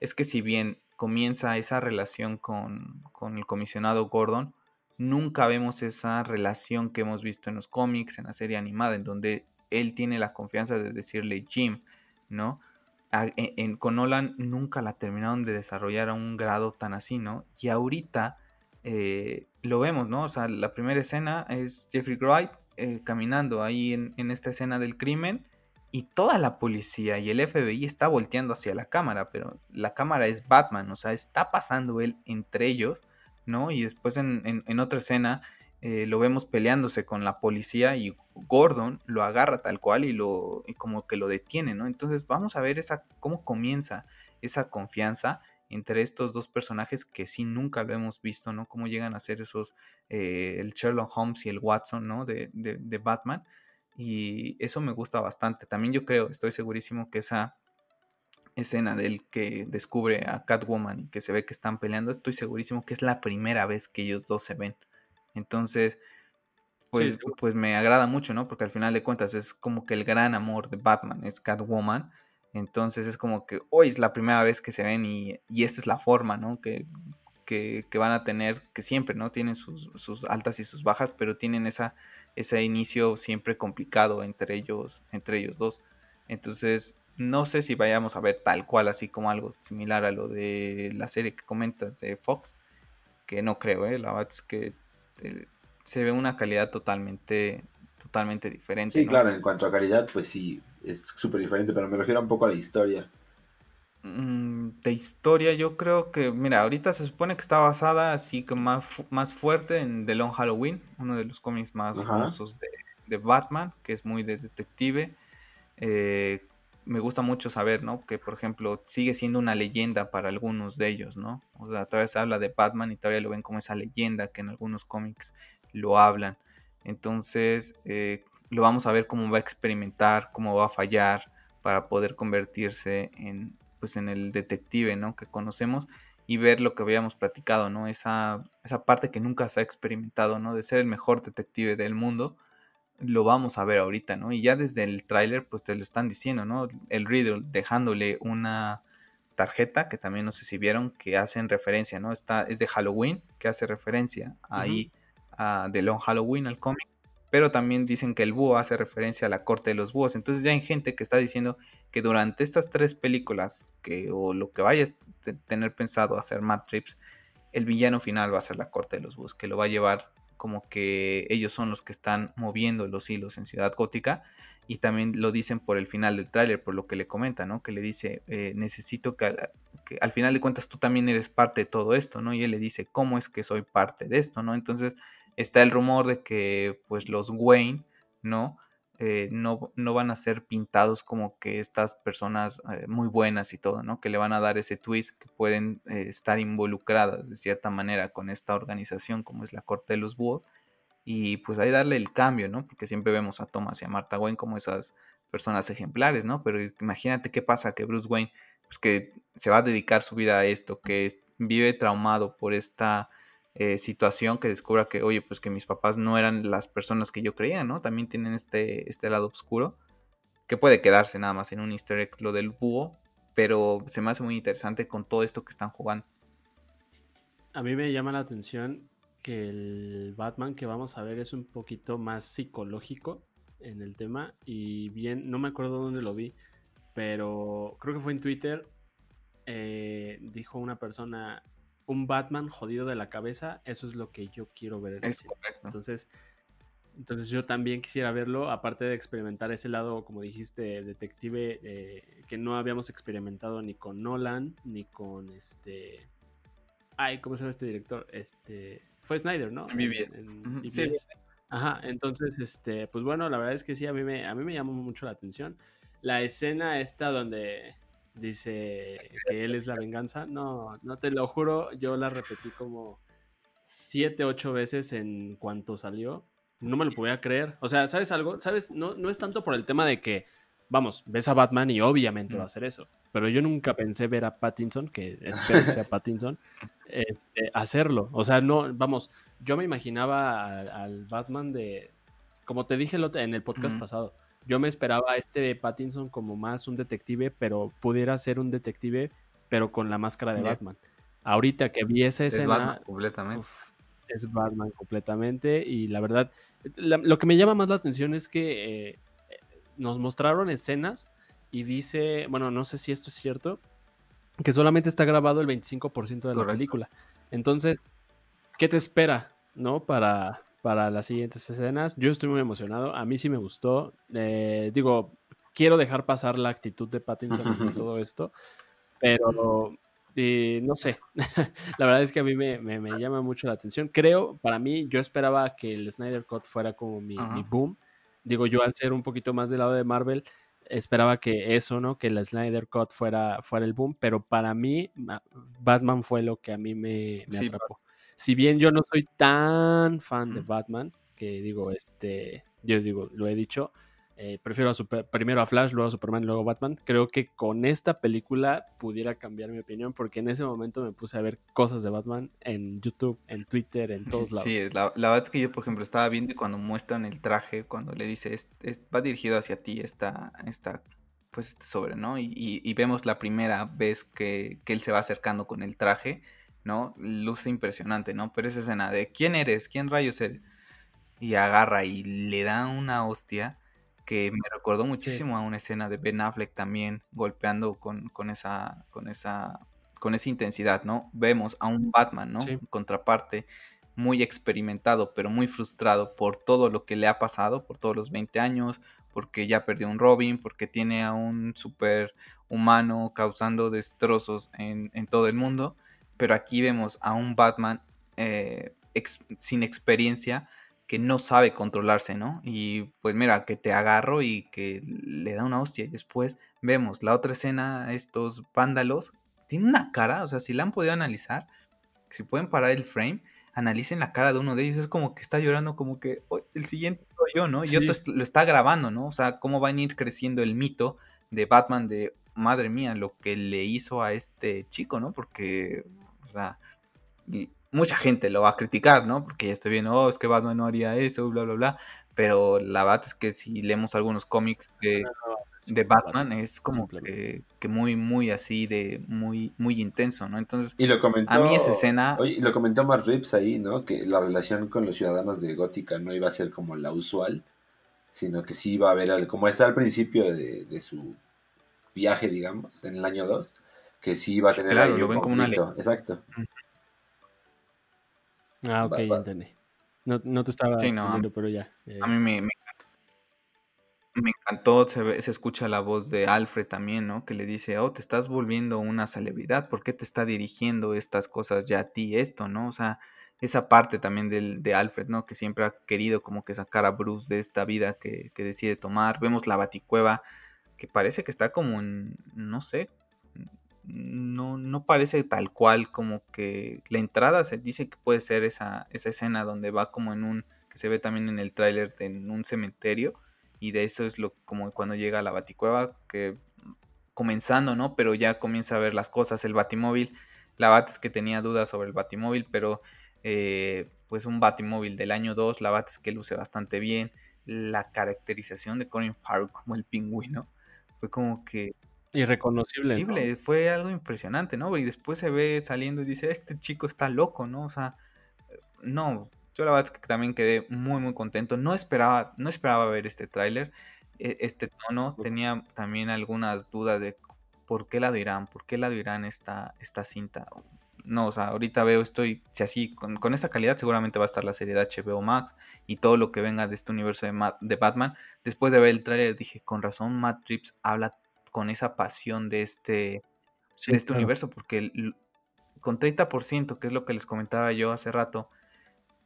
es que si bien comienza esa relación con, con el comisionado Gordon, nunca vemos esa relación que hemos visto en los cómics, en la serie animada, en donde él tiene la confianza de decirle Jim, ¿no? en, con Nolan nunca la terminaron de desarrollar a un grado tan así, ¿no? Y ahorita eh, lo vemos, ¿no? O sea, la primera escena es Jeffrey Wright eh, caminando ahí en, en, esta escena del crimen y toda la policía y el FBI está volteando hacia la cámara, pero la cámara es Batman, o sea, está pasando él entre ellos, ¿no? Y después en otra escena eh, lo vemos peleándose con la policía y Gordon lo agarra tal cual y lo como que lo detiene, ¿no? Entonces vamos a ver esa cómo comienza esa confianza entre estos dos personajes que sí nunca lo hemos visto, ¿no? Cómo llegan a ser esos, eh, el Sherlock Holmes y el Watson, ¿no? De, de, Batman. Y eso me gusta bastante. También yo creo, estoy segurísimo que esa escena del que descubre a Catwoman y que se ve que están peleando, estoy segurísimo que es la primera vez que ellos dos se ven. Entonces, pues, pues me agrada mucho, ¿no? Porque al final de cuentas es como que el gran amor de Batman es Catwoman. Entonces es como que hoy es la primera vez que se ven y, esta es la forma, ¿no? Que, que, van a tener, que siempre, ¿no? Tienen sus, sus, altas y sus bajas, pero tienen esa, ese inicio siempre complicado entre ellos, entre ellos dos. Entonces, no sé si vayamos a ver tal cual, así como algo similar a lo de la serie que comentas de Fox, que no creo, ¿eh? La verdad es que este, se ve una calidad totalmente, totalmente diferente. Sí, claro, en cuanto a calidad, pues sí, es súper diferente, pero me refiero un poco a la historia. Mm, de historia, yo creo que, mira, ahorita se supone que está basada así que más, más fuerte en The Long Halloween, uno de los cómics más famosos de, Batman, que es muy de detective. Eh, me gusta mucho saber, ¿no? Que, por ejemplo, sigue siendo una leyenda para algunos de ellos, ¿no? O sea, todavía se habla de Batman y todavía lo ven como esa leyenda que en algunos cómics lo hablan. Entonces, eh, lo vamos a ver cómo va a experimentar, cómo va a fallar para poder convertirse en, pues en el detective, ¿no? Que conocemos y ver lo que habíamos platicado, ¿no? Esa, esa parte que nunca se ha experimentado, ¿no? De ser el mejor detective del mundo, lo vamos a ver ahorita, ¿no? Y ya desde el tráiler, pues te lo están diciendo, ¿no? El Riddle dejándole una tarjeta, que también no sé si vieron, que hacen referencia, ¿no? Está, es de Halloween, que hace referencia ahí a The Long Halloween, al cómic. Pero también dicen que el búho hace referencia a la corte de los búhos. Entonces ya hay gente que está diciendo que durante estas tres películas, que, o lo que vaya a tener pensado hacer Matt Trips, el villano final va a ser la corte de los búhos, que lo va a llevar como que ellos son los que están moviendo los hilos en Ciudad Gótica. Y también lo dicen por el final del tráiler, por lo que le comenta, ¿no? Que le dice, eh, necesito que, que, al final de cuentas tú también eres parte de todo esto, ¿no? Y él le dice, ¿cómo es que soy parte de esto, ¿no? Entonces está el rumor de que pues los Wayne, ¿no? Eh, no, no, van a ser pintados como que estas personas eh, muy buenas y todo, ¿no? Que le van a dar ese twist, que pueden eh, estar involucradas de cierta manera con esta organización como es la Corte de los Búhos. Y pues ahí darle el cambio, ¿no? Porque siempre vemos a Thomas y a Martha Wayne como esas personas ejemplares, ¿no? Pero imagínate qué pasa que Bruce Wayne, pues que se va a dedicar su vida a esto, que vive traumado por esta eh, situación que descubra que, oye, pues que mis papás no eran las personas que yo creía, ¿no? También tienen este, este lado oscuro, que puede quedarse nada más en un easter egg lo del búho, pero se me hace muy interesante con todo esto que están jugando. A mí me llama la atención que el Batman que vamos a ver es un poquito más psicológico en el tema y bien, no me acuerdo dónde lo vi, pero creo que fue en Twitter, eh, dijo una persona, un Batman jodido de la cabeza, eso es lo que yo quiero ver. es correcto. Entonces, entonces yo también quisiera verlo, aparte de experimentar ese lado, como dijiste, detective, eh, que no habíamos experimentado ni con Nolan, ni con este... Ay, ¿cómo se llama este director? Este... Fue Snyder, ¿no? En, Sí. Ajá, entonces, este, pues bueno, la verdad es que sí, a mí me, a mí me llamó mucho la atención. La escena esta donde dice que él es la venganza. No, no te lo juro, yo la repetí como siete, ocho veces en cuanto salió. No me lo podía creer. O sea, ¿sabes algo? ¿Sabes? No, no es tanto por el tema de que, vamos, ves a Batman y obviamente va a hacer eso. Pero yo nunca pensé ver a Pattinson, que espero que sea Pattinson, este, hacerlo. O sea, no, vamos, yo me imaginaba al, Batman de, como te dije en el podcast pasado, yo me esperaba a este Pattinson como más un detective, pero pudiera ser un detective, pero con la máscara de Batman. Ahorita que vi esa escena. Es Batman completamente. es Batman completamente. Y la verdad, lo que me llama más la atención es que eh, nos mostraron escenas y dice, bueno, no sé si esto es cierto, que solamente está grabado el 25% de la película. Entonces, ¿qué te espera, no? Para, para las siguientes escenas. Yo estoy muy emocionado. A mí sí me gustó. Eh, digo, quiero dejar pasar la actitud de Pattinson en todo esto. Pero no sé. la verdad es que a mí me, llama mucho la atención. Creo, para mí, yo esperaba que el Snyder Cut fuera como mi, boom. Digo, yo al ser un poquito más del lado de Marvel, esperaba que eso, ¿no? Que el Snyder Cut fuera, fuera el boom. Pero para mí, Batman fue lo que a mí me, atrapó si bien yo no soy tan fan de Batman, que digo, este, yo digo, lo he dicho, eh, prefiero a super, primero a Flash, luego a Superman, luego a Batman. Creo que con esta película pudiera cambiar mi opinión, porque en ese momento me puse a ver cosas de Batman en YouTube, en Twitter, en todos lados. Sí, la, verdad es que yo, por ejemplo, estaba viendo y cuando muestran el traje, cuando le dice, va dirigido hacia ti esta, esta pues este sobre, ¿no? Y, vemos la primera vez que, que él se va acercando con el traje ¿no? Luce impresionante, ¿no? Pero esa escena de ¿quién eres? ¿Quién rayos eres? Y agarra y le da una hostia que me recordó muchísimo a una escena de Ben Affleck también golpeando con, con, esa con esa con esa intensidad, ¿no? Vemos a un Batman, ¿no? Contraparte muy experimentado, pero muy frustrado por todo lo que le ha pasado, por todos los 20 años, porque ya perdió un Robin, porque tiene a un super humano causando destrozos en, todo el mundo, pero aquí vemos a un Batman eh, sin experiencia que no sabe controlarse, ¿no? Y pues mira, que te agarro y que le da una hostia. Y después vemos la otra escena, estos vándalos, tiene una cara, o sea, si la han podido analizar, si pueden parar el frame, analicen la cara de uno de ellos, es como que está llorando, como que el siguiente soy yo, ¿no? Y otro lo está grabando, ¿no? O sea, cómo van a ir creciendo el mito de Batman de, madre mía, lo que le hizo a este chico, ¿no? Porque, o sea, mucha gente lo va a criticar, ¿no? Porque ya estoy viendo, oh, es que Batman no haría eso, bla, bla, bla. Pero la verdad es que si leemos algunos cómics de, de Batman, es como que, muy, muy así, de muy, muy intenso, ¿no? Entonces, y lo comentó, a mí esa escena... Oye, lo comentó Mark Rips ahí, ¿no? Que la relación con los ciudadanos de Gótica no iba a ser como la usual, sino que sí iba a haber, como está al principio de, de su viaje, digamos, en el año 2, que sí iba a tener claro, lo ven como una Exacto. Ah, ok, ya entendí. No, no te estaba sí, no, pero ya. A mí me, me, me encantó, se, se, escucha la voz de Alfred también, ¿no? Que le dice, oh, te estás volviendo una celebridad, ¿por qué te está dirigiendo estas cosas ya a ti esto, ¿no? O sea, esa parte también del, de Alfred, ¿no? Que siempre ha querido como que sacar a Bruce de esta vida que, que decide tomar. Vemos la baticueva, que parece que está como en, no sé, no, no parece tal cual como que la entrada se dice que puede ser esa, esa escena donde va como en un, que se ve también en el tráiler en un cementerio y de eso es lo como cuando llega a la baticueva que comenzando, ¿no? Pero ya comienza a ver las cosas, el batimóvil, la bat es que tenía dudas sobre el batimóvil, pero eh, pues un batimóvil del año 2, la bat es que luce bastante bien, la caracterización de Colin Farrell como el pingüino, fue como que Irreconocible. Fue algo impresionante, ¿no? Y después se ve saliendo y dice, este chico está loco, ¿no? O sea, no, yo la verdad es que también quedé muy, muy contento. No esperaba, no esperaba ver este tráiler, e, este tono. Tenía también algunas dudas de por qué la dirán, por qué la dirán esta, esta cinta. No, o sea, ahorita veo, estoy, si así, con, esta calidad seguramente va a estar la serie de HBO Max y todo lo que venga de este universo de, de Batman. Después de ver el tráiler dije, con razón Matt Trips habla con esa pasión de este, este universo, porque con 30%, que es lo que les comentaba yo hace rato,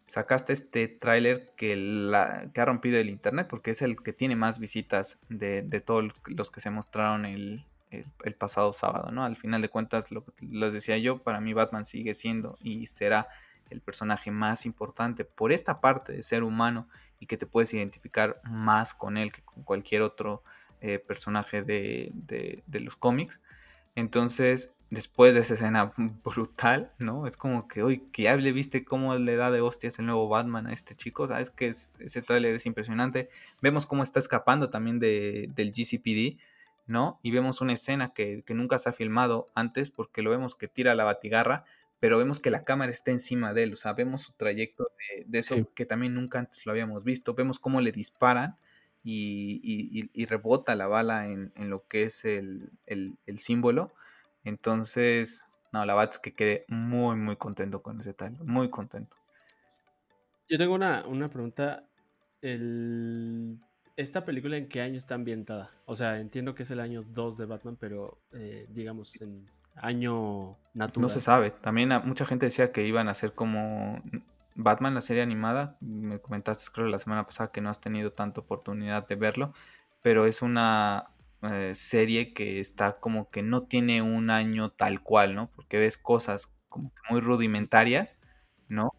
sacaste este tráiler que, la, que ha rompido el internet, porque es el que tiene más visitas de, todos los que se mostraron el, el, pasado sábado, ¿no? Al final de cuentas, lo que les decía yo, para mí Batman sigue siendo y será el personaje más importante por esta parte de ser humano y que te puedes identificar más con él que con cualquier otro eh, personaje de, de, los cómics. Entonces, después de esa escena brutal, ¿no? Es como que, hoy que ya le viste cómo le da de hostias el nuevo Batman a este chico, ¿sabes? Que ese tráiler es impresionante. Vemos cómo está escapando también de, del GCPD, ¿no? Y vemos una escena que, que, nunca se ha filmado antes porque lo vemos que tira la batigarra, pero vemos que la cámara está encima de él, o sea, vemos su trayecto de, eso que también nunca antes lo habíamos visto. Vemos cómo le disparan y, rebota la bala en, lo que es el, símbolo. Entonces, no, la verdad es que quedé muy, muy contento con ese tal, muy contento. Yo tengo una, pregunta. ¿Esta película en qué año está ambientada? O sea, entiendo que es el año 2 de Batman, pero eh, digamos en año natural. No se sabe. También mucha gente decía que iban a ser como Batman, la serie animada, me comentaste creo la semana pasada que no has tenido tanta oportunidad de verlo, pero es una eh, serie que está como que no tiene un año tal cual, ¿no? Porque ves cosas como que muy rudimentarias, ¿no?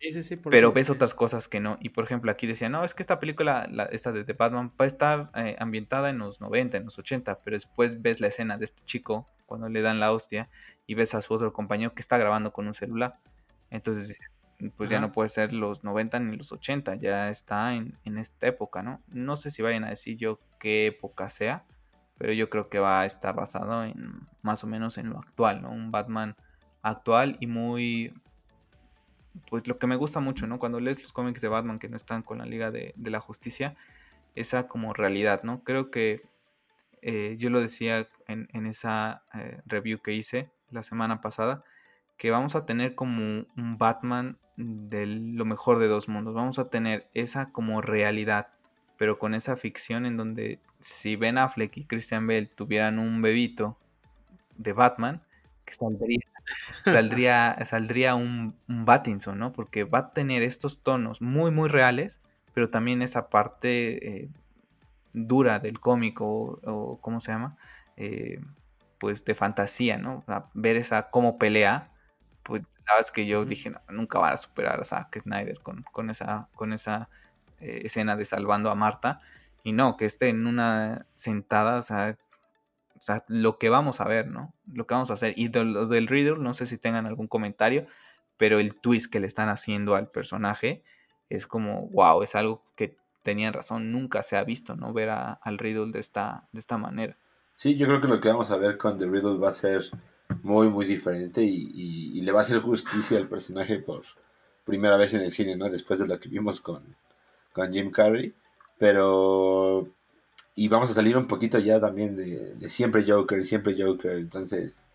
Sí, sí, sí, pero ves otras cosas que no. Y por ejemplo, aquí decía, no, es que esta película, esta de Batman, va a estar eh, ambientada en los 90, en los 80, pero después ves la escena de este chico cuando le dan la hostia y ves a su otro compañero que está grabando con un celular. Entonces pues ya no puede ser los 90 ni los 80, ya está en, esta época, ¿no? No sé si vayan a decir yo qué época sea, pero yo creo que va a estar basado en más o menos en lo actual, ¿no? Un Batman actual y muy... Pues lo que me gusta mucho, ¿no? Cuando lees los cómics de Batman que no están con la Liga de, la Justicia, esa como realidad, ¿no? Creo que eh, yo lo decía en, esa eh, review que hice la semana pasada, que vamos a tener como un Batman de lo mejor de dos mundos. Vamos a tener esa como realidad, pero con esa ficción en donde si Ben Affleck y Christian Bale tuvieran un bebito de Batman, que saldría, saldría, saldría un, un Battinson, ¿no? Porque va a tener estos tonos muy, muy reales, pero también esa parte eh, dura del cómico, o, ¿cómo se llama? Eh, pues de fantasía, ¿no? ver esa cómo pelea, pues la verdad es que yo dije, nunca van a superar a Zack Snyder con, con esa, con esa eh, escena de salvando a Marta. Y no, que esté en una sentada, o sea, o sea, lo que vamos a ver, ¿no? Lo que vamos a hacer. Y lo del Riddle, no sé si tengan algún comentario, pero el twist que le están haciendo al personaje es como, wow, es algo que tenían razón, nunca se ha visto, ¿no? Ver a, al Riddle de esta, de esta manera. Sí, yo creo que lo que vamos a ver con The Riddle va a ser muy, muy diferente y, le va a hacer justicia al personaje por primera vez en el cine, ¿no? Después de lo que vimos con, con Jim Carrey. Pero. Y vamos a salir un poquito ya también de, siempre Joker, siempre Joker. Entonces,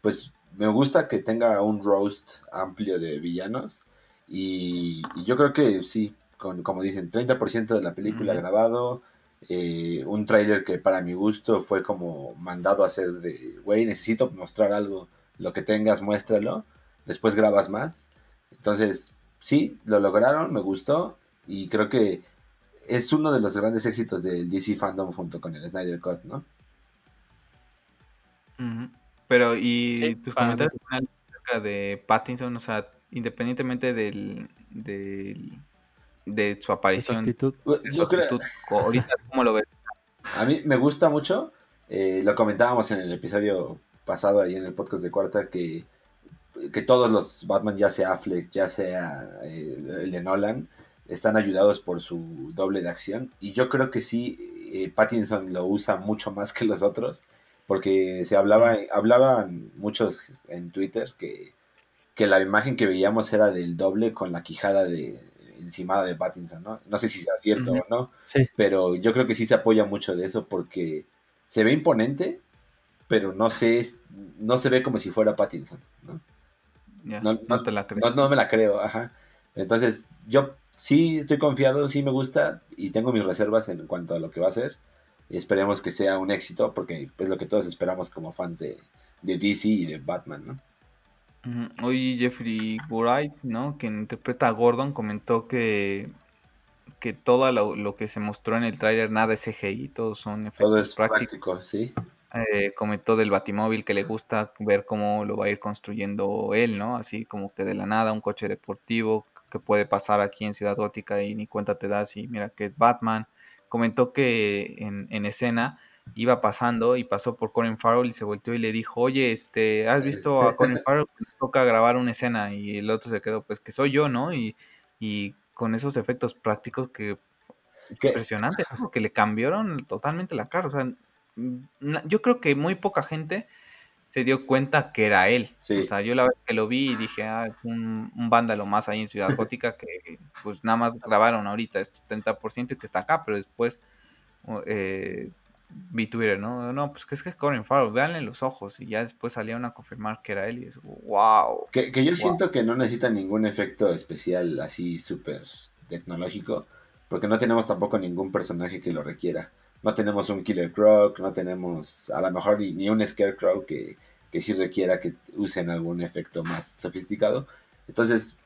pues me gusta que tenga un roast amplio de villanos. Y, yo creo que sí, con, como dicen, 30% de la película grabado. Eh, un tráiler que para mi gusto fue como mandado a hacer de, güey, necesito mostrar algo, lo que tengas, muéstralo, después grabas más. Entonces, sí, lo lograron, me gustó y creo que es uno de los grandes éxitos del DC Fandom junto con el Snyder Cut, ¿no? Pero, ¿y tus comentarios acerca de Pattinson? O sea, independientemente del, de su aparición, actitud, ahorita, ¿cómo lo ves? A mí me gusta mucho, eh, lo comentábamos en el episodio pasado ahí en el podcast de Cuarta, que, que todos los Batman, ya sea Affleck, ya sea eh, el de Nolan, están ayudados por su doble de acción. Y yo creo que sí, eh, Pattinson lo usa mucho más que los otros, porque se hablaba, hablaban muchos en Twitter que, que la imagen que veíamos era del doble con la quijada de encimada de Pattinson, ¿no? No sé si sea cierto o no, pero yo creo que sí se apoya mucho de eso porque se ve imponente, pero no se, no se ve como si fuera Pattinson, ¿no? no, no, te la creo. No, me la creo, ajá. Entonces, yo sí estoy confiado, sí me gusta y tengo mis reservas en cuanto a lo que va a ser. Y esperemos que sea un éxito porque es lo que todos esperamos como fans de, de DC y de Batman, ¿no? Hoy Jeffrey Wright, ¿no? Que interpreta a Gordon, comentó que, que todo lo, que se mostró en el tráiler, nada es CGI, todos son efectos todo es prácticos. sí. Eh, comentó del Batimóvil que le gusta ver cómo lo va a ir construyendo él, ¿no? Así como que de la nada, un coche deportivo que puede pasar aquí en Ciudad Gótica y ni cuenta te das y mira que es Batman. Comentó que en, en escena iba pasando y pasó por Colin Farrell y se volteó y le dijo, oye, este, ¿has visto a Colin Farrell? toca grabar una escena y el otro se quedó, pues que soy yo, ¿no? Y, y con esos efectos prácticos que impresionante, porque le cambiaron totalmente la cara, o sea, yo creo que muy poca gente se dio cuenta que era él. O sea, yo la vez que lo vi y dije, ah, un, un vándalo más ahí en Ciudad Gótica que pues nada más grabaron ahorita este 70% y que está acá, pero después eh, vi Twitter, ¿no? No, pues que es que es Colin Farrell, véanle los ojos y ya después salieron a confirmar que era él y es wow. Que, yo siento que no necesita ningún efecto especial así súper tecnológico, porque no tenemos tampoco ningún personaje que lo requiera. No tenemos un Killer Croc, no tenemos a lo mejor ni, un Scarecrow que, que sí requiera que usen algún efecto más sofisticado. Entonces,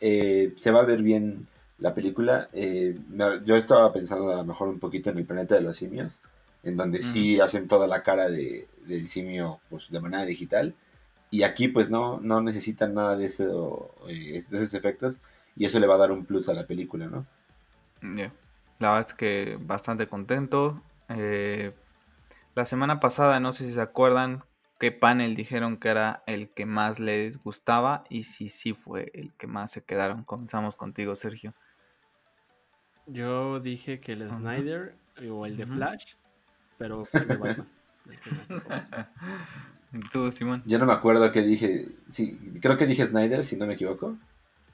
eh, se va a ver bien la película. Eh, yo estaba pensando a lo mejor un poquito en el planeta de los simios en donde sí hacen toda la cara de, del simio pues, de manera digital. Y aquí pues no, no necesitan nada de, eso, eh, de esos efectos y eso le va a dar un plus a la película, ¿no? La verdad es que bastante contento. Eh, la semana pasada, no sé si se acuerdan, qué panel dijeron que era el que más les gustaba y si sí fue el que más se quedaron. Comenzamos contigo, Sergio. Yo dije que el Snyder o el de Flash pero fue de Batman. ¿Tú, Simón? Yo no me acuerdo qué dije. Sí, creo que dije Snyder, si no me equivoco.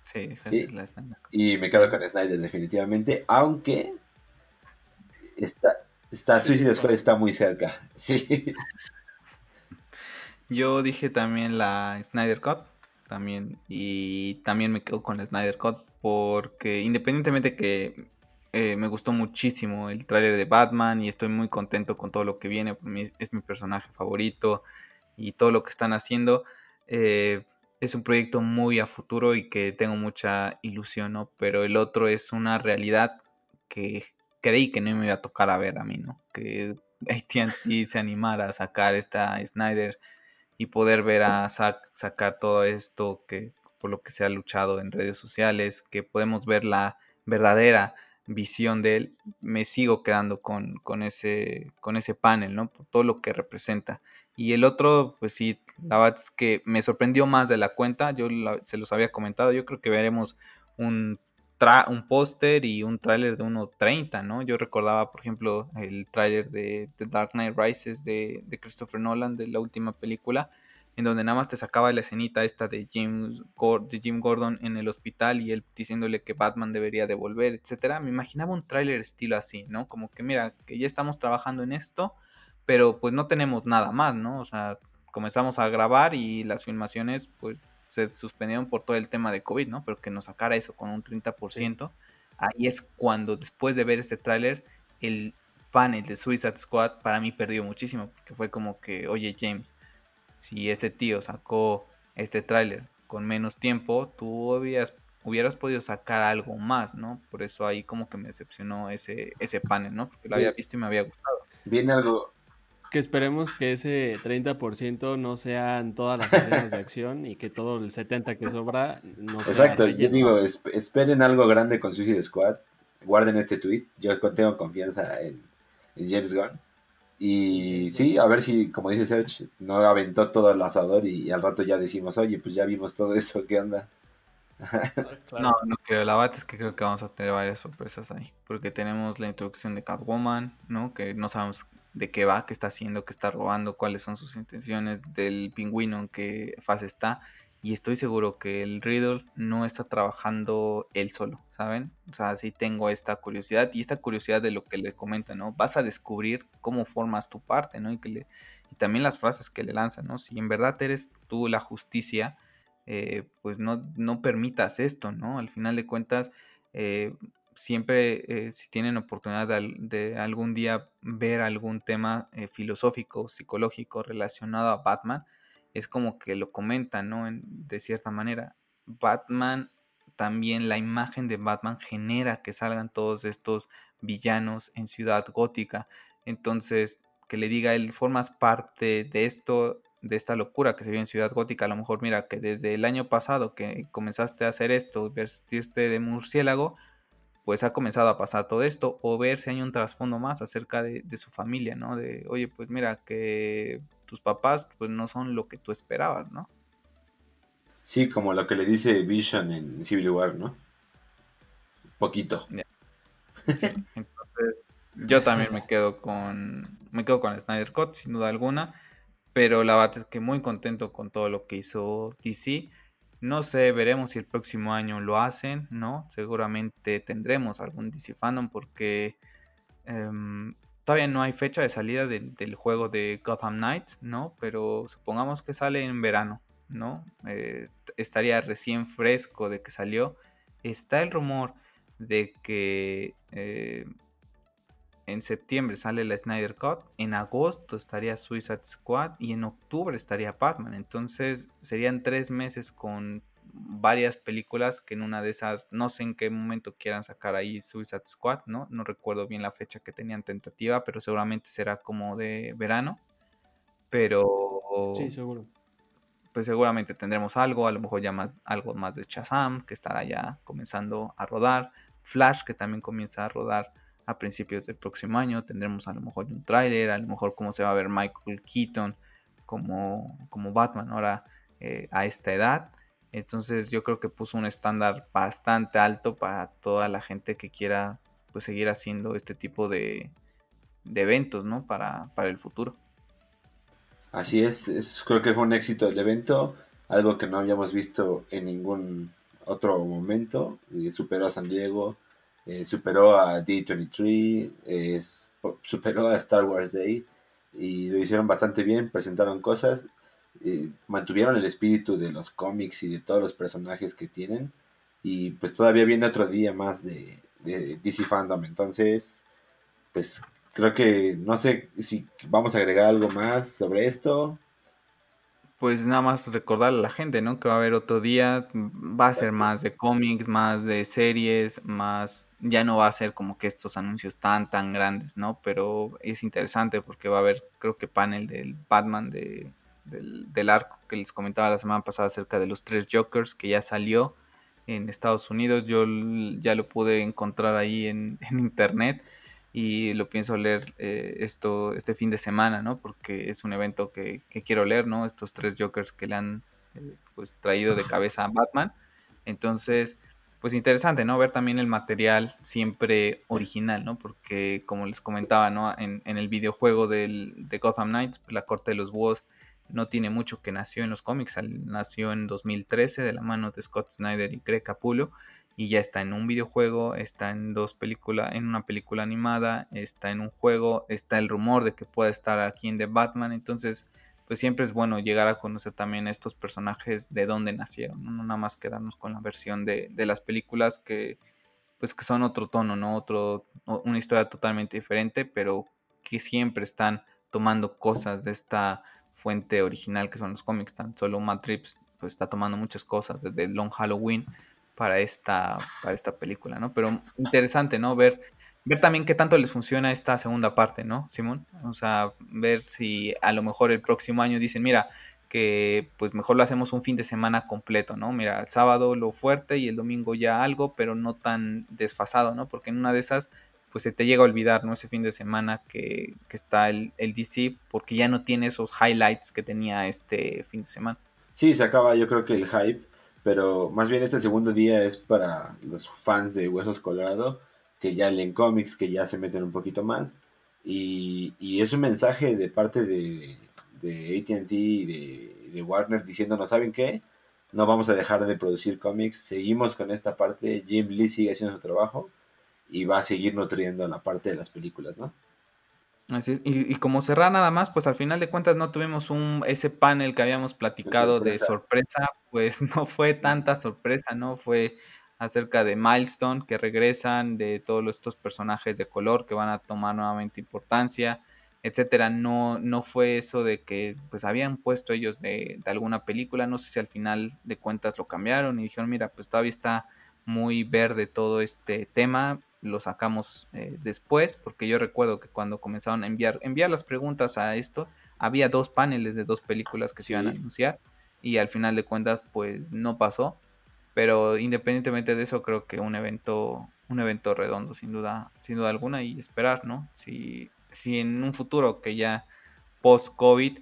Sí, ¿Sí? La Snyder. Y me quedo con Snyder, definitivamente. Aunque. Está, está Suicide Squad está muy cerca. Sí. Yo dije también la Snyder Cut. También. Y también me quedo con la Snyder Cut. Porque independientemente que eh, me gustó muchísimo el tráiler de Batman y estoy muy contento con todo lo que viene. Es mi personaje favorito y todo lo que están haciendo. Eh, es un proyecto muy a futuro y que tengo mucha ilusión, ¿no? Pero el otro es una realidad que creí que no me iba a tocar a ver a mí, ¿no? Que AT&T se animara a sacar esta Snyder y poder ver a Zack sacar todo esto que por lo que se ha luchado en redes sociales, que podemos ver la verdadera visión de él, me sigo quedando con, con, ese, con ese panel, ¿no? Por todo lo que representa. Y el otro, pues sí, la verdad es que me sorprendió más de la cuenta, yo se los había comentado, yo creo que veremos un, un póster y un tráiler de 1.30, ¿no? Yo recordaba, por ejemplo, el tráiler de, The Dark Knight Rises de, de Christopher Nolan, de la última película, en donde nada más te sacaba la escenita esta de Jim, de Jim Gordon en el hospital y él diciéndole que Batman debería devolver, etcétera. Me imaginaba un tráiler estilo así, ¿no? Como que mira, que ya estamos trabajando en esto, pero pues no tenemos nada más, ¿no? O sea, comenzamos a grabar y las filmaciones pues se suspendieron por todo el tema de COVID, ¿no? Pero que nos sacara eso con un 30%, ahí es cuando después de ver este tráiler, el panel de Suicide Squad para mí perdió muchísimo, porque fue como que, oye James, si este tío sacó este tráiler con menos tiempo, tú hubieras, hubieras podido sacar algo más, ¿no? Por eso ahí como que me decepcionó ese, ese panel, ¿no? Porque lo había visto y me había gustado. Viene algo... Que esperemos que ese 30% no sean todas las escenas de acción y que todo el 70% que sobra no sea Exacto, yo digo, esperen algo grande con Suicide Squad, guarden este tweet, yo tengo confianza en, en James Gunn y sí, a ver si, como dice Serge, no aventó todo el asador y, al rato ya decimos, oye, pues ya vimos todo eso, ¿qué onda? No, no creo. La bate es que creo que vamos a tener varias sorpresas ahí. Porque tenemos la introducción de Catwoman, ¿no? Que no sabemos de qué va, qué está haciendo, qué está robando, cuáles son sus intenciones, del pingüino en qué fase está. Y estoy seguro que el Riddle no está trabajando él solo, ¿saben? O sea, sí tengo esta curiosidad y esta curiosidad de lo que le comenta, ¿no? Vas a descubrir cómo formas tu parte, ¿no? Y, que le, y también las frases que le lanzan, ¿no? Si en verdad eres tú la justicia, eh, pues no, no permitas esto, ¿no? Al final de cuentas, eh, siempre eh, si tienen oportunidad de, de, algún día ver algún tema filosófico, psicológico relacionado a Batman, es como que lo comentan, ¿no? de cierta manera. Batman, también la imagen de Batman genera que salgan todos estos villanos en Ciudad Gótica. Entonces, que le diga él, formas parte de esto, de esta locura que se vive en Ciudad Gótica. A lo mejor, mira, que desde el año pasado que comenzaste a hacer esto, vestirte de murciélago, pues ha comenzado a pasar todo esto, o ver si hay un trasfondo más acerca de, de su familia, ¿no? De, oye, pues mira, que tus papás pues no son lo que tú esperabas, ¿no? Sí, como lo que le dice Vision en Civil War, ¿no? Poquito. Sí, entonces yo también me quedo con me quedo con Snyder Cut sin duda alguna, pero la verdad es que muy contento con todo lo que hizo DC. No sé, veremos si el próximo año lo hacen, ¿no? Seguramente tendremos algún DC fandom porque em, Todavía no hay fecha de salida del juego de Gotham Knights, ¿no? Pero supongamos que sale en verano, ¿no? Eh, estaría recién fresco de que salió. Está el rumor de que eh, en septiembre sale la Snyder Cut, en agosto estaría Suicide Squad y en octubre estaría Batman. Entonces serían tres meses con varias películas que en una de esas, no sé en qué momento quieran sacar ahí Suicide Squad, ¿no? No recuerdo bien la fecha que tenían tentativa, pero seguramente será como de verano. Pero... Sí, seguro. Pues seguramente tendremos algo, a lo mejor ya más, algo más de Shazam, que estará ya comenzando a rodar. Flash, que también comienza a rodar a principios del próximo año. Tendremos a lo mejor un tráiler, a lo mejor cómo se va a ver Michael Keaton como, como Batman ahora eh, a esta edad. Entonces yo creo que puso un estándar bastante alto para toda la gente que quiera pues seguir haciendo este tipo de, eventos, ¿no? Para, el futuro. Así es, creo que fue un éxito el evento, algo que no habíamos visto en ningún otro momento. superó a San Diego, eh, superó a D23, superó a Star Wars Day y lo hicieron bastante bien, presentaron cosas eh, mantuvieron el espíritu de los cómics y de todos los personajes que tienen. Y pues todavía viene otro día más de, de DC Fandom. Entonces, pues creo que no sé si vamos a agregar algo más sobre esto pues nada más recordarle a la gente, ¿no? Que va a haber otro día, va a ser más de cómics, más de series, más, ya no va a ser como que estos anuncios tan, tan grandes, ¿no? Pero es interesante porque va a haber, creo que panel del Batman de, del, arco que les comentaba la semana pasada acerca de los tres Jokers que ya salió en Estados Unidos. Yo ya lo pude encontrar ahí en, en internet y lo pienso leer eh, esto este fin de semana, ¿no? Porque es un evento que, quiero leer, ¿no? Estos tres Jokers que le han eh, pues traído de cabeza a Batman. Entonces, pues interesante, ¿no? Ver también el material siempre original, ¿no? Porque como les comentaba, ¿no? En, el videojuego del, de Gotham Knights, pues, la Corte de los Búhos no tiene mucho que nació en los cómics, nació en 2013 de la mano de Scott Snyder y Greg Capullo y ya está en un videojuego, está en dos películas, en una película animada, está en un juego, está el rumor de que pueda estar aquí en The Batman, entonces pues siempre es bueno llegar a conocer también estos personajes de dónde nacieron, no, nada más quedarnos con la versión de, de, las películas que pues que son otro tono, ¿no? Otro, una historia totalmente diferente, pero que siempre están tomando cosas de esta fuente original que son los cómics, tan solo Matt Reeves pues está tomando muchas cosas desde Long Halloween para esta, para esta película, ¿no? Pero interesante, ¿no? Ver, ver también qué tanto les funciona esta segunda parte, ¿no, Simón? O sea, ver si a lo mejor el próximo año dicen, mira, que pues mejor lo hacemos un fin de semana completo, ¿no? Mira, el sábado lo fuerte y el domingo ya algo, pero no tan desfasado, ¿no? Porque en una de esas, pues se te llega a olvidar, ¿no? Ese fin de semana que, que está el, el DC, porque ya no tiene esos highlights que tenía este fin de semana. Sí, se acaba yo creo que el hype pero más bien este segundo día es para los fans de Huesos Colorado, que ya leen cómics, que ya se meten un poquito más. Y, es un mensaje de parte de, de ATT y de, de, Warner diciéndonos, ¿saben qué? No vamos a dejar de producir cómics, seguimos con esta parte, Jim Lee sigue haciendo su trabajo y va a seguir nutriendo la parte de las películas, ¿no? Así Y, como cerrar nada más, pues al final de cuentas no tuvimos un ese panel que habíamos platicado de sorpresa, pues no fue tanta sorpresa, ¿no? Fue acerca de Milestone que regresan, de todos estos personajes de color que van a tomar nuevamente importancia, etcétera. No, no fue eso de que pues habían puesto ellos de, de alguna película, no sé si al final de cuentas lo cambiaron y dijeron, mira, pues todavía está muy verde todo este tema, lo sacamos eh, después, porque yo recuerdo que cuando comenzaron a enviar, enviar las preguntas a esto, había dos paneles de dos películas que se iban a anunciar y al final de cuentas pues no pasó, pero independientemente de eso creo que un evento un evento redondo sin duda sin duda alguna y esperar, ¿no? Si si en un futuro que ya post COVID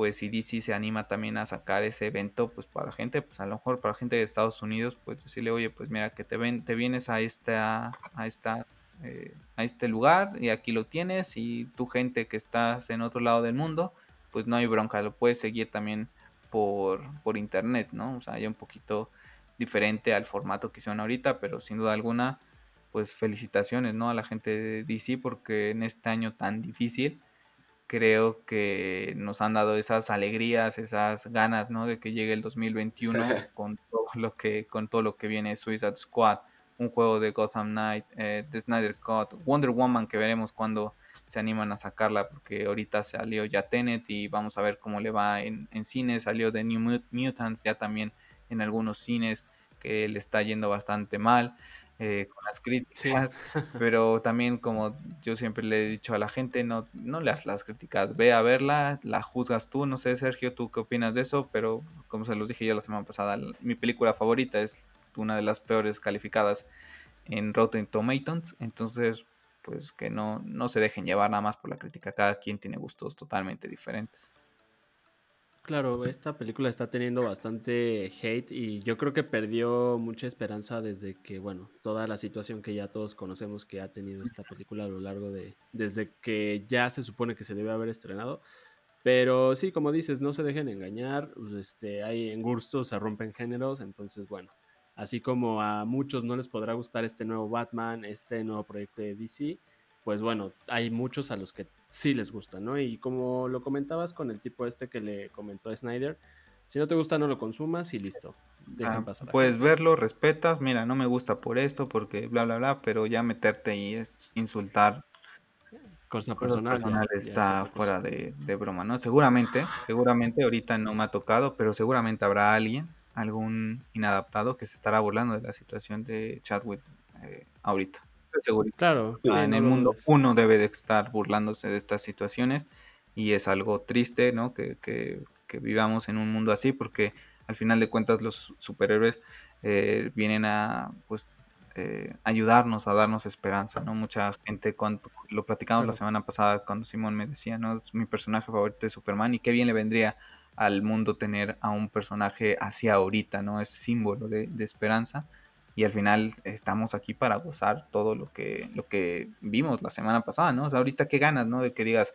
pues si DC se anima también a sacar ese evento, pues para la gente, pues a lo mejor para la gente de Estados Unidos, pues decirle, oye, pues mira, que te ven, te vienes a esta, a esta, eh, a este lugar y aquí lo tienes y tu gente que estás en otro lado del mundo, pues no hay bronca, lo puedes seguir también por, por internet, ¿no? O sea, ya un poquito diferente al formato que hicieron ahorita, pero sin duda alguna, pues felicitaciones, ¿no? A la gente de DC porque en este año tan difícil, creo que nos han dado esas alegrías, esas ganas, ¿no? De que llegue el 2021 con todo lo que con todo lo que viene Suicide Squad, un juego de Gotham Knight, eh, The Snyder Cut, Wonder Woman que veremos cuando se animan a sacarla porque ahorita salió ya Tenet y vamos a ver cómo le va en, en cines, salió de New Mutants ya también en algunos cines que le está yendo bastante mal. Eh, con las críticas, pero también como yo siempre le he dicho a la gente, no, no leas las críticas, ve a verla, la juzgas tú, no sé Sergio, tú qué opinas de eso, pero como se los dije yo la semana pasada, mi película favorita es una de las peores calificadas en Rotten Tomatoes, entonces pues que no, no se dejen llevar nada más por la crítica, cada quien tiene gustos totalmente diferentes. Claro, esta película está teniendo bastante hate y yo creo que perdió mucha esperanza desde que, bueno, toda la situación que ya todos conocemos que ha tenido esta película a lo largo de, desde que ya se supone que se debe haber estrenado. Pero sí, como dices, no se dejen engañar, pues, este, hay en gustos se rompen géneros, entonces bueno, así como a muchos no les podrá gustar este nuevo Batman, este nuevo proyecto de DC, pues bueno, hay muchos a los que sí les gusta, ¿no? Y como lo comentabas con el tipo este que le comentó a Snyder, Si no te gusta, no lo consumas y listo. Ah, puedes verlo, respetas, mira, no me gusta por esto, porque bla, bla, bla, pero ya meterte y es insultar. Cosa personal. está fuera de, de, broma, ¿no? Seguramente, seguramente ahorita no me ha tocado, pero seguramente habrá alguien, algún inadaptado que se estará burlando de la situación de Chadwick eh, ahorita. Seguro. Claro. en el mundo uno debe de estar burlándose de estas situaciones y es algo triste, ¿no? Que, que, que vivamos en un mundo así porque al final de cuentas los superhéroes eh, vienen a pues eh, ayudarnos, a darnos esperanza, ¿no? Mucha gente, cuando lo platicamos la semana pasada cuando Simón me decía, ¿no? Es mi personaje favorito de Superman y qué bien le vendría al mundo tener a un personaje así ahorita, ¿no? Es símbolo de, de esperanza y al final estamos aquí para gozar todo lo que, lo que vimos la semana pasada, ¿no? O sea, ahorita qué ganas, ¿no? De que digas,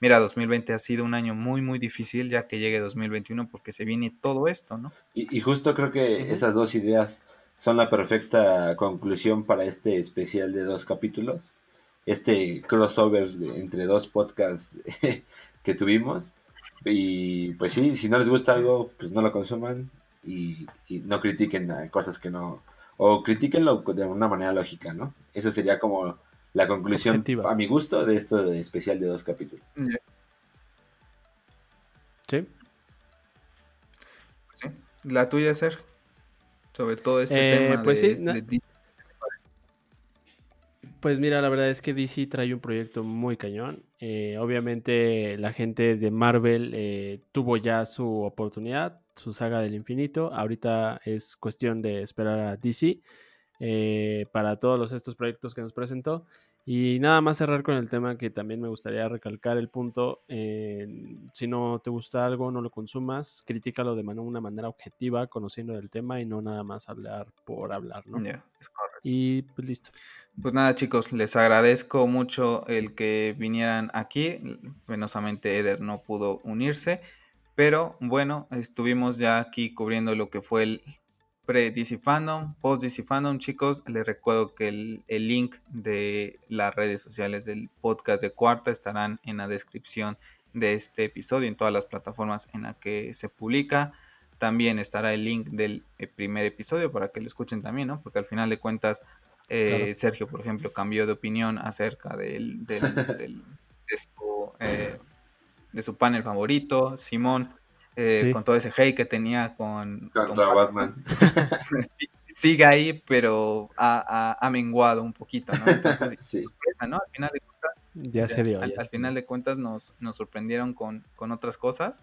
mira, 2020 ha sido un año muy, muy difícil ya que llegue 2021 porque se viene todo esto, ¿no? Y, justo creo que esas dos ideas son la perfecta conclusión para este especial de dos capítulos, este crossover entre dos podcasts que tuvimos. Y pues sí, si no les gusta algo, pues no lo consuman y, no critiquen cosas que no... O critiquenlo de una manera lógica, ¿no? Eso sería como la conclusión a mi gusto de esto de especial de dos capítulos. Sí. sí. La tuya, Ser, sobre todo este eh, tema pues sí, Pues mira, la verdad es que DC trae un proyecto muy cañón. Eh, obviamente la gente de Marvel eh, tuvo ya su oportunidad, su saga del infinito. Ahorita es cuestión de esperar a DC para todos estos proyectos que nos presentó. Y nada más cerrar con el tema que también me gustaría recalcar el punto, si no te gusta algo, no lo consumas, críticalo de una manera objetiva, conociendo del tema y no nada más hablar por hablar, ¿no? Y pues listo. Pues nada chicos, les agradezco mucho el que vinieran aquí, penosamente Eder no pudo unirse, pero bueno, estuvimos ya aquí cubriendo lo que fue el pre-DC Fandom, post-DC Fandom, chicos. Les recuerdo que el, link de las redes sociales del podcast de Cuarta estarán en la descripción de este episodio, en todas las plataformas en las que se publica. También estará el link del eh, primer episodio para que lo escuchen también, ¿no? Porque al final de cuentas, eh, Sergio, por ejemplo, cambió de opinión acerca del, del, de, eh, de su panel favorito. Simón eh, con todo ese hate que tenía con, Batman. Sigue ahí, pero ha, menguado un poquito, ¿no? Entonces, ¿no? Al final de cuentas, ya se dio, al, final de cuentas nos, nos sorprendieron con, con, otras cosas.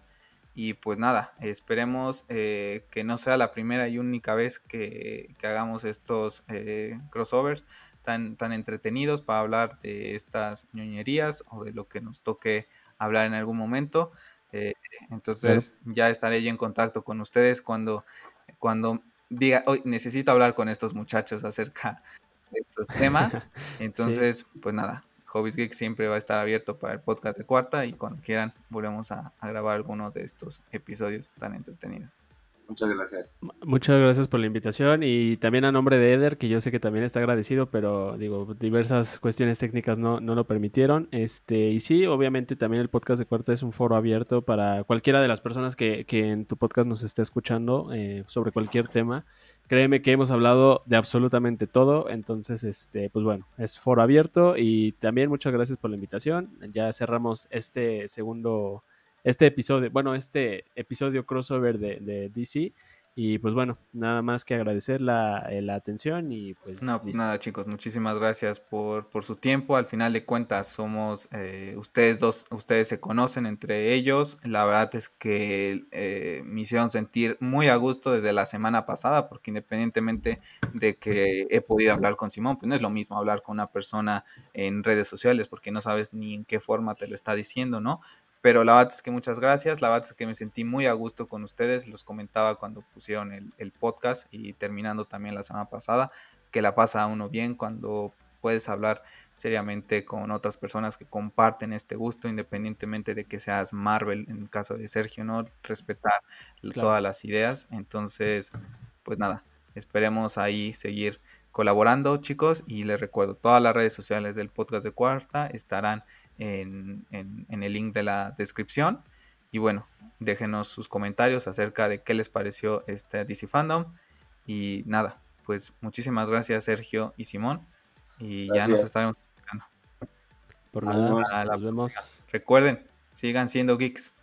Y pues nada, esperemos eh, que no sea la primera y única vez que, que hagamos estos eh, crossovers tan, tan entretenidos para hablar de estas ñoñerías o de lo que nos toque hablar en algún momento. Eh, entonces ya estaré yo en contacto con ustedes cuando, cuando diga, hoy necesito hablar con estos muchachos acerca de estos temas. Entonces, pues nada, Hobbies Geek siempre va a estar abierto para el podcast de cuarta y cuando quieran volvemos a grabar alguno de estos episodios tan entretenidos. Muchas gracias. Muchas gracias por la invitación y también a nombre de Eder, que yo sé que también está agradecido, pero digo, diversas cuestiones técnicas no, no lo permitieron. Este, y sí, obviamente también el podcast de Cuarta es un foro abierto para cualquiera de las personas que, que en tu podcast nos esté escuchando eh, sobre cualquier tema. Créeme que hemos hablado de absolutamente todo, entonces, este, pues bueno, es foro abierto y también muchas gracias por la invitación. Ya cerramos este segundo este episodio, bueno, este episodio crossover de, de DC. Y pues bueno, nada más que agradecer la, eh, la atención y pues... No, pues nada chicos, muchísimas gracias por, por, su tiempo. Al final de cuentas somos, eh, ustedes dos, ustedes se conocen entre ellos. La verdad es que eh, me hicieron sentir muy a gusto desde la semana pasada, porque independientemente de que he podido hablar con Simón, pues no es lo mismo hablar con una persona en redes sociales, porque no sabes ni en qué forma te lo está diciendo, ¿no? Pero la verdad es que muchas gracias, la verdad es que me sentí muy a gusto con ustedes, los comentaba cuando pusieron el, podcast y terminando también la semana pasada, que la pasa uno bien cuando puedes hablar seriamente con otras personas que comparten este gusto, independientemente de que seas Marvel, en el caso de Sergio, ¿no? Respetar todas las ideas. Entonces, pues nada, esperemos ahí seguir colaborando, chicos. Y les recuerdo, todas las redes sociales del podcast de Cuarta estarán en, el link de la descripción. Y bueno, déjenos sus comentarios acerca de qué les pareció este DC Fandom. Y nada, pues muchísimas gracias Sergio y Simón. Y ya nos estaremos por nada, nos vemos. Recuerden, sigan siendo geeks.